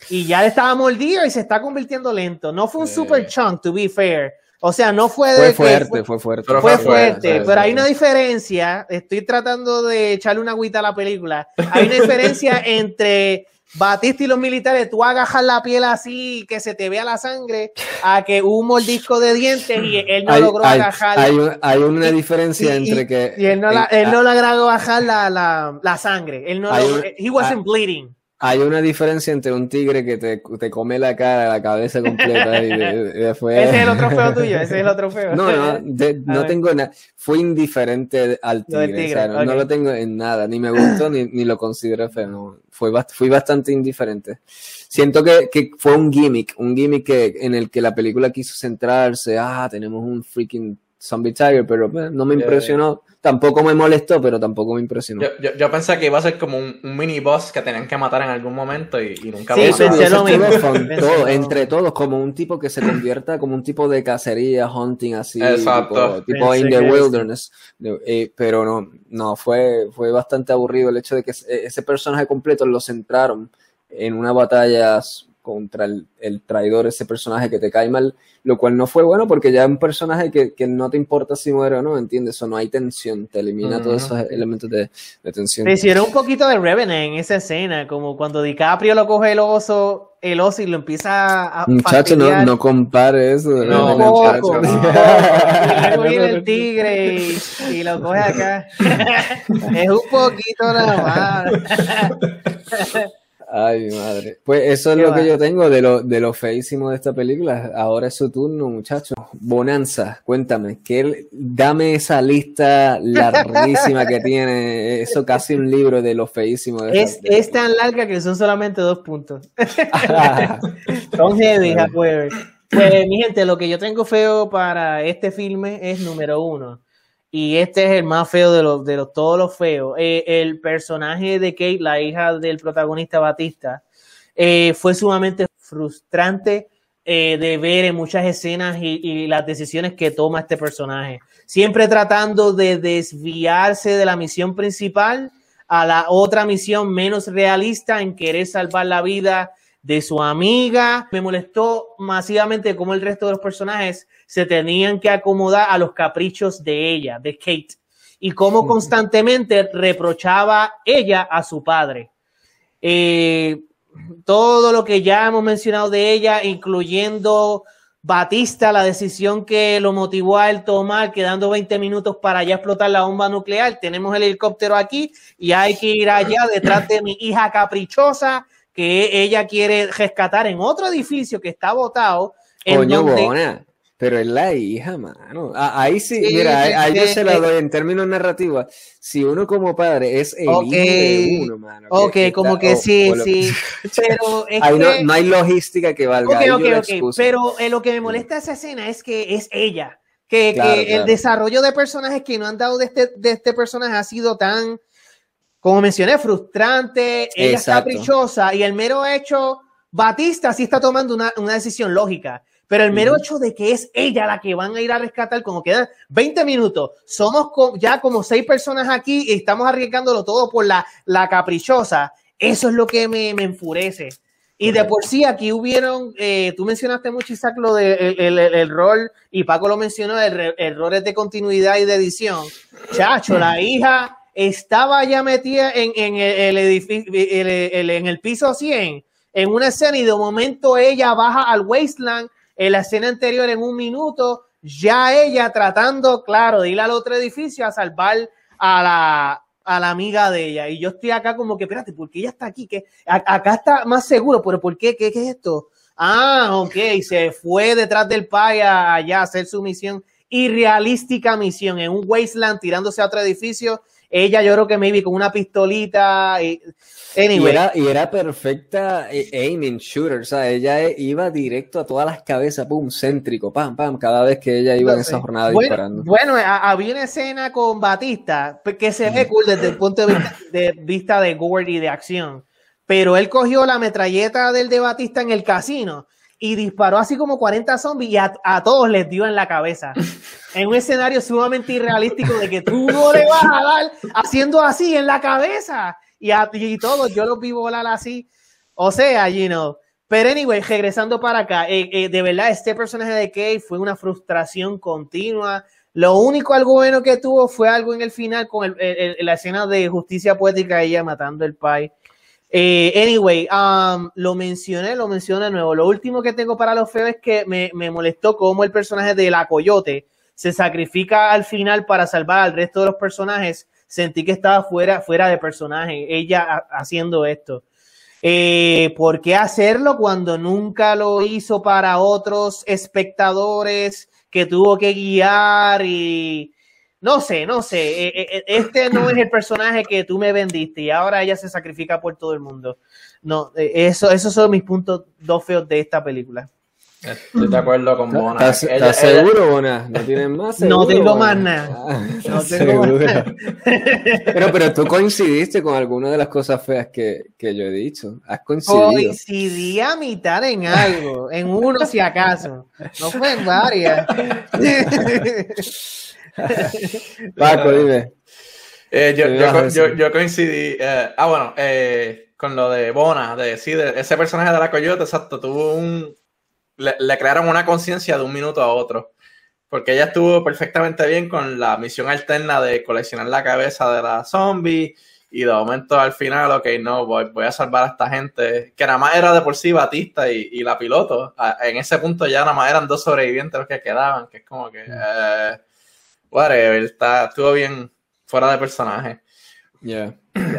y ya estaba mordido y se está convirtiendo lento. No fue un super chunk, to be fair. O sea, no fue de fue fuerte, fue, fuerte. Pero fue, fuerte, pero hay una diferencia. Estoy tratando de echarle una agüita a la película. Hay una diferencia entre Batista y los militares, tú agajas la piel así, que se te vea la sangre, a que un mordisco de dientes y él no logró agajar. Hay, una diferencia entre que. Y él no, la, él no logró bajar la, la, la, sangre. Él no logró, he wasn't bleeding. Hay una diferencia entre un tigre que te, te come la cara, la cabeza completa y, después... Ese es el otro feo tuyo, ese es el otro feo. No, no, no tengo nada. Fue indiferente al tigre, no, lo tengo en nada, ni me gustó ni, ni lo considero feo. Fue, fui bastante indiferente. Siento que, que, fue un gimmick, un gimmick que, en el que la película quiso centrarse. Ah, tenemos un freaking zombie tiger, pero pues, no me impresionó tampoco me molestó, pero tampoco me impresionó. Yo, yo, pensé que iba a ser como un, mini boss que tenían que matar en algún momento y, nunca sí, pensé lo mismo. todo, entre todos, como un tipo que se convierta como un tipo de cacería, hunting así, Exacto. tipo, in the wilderness. Eh, pero no, no, fue, fue bastante aburrido el hecho de que ese personaje completo lo centraron en una batalla contra el, el, traidor, ese personaje que te cae mal, lo cual no fue bueno porque ya es un personaje que, que no te importa si muere o no, ¿entiendes? Eso no hay tensión, te elimina todos esos elementos de, de tensión. Me hicieron un poquito de Revenant en esa escena, como cuando DiCaprio lo coge el oso, el oso y lo empiza a. Muchacho, no, no compare eso. No, no, poco, no. el tigre y, y, lo coge acá. es un poquito nada más. Ay, madre. Pues eso es lo que yo tengo de lo, de lo feísimo de esta película. Ahora es su turno, muchachos. Bonanza, cuéntame, que dame esa lista larguísima que tiene, eso casi un libro de lo feísimo. De es, es tan larga que son solamente dos puntos. son heavy, pues, mi gente, lo que yo tengo feo para este filme es número uno y este es el más feo de los de los todos los feos. Eh, el personaje de Kate, la hija del protagonista Batista, eh, fue sumamente frustrante eh, de ver en muchas escenas y, las decisiones que toma este personaje. Siempre tratando de desviarse de la misión principal a la otra misión menos realista en querer salvar la vida de su amiga. Me molestó masivamente como el resto de los personajes se tenían que acomodar a los caprichos de ella, de Kate, y cómo constantemente reprochaba ella a su padre. Eh, todo lo que ya hemos mencionado de ella, incluyendo Batista, la decisión que lo motivó a él tomar, quedando 20 minutos para ya explotar la bomba nuclear. Tenemos el helicóptero aquí y hay que ir allá detrás de mi hija caprichosa que ella quiere rescatar en otro edificio que está botado. En donde, pero es la hija, mano. Ah, ahí sí, mira, ahí, yo se la doy en términos narrativos. Si uno como padre es el hijo de uno, mano. Ok, como que sí, sí. Pero es que... no, no, hay logística que valga. Ok, ok, ok. Pero eh, lo que me molesta esa escena es que es ella. Que, que el desarrollo de personajes que no han dado de este, de este personaje ha sido tan, como mencioné, frustrante, ella es caprichosa y el mero hecho, Batista sí está tomando una, una decisión lógica pero el mero hecho de que es ella la que van a ir a rescatar, como quedan 20 minutos, somos ya como seis personas aquí y estamos arriesgándolo todo por la, la caprichosa, eso es lo que me, me enfurece. Y de por sí aquí hubieron, eh, tú mencionaste mucho, Isaac, lo de el, el, rol, y Paco lo mencionó, el, errores de continuidad y de edición. Chacho, la hija estaba ya metida en, en el, edificio, en el piso 100, en una escena, y de momento ella baja al wasteland en la escena anterior, en un minuto, ya ella tratando, claro, de ir al otro edificio a salvar a la, a la amiga de ella. Y yo estoy acá como que, espérate, ¿por qué ella está aquí? que Acá está más seguro, pero ¿por qué? ¿Qué, es esto? Ah, ok, se fue detrás del paya allá a hacer su misión, irrealística misión, en un wasteland tirándose a otro edificio. Ella, yo creo que maybe con una pistolita. Y, y, era, y era perfecta eh, aiming shooter, o sea, ella iba directo a todas las cabezas, pum, céntrico, pam, pam, cada vez que ella iba en esa jornada bueno, disparando. Bueno, había una escena con Batista que se ve cool desde el punto de vista de, vista de gore y de acción, pero él cogió la metralleta del de Batista en el casino y disparó así como 40 zombies y a, a, todos les dio en la cabeza. En un escenario sumamente irrealístico de que tú no le vas a dar haciendo así en la cabeza y, a, y todos, yo los vi volar así. O sea, you know, Pero anyway, regresando para acá, eh, eh, de verdad este personaje de Kay fue una frustración continua. Lo único algo bueno que tuvo fue algo en el final con el, el, la escena de justicia poética, ella matando el pai. Eh, anyway, um, lo mencioné, lo mencioné de nuevo. Lo último que tengo para los feos es que me, molestó cómo el personaje de la Coyote se sacrifica al final para salvar al resto de los personajes. Sentí que estaba fuera, fuera de personaje, ella haciendo esto. Eh, ¿Por qué hacerlo cuando nunca lo hizo para otros espectadores que tuvo que guiar y no sé, no sé. Eh, eh, este no es el personaje que tú me vendiste y ahora ella se sacrifica por todo el mundo. No, eso, esos son mis puntos dos feos de esta película. Estoy de acuerdo con Bona. ¿Estás, seguro, Bona? ¿No tienes más? no tengo más nada. Ah, no tengo más nada. pero, pero tú coincidiste con alguna de las cosas feas que, que yo he dicho. Has coincidido. Coincidí a mitad en algo, en uno si acaso. No fue en varias. Paco, dime. Eh, yo, yo, yo, yo, coincidí. Eh, ah, bueno, eh, con lo de Bona, de, sí, de ese personaje de la Coyote, exacto, tuvo un, le, crearon una conciencia de un minuto a otro. Porque ella estuvo perfectamente bien con la misión alterna de coleccionar la cabeza de la zombie. Y de momento al final, ok, no, voy, voy a salvar a esta gente. Que nada más era de por sí Batista y, la piloto. En ese punto ya nada más eran dos sobrevivientes los que quedaban. Que es como que. Eh, whatever, está, estuvo bien fuera de personaje. Yeah.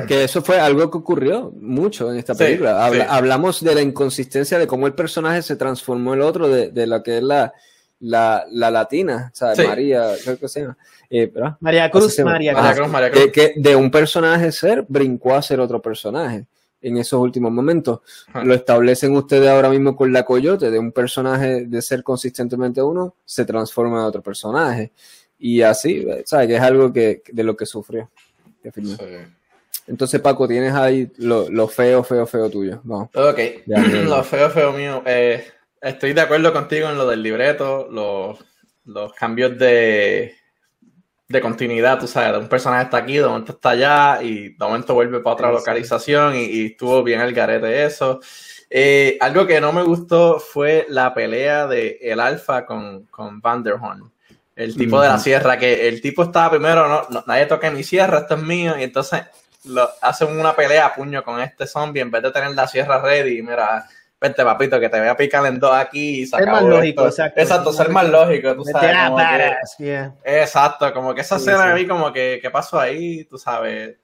Que eso fue algo que ocurrió mucho en esta película. Hablamos de la inconsistencia de cómo el personaje se transformó el otro, de, de lo que es la, la, la latina, o sea, María, creo que se llama. Eh, María Cruz, María, Cruz. María Cruz. Que, de un personaje ser brincó a ser otro personaje en esos últimos momentos. Lo establecen ustedes ahora mismo con la Coyote, de un personaje de ser consistentemente uno, se transforma en otro personaje. Y así, ¿sabes? Que es algo que, de lo que sufrió. Entonces, Paco, tienes ahí lo, feo, feo, feo tuyo. Vamos. Ok, lo feo, feo mío. Eh, estoy de acuerdo contigo en lo del libreto, los, los cambios de, de continuidad, tú sabes, de un personaje está aquí, de momento está allá y de momento vuelve para otra localización y, estuvo bien el garete eso. Eh, algo que no me gustó fue la pelea de el Alfa con, con Vanderhorn. El tipo de la sierra, que el tipo estaba primero, no, nadie toca mi sierra, esto es mío, y entonces lo, hacen una pelea a puño con este zombie en vez de tener la sierra ready, mira, vente papito, que te voy a picar en dos aquí y Ser más lógico, exacto. Exacto, ser más lógico, tú sabes. Exacto, como que esa escena a mí como que, ¿qué pasó ahí? Tú sabes,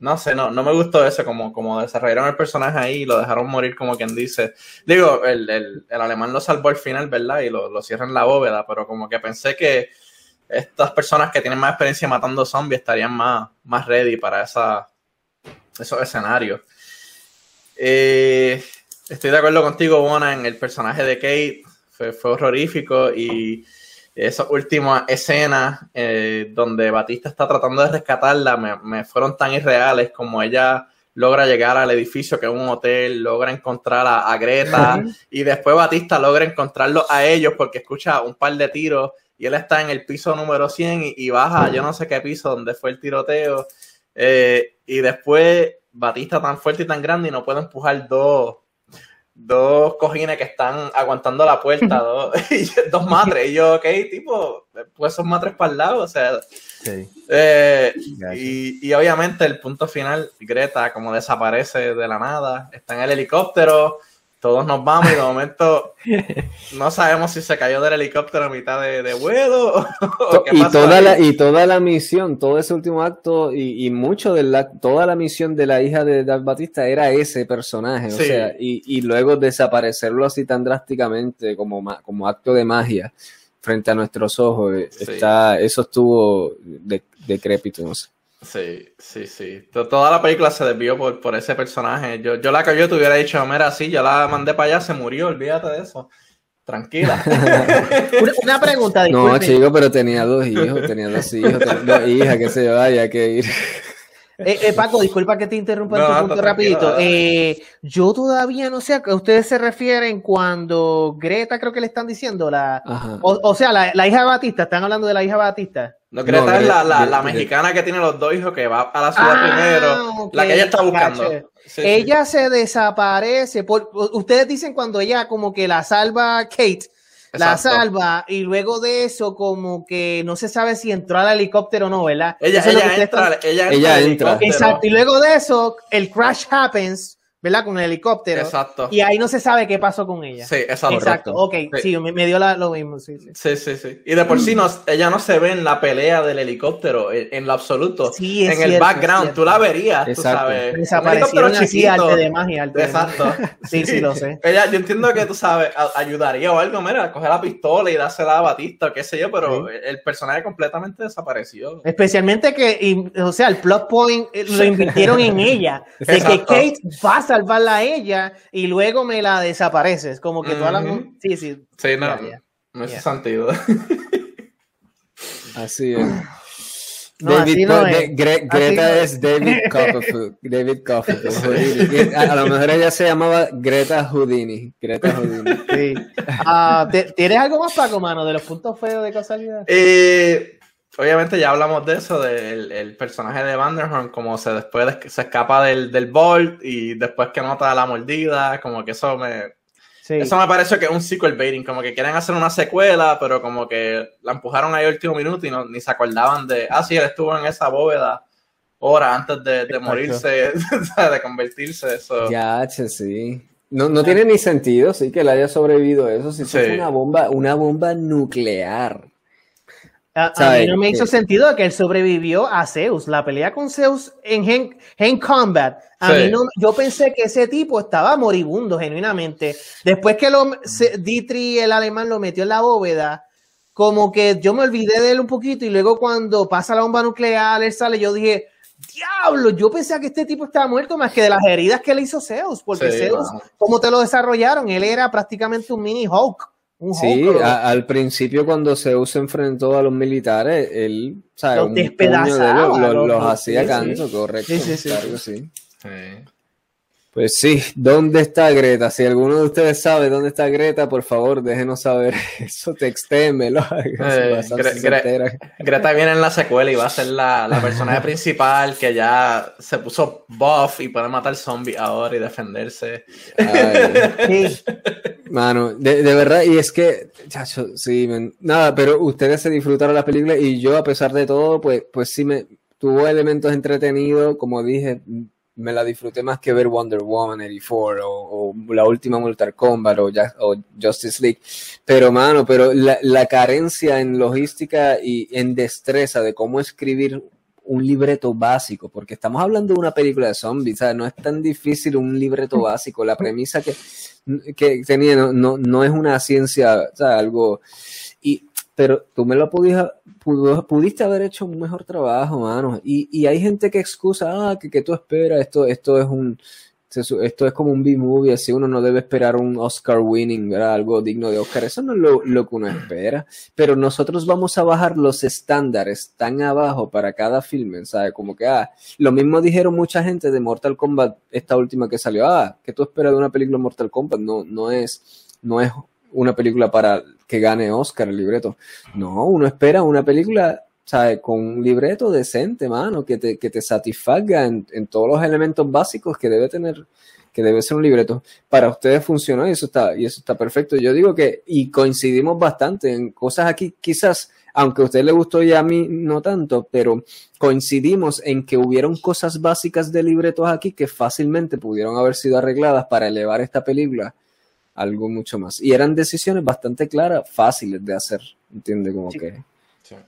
no sé, no, no me gustó eso, como, como desarrollaron el personaje ahí y lo dejaron morir como quien dice. Digo, el, el, el alemán lo salvó al final, ¿verdad? Y lo, lo cierran la bóveda, pero como que pensé que estas personas que tienen más experiencia matando zombies estarían más, más ready para esa, esos escenarios. Eh, estoy de acuerdo contigo, Bona, en el personaje de Kate. Fue, fue horrorífico y esas últimas escenas eh, donde Batista está tratando de rescatarla me, fueron tan irreales como ella logra llegar al edificio que es un hotel, logra encontrar a, Greta y después Batista logra encontrarlo a ellos porque escucha un par de tiros y él está en el piso número 100 y, baja yo no sé qué piso donde fue el tiroteo. Eh, y después Batista tan fuerte y tan grande y no puede empujar dos dos cojines que están aguantando la puerta, dos, dos matres. Y yo, ok, tipo, pues son matres para el lado, o sea. Eh, y, y, obviamente el punto final, Greta como desaparece de la nada, está en el helicóptero, todos nos vamos y de momento no sabemos si se cayó del helicóptero a mitad de, vuelo. y, toda la, y toda la misión, todo ese último acto y, mucho de la, toda la misión de la hija de Darth Batista era ese personaje. O sea, y, luego desaparecerlo así tan drásticamente como, como acto de magia frente a nuestros ojos, eh, está, eso estuvo decrépito, no sé. Sí, sí, sí. Toda la película se desvió por, por ese personaje. Yo, yo la que yo te hubiera dicho, mira, sí, yo la mandé para allá, se murió, olvídate de eso. Tranquila. una, pregunta, disculpe. No, chico, pero tenía dos hijos, tenía dos hijos, dos hijas, qué sé yo, hay que ir. Eh, eh, Paco, disculpa que te interrumpa no, tu punto rapidito. Eh, yo todavía no sé a qué ustedes se refieren cuando Greta, creo que le están diciendo, la, o, sea, la, hija de Batista, están hablando de la hija de Batista. No, Greta es la, la, mexicana que tiene los dos hijos que va a la ciudad ah, primero, la que ella está buscando. ella se desaparece. Por, ustedes dicen cuando ella como que la salva Kate la salva y luego de eso como que no se sabe si entró al helicóptero o no, ¿verdad? Ella, entra, ella entra, Exacto, y luego de eso el crash happens ¿verdad? Con el helicóptero. Exacto. Y ahí no se sabe qué pasó con ella. Sí, exacto. Exacto. Ok, sí, me, dio lo mismo. Sí sí. sí, sí, sí. Y de por sí no, ella no se ve en la pelea del helicóptero, en, lo absoluto. Sí, es En el background, tú la verías, tú sabes. Desaparecieron así, arte de magia. Arte Exacto. sí, sí, lo sé. Ella, yo entiendo que tú sabes, ayudaría o algo, mira, coger la pistola y dársela a Batista, qué sé yo, pero el personaje completamente desapareció. Especialmente que, o sea, el plot point eh, lo invirtieron en ella. De que Kate va salvarla a ella y luego me la desapareces. Como que toda la. Sí, sí. Sí, no, no es sentido. Así es. David, no Greta es. David Copperfield. David Copperfield. A, lo mejor ella se llamaba Greta Houdini. Greta Houdini. Sí. Uh, ¿Tienes algo más, Paco, mano, de los puntos feos de casualidad? Eh, obviamente ya hablamos de eso, del el personaje de Vanderhorn, como se después se escapa del, del Bolt y después que nota la mordida, como que eso me... Eso me parece que es un sequel baiting, como que quieren hacer una secuela, pero como que la empujaron ahí al último minuto y no, ni se acordaban de, ah, sí, él estuvo en esa bóveda horas antes de, de morirse, de convertirse. Eso. Ya, sí. No, no tiene ni sentido, sí, que él haya sobrevivido a eso, si fue una bomba, una bomba nuclear. A, mí no me hizo sentido que él sobrevivió a Zeus, la pelea con Zeus en Hand, Combat. A mí no, yo pensé que ese tipo estaba moribundo, genuinamente. Después que lo, Ditri, el alemán, lo metió en la bóveda, como que yo me olvidé de él un poquito y luego cuando pasa la bomba nuclear, él sale, yo dije, diablo, yo pensé que este tipo estaba muerto más que de las heridas que le hizo Zeus, porque Zeus, como te lo desarrollaron? Él era prácticamente un mini Hulk sí, al principio cuando Zeus se enfrentó a los militares, él, Los despedazaba. los, hacía canto, correcto. Sí, sí, claro, sí. Pues sí, ¿dónde está Greta? Si alguno de ustedes sabe dónde está Greta, por favor, déjenos saber eso, textémelo. Eh, Greta viene en la secuela y va a ser la, la personaje principal que ya se puso buff y puede matar zombies ahora y defenderse. Mano, de, verdad, y es que, chacho, sí, nada, pero ustedes se disfrutaron la película y yo, a pesar de todo, pues, pues sí me tuvo elementos entretenidos, como dije, me la disfruté más que ver Wonder Woman 84 o, o la última Mortal Kombat o, Justice League. Pero, mano, pero la, la, carencia en logística y en destreza de cómo escribir un libreto básico, porque estamos hablando de una película de zombies, ¿sabes? No es tan difícil un libreto básico. La premisa que, que tenía no, no, no es una ciencia, ¿sabes? Algo... Pero tú me lo pudiste, haber hecho un mejor trabajo, mano. Y, y hay gente que excusa, ah, que, que tú esperas, esto, esto es un, esto es como un B-movie, así uno no debe esperar un Oscar winning, ¿verdad? algo digno de Oscar. Eso no es lo, lo, que uno espera. Pero nosotros vamos a bajar los estándares tan abajo para cada filme, ¿sabes? Como que, ah, lo mismo dijeron mucha gente de Mortal Kombat, esta última que salió, ah, que tú esperas de una película Mortal Kombat, no, no es, no es una película para que gane Oscar el libreto. No, uno espera una película. Con un libreto decente, mano, que te, que te satisfaga en, todos los elementos básicos que debe tener, que debe ser un libreto. Para ustedes funcionó y eso está, y eso está perfecto. Yo digo que, y coincidimos bastante en cosas aquí, quizás, aunque a usted le gustó y a mí no tanto, pero coincidimos en que hubieron cosas básicas de libretos aquí que fácilmente pudieron haber sido arregladas para elevar esta película algo mucho más. Y eran decisiones bastante claras, fáciles de hacer, ¿entiendes? Como que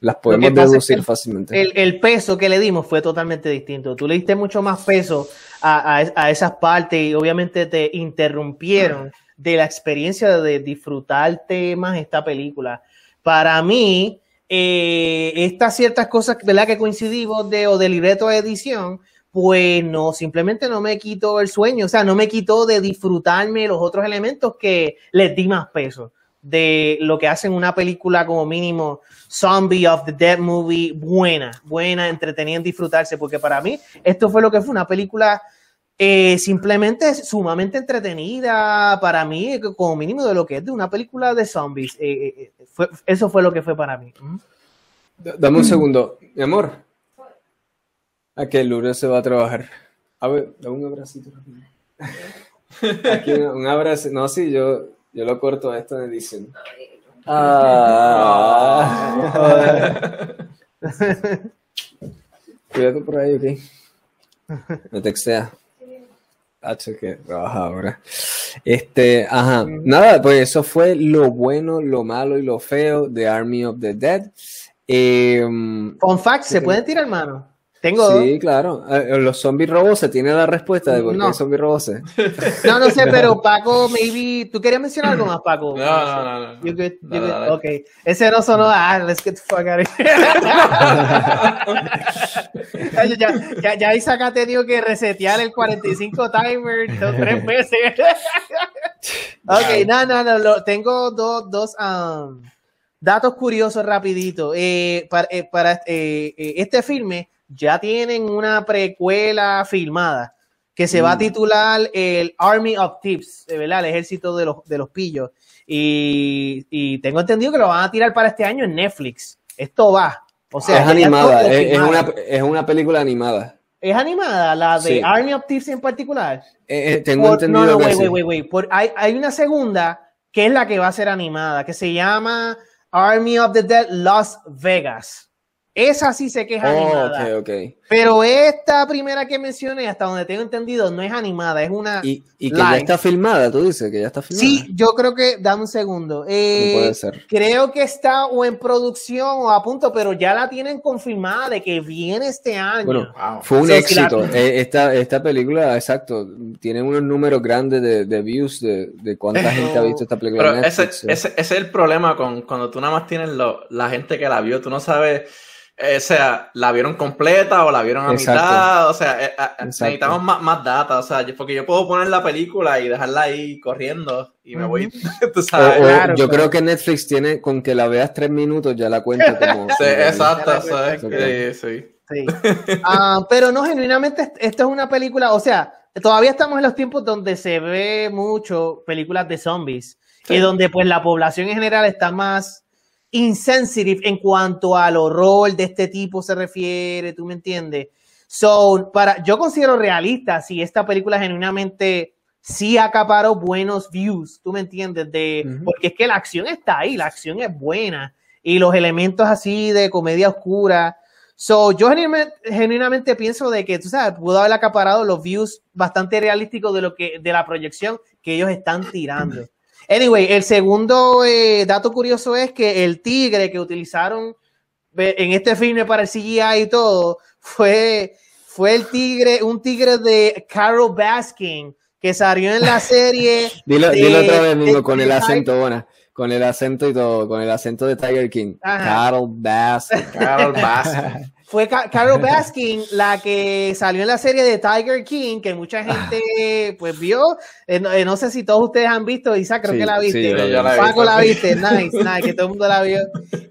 las podemos deducir fácilmente. El, peso que le dimos fue totalmente distinto. Tú le diste mucho más peso a, a, esas partes y obviamente te interrumpieron de la experiencia de disfrutarte más esta película. Para mí, eh, estas ciertas cosas ¿verdad? que coincidimos de o de libreto de edición pues no, simplemente no me quitó el sueño, o sea, no me quitó de disfrutarme los otros elementos que les di más peso. de lo que hacen una película como mínimo Zombie of the Dead Movie buena, buena, entretenida, disfrutarse, porque para mí esto fue lo que fue una película eh, simplemente sumamente entretenida para mí, como mínimo de lo que es de una película de zombies. Eh, eh, eso fue lo que fue para mí. Dame un segundo, mi amor. A que Lourdes se va a trabajar. A ver, dame un abracito Aquí un abrazo. No, sí, yo, yo lo corto a esto en edición. Ah. Cuídate por ahí, ok. Me textea. H que trabaja ahora. Este, ajá. Nada, pues eso fue lo bueno, lo malo y lo feo de Army of the Dead. Eh, Con fact, ¿se pueden tirar mano? Tengo sí, claro. Eh, los zombies se ¿tiene la respuesta de por qué zombies robose? No, no sé, pero Paco, maybe. ¿Tú querías mencionar algo más, Paco? No, no, no. no. You good, you good. Ok. Ese no sonó. Ah, let's get the fuck out of here. ya, ya, ya Isaac ha tenido que resetear el 45 timer dos, tres veces. ok, no, no, no. tengo dos, dos um, datos curiosos rapidito. Eh, para, eh, para eh, este filme ya tienen una precuela filmada que se va a mm. titular el Army of Tips, ¿verdad? El ejército de los, de los pillos. Y, tengo entendido que lo van a tirar para este año en Netflix. Esto va. O sea, es animada, es, una, película animada. ¿Es animada? ¿La de Army of Tips en particular? Eh, eh, tengo entendido no, no, wait, wait, wait, hay, hay una segunda que es la que va a ser animada, que se llama Army of the Dead Las Vegas. Esa sí sé que es animada. Pero esta primera que mencioné, hasta donde tengo entendido, no es animada, es una. Y, que ya está filmada, tú dices que ya está filmada. Sí, yo creo que. Dame un segundo. Eh, puede ser. Creo que está o en producción o a punto, pero ya la tienen confirmada de que viene este año. Bueno, fue un éxito. Eh, esta, esta película, exacto, tiene unos números grandes de, views de, de cuánta gente ha visto esta película. Pero ese, ese, es el problema con cuando tú nada más tienes la gente que la vio, tú no sabes o sea, ¿la vieron completa o la vieron a mitad? O sea, eh, eh, necesitamos más, más data, o sea, porque yo puedo poner la película y dejarla ahí corriendo y me voy. yo creo que Netflix tiene, con que la veas tres minutos ya la cuenta como... sí, exacto, sí, sí. sí. Ah, pero no, genuinamente, esto es una película, o sea, todavía estamos en los tiempos donde se ve mucho películas de zombies y donde pues la población en general está más insensitive en cuanto al horror de este tipo se refiere, ¿tú me entiendes? So, para, yo considero realista si esta película genuinamente sí acaparó buenos views, ¿tú me entiendes? De, Porque es que la acción está ahí, la acción es buena y los elementos así de comedia oscura. So, yo genuinamente, pienso de que, tú sabes, pudo haber acaparado los views bastante realísticos de lo que, de la proyección que ellos están tirando. Anyway, el segundo eh, dato curioso es que el tigre que utilizaron en este filme para el CGI y todo fue, fue el tigre, un tigre de Carol Baskin que salió en la serie. dilo, otra vez, mismo, con el acento, con el acento y todo, con el acento de Tiger King. Carol Baskin. Carol Baskin. Fue Carol Baskin la que salió en la serie de Tiger King, que mucha gente pues vio. Eh, eh, no, sé si todos ustedes han visto, Isa, creo que la viste. Paco la viste, nice, nice, que todo el mundo la vio.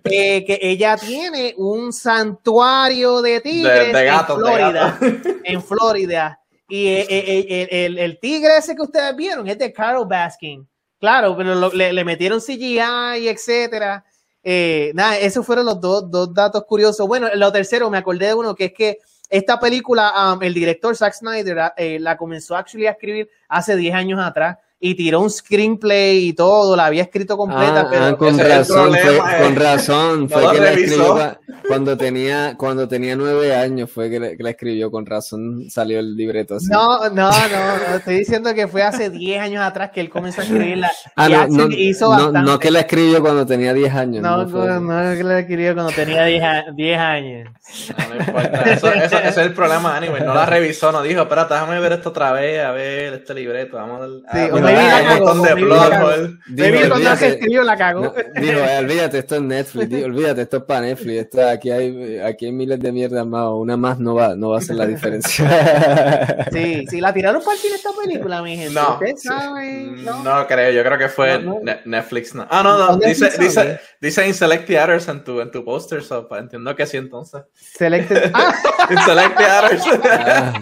Eh, que ella tiene un santuario de tigres en Florida. En Florida. Y el, el, tigre ese que ustedes vieron es de Carol Baskin. Claro, pero le, le metieron CGI, etcétera. Eh, nada, esos fueron los dos, dos, datos curiosos. Bueno, lo tercero, me acordé de uno, que es que esta película, um, el director Zack Snyder eh, la comenzó actually a escribir hace 10 años atrás y tiró un screenplay y todo, la había escrito completa, ah, pero ah, con, razón, fue, con razón, fue, que la escribió cuando tenía, cuando tenía nueve años, fue que la, escribió, con razón salió el libreto así. No, no, no, estoy diciendo que fue hace diez años atrás que él comenzó a escribirla. Ah, no, no, no, que la escribió cuando tenía diez años. No, no, no, que la escribió cuando tenía diez, años. No, importa, eso, eso, es el problema, anyway, no la revisó, no dijo, espérate, déjame ver esto otra vez, a ver este libreto, vamos a, sí, Baby plot la cuando cagó. No, dijo, eh, olvídate, esto es Netflix, olvídate, esto es para Netflix, esto, aquí, hay, aquí hay miles de mierdas más, una más no va, no va a hacer la diferencia. Sí, sí, la tiraron para el cine esta película, mi gente. No. Saben, No, ¿no? creo, yo creo que fue No, no. Ne- Netflix. No. Ah, no, no, dice, dice, dice in Select Theaters en tu, en tu póster, so, entiendo que sí entonces. Selected. Ah, In Select Theaters. Ah,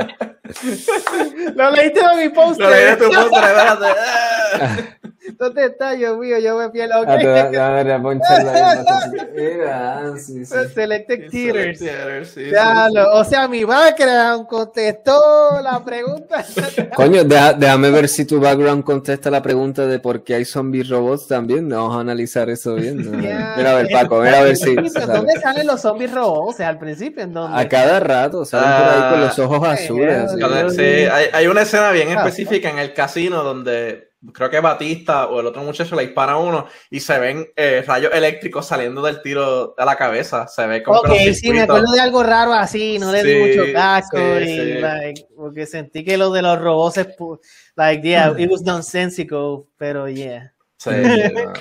lo leíste de mi poster. Lo de tu espérate. Ah. ¿Dónde está, Dios mío? Yo me pierdo. ah, te va- Ok. te va a dar a poncharla ahí, entonces, Mira, ah, sí, sí. Selected Theaters. Sí, o sea, mi background contestó la pregunta. Coño, deja- déjame ver si tu background contesta la pregunta de por qué hay zombies robots también. Vamos a analizar eso bien. Mira a ver, Paco, mira a ver si. ¿Dónde sale. salen los zombies robots? O sea, al principio, ¿en dónde? A cada rato salen por ahí con los ojos Ah, azules. Cuando- sí, hay, hay una escena bien Ah. específica en el casino donde creo que Batista o el otro muchacho le dispara a uno y se ven eh, rayos eléctricos saliendo del tiro a la cabeza. Se ve como Ok, sí, me acuerdo de algo raro así, no le di Sí, mucho casco sí, y, like, porque sentí que lo de los robots like, yeah, it was nonsensical, pero yeah. Sí, sí, no.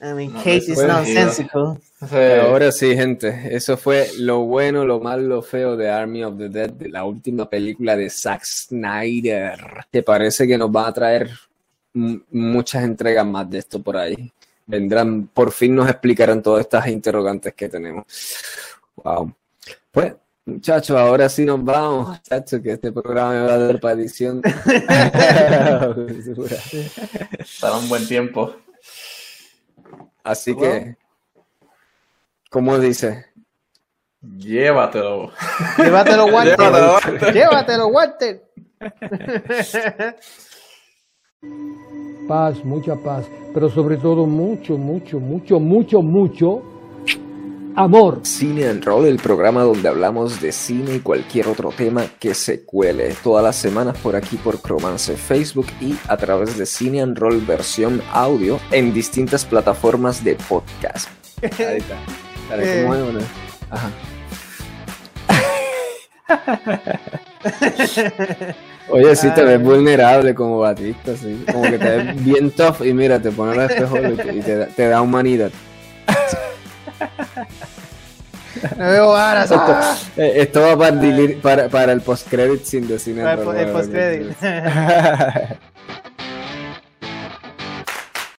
I mean, No, Kate is nonsensical. Ahora sí, gente, eso fue lo bueno, lo malo, lo feo de Army of the Dead, de la última película de Zack Snyder, que parece que nos va a traer muchas entregas más de esto por ahí. Vendrán, por fin nos explicarán todas estas interrogantes que tenemos. Wow. Pues, muchachos, ahora sí nos vamos, muchachos, que este programa me va a dar para edición. Estará un buen tiempo. Así que, ¿cómo dice? Llévatelo. Llévatelo, Walter. Llévatelo, Walter. Llévatelo, Walter. paz, mucha paz, pero sobre todo mucho, mucho, mucho, mucho, mucho amor. Cine and Roll, el programa donde hablamos de cine y cualquier otro tema que se cuele. Todas las semanas por aquí por Cromance Facebook y a través de Cine and Roll versión audio en distintas plataformas de podcast. Ahí está. Dale, ¿cómo es, bueno? Ajá. Oye, sí te ves vulnerable como Batista, sí. Como que te ves bien tough y mira, te pones el espejo y te, y te da- te da humanidad. Me veo varas. ah. Eh, Esto va para, para, para el post-credit sin decir El, el postcredit.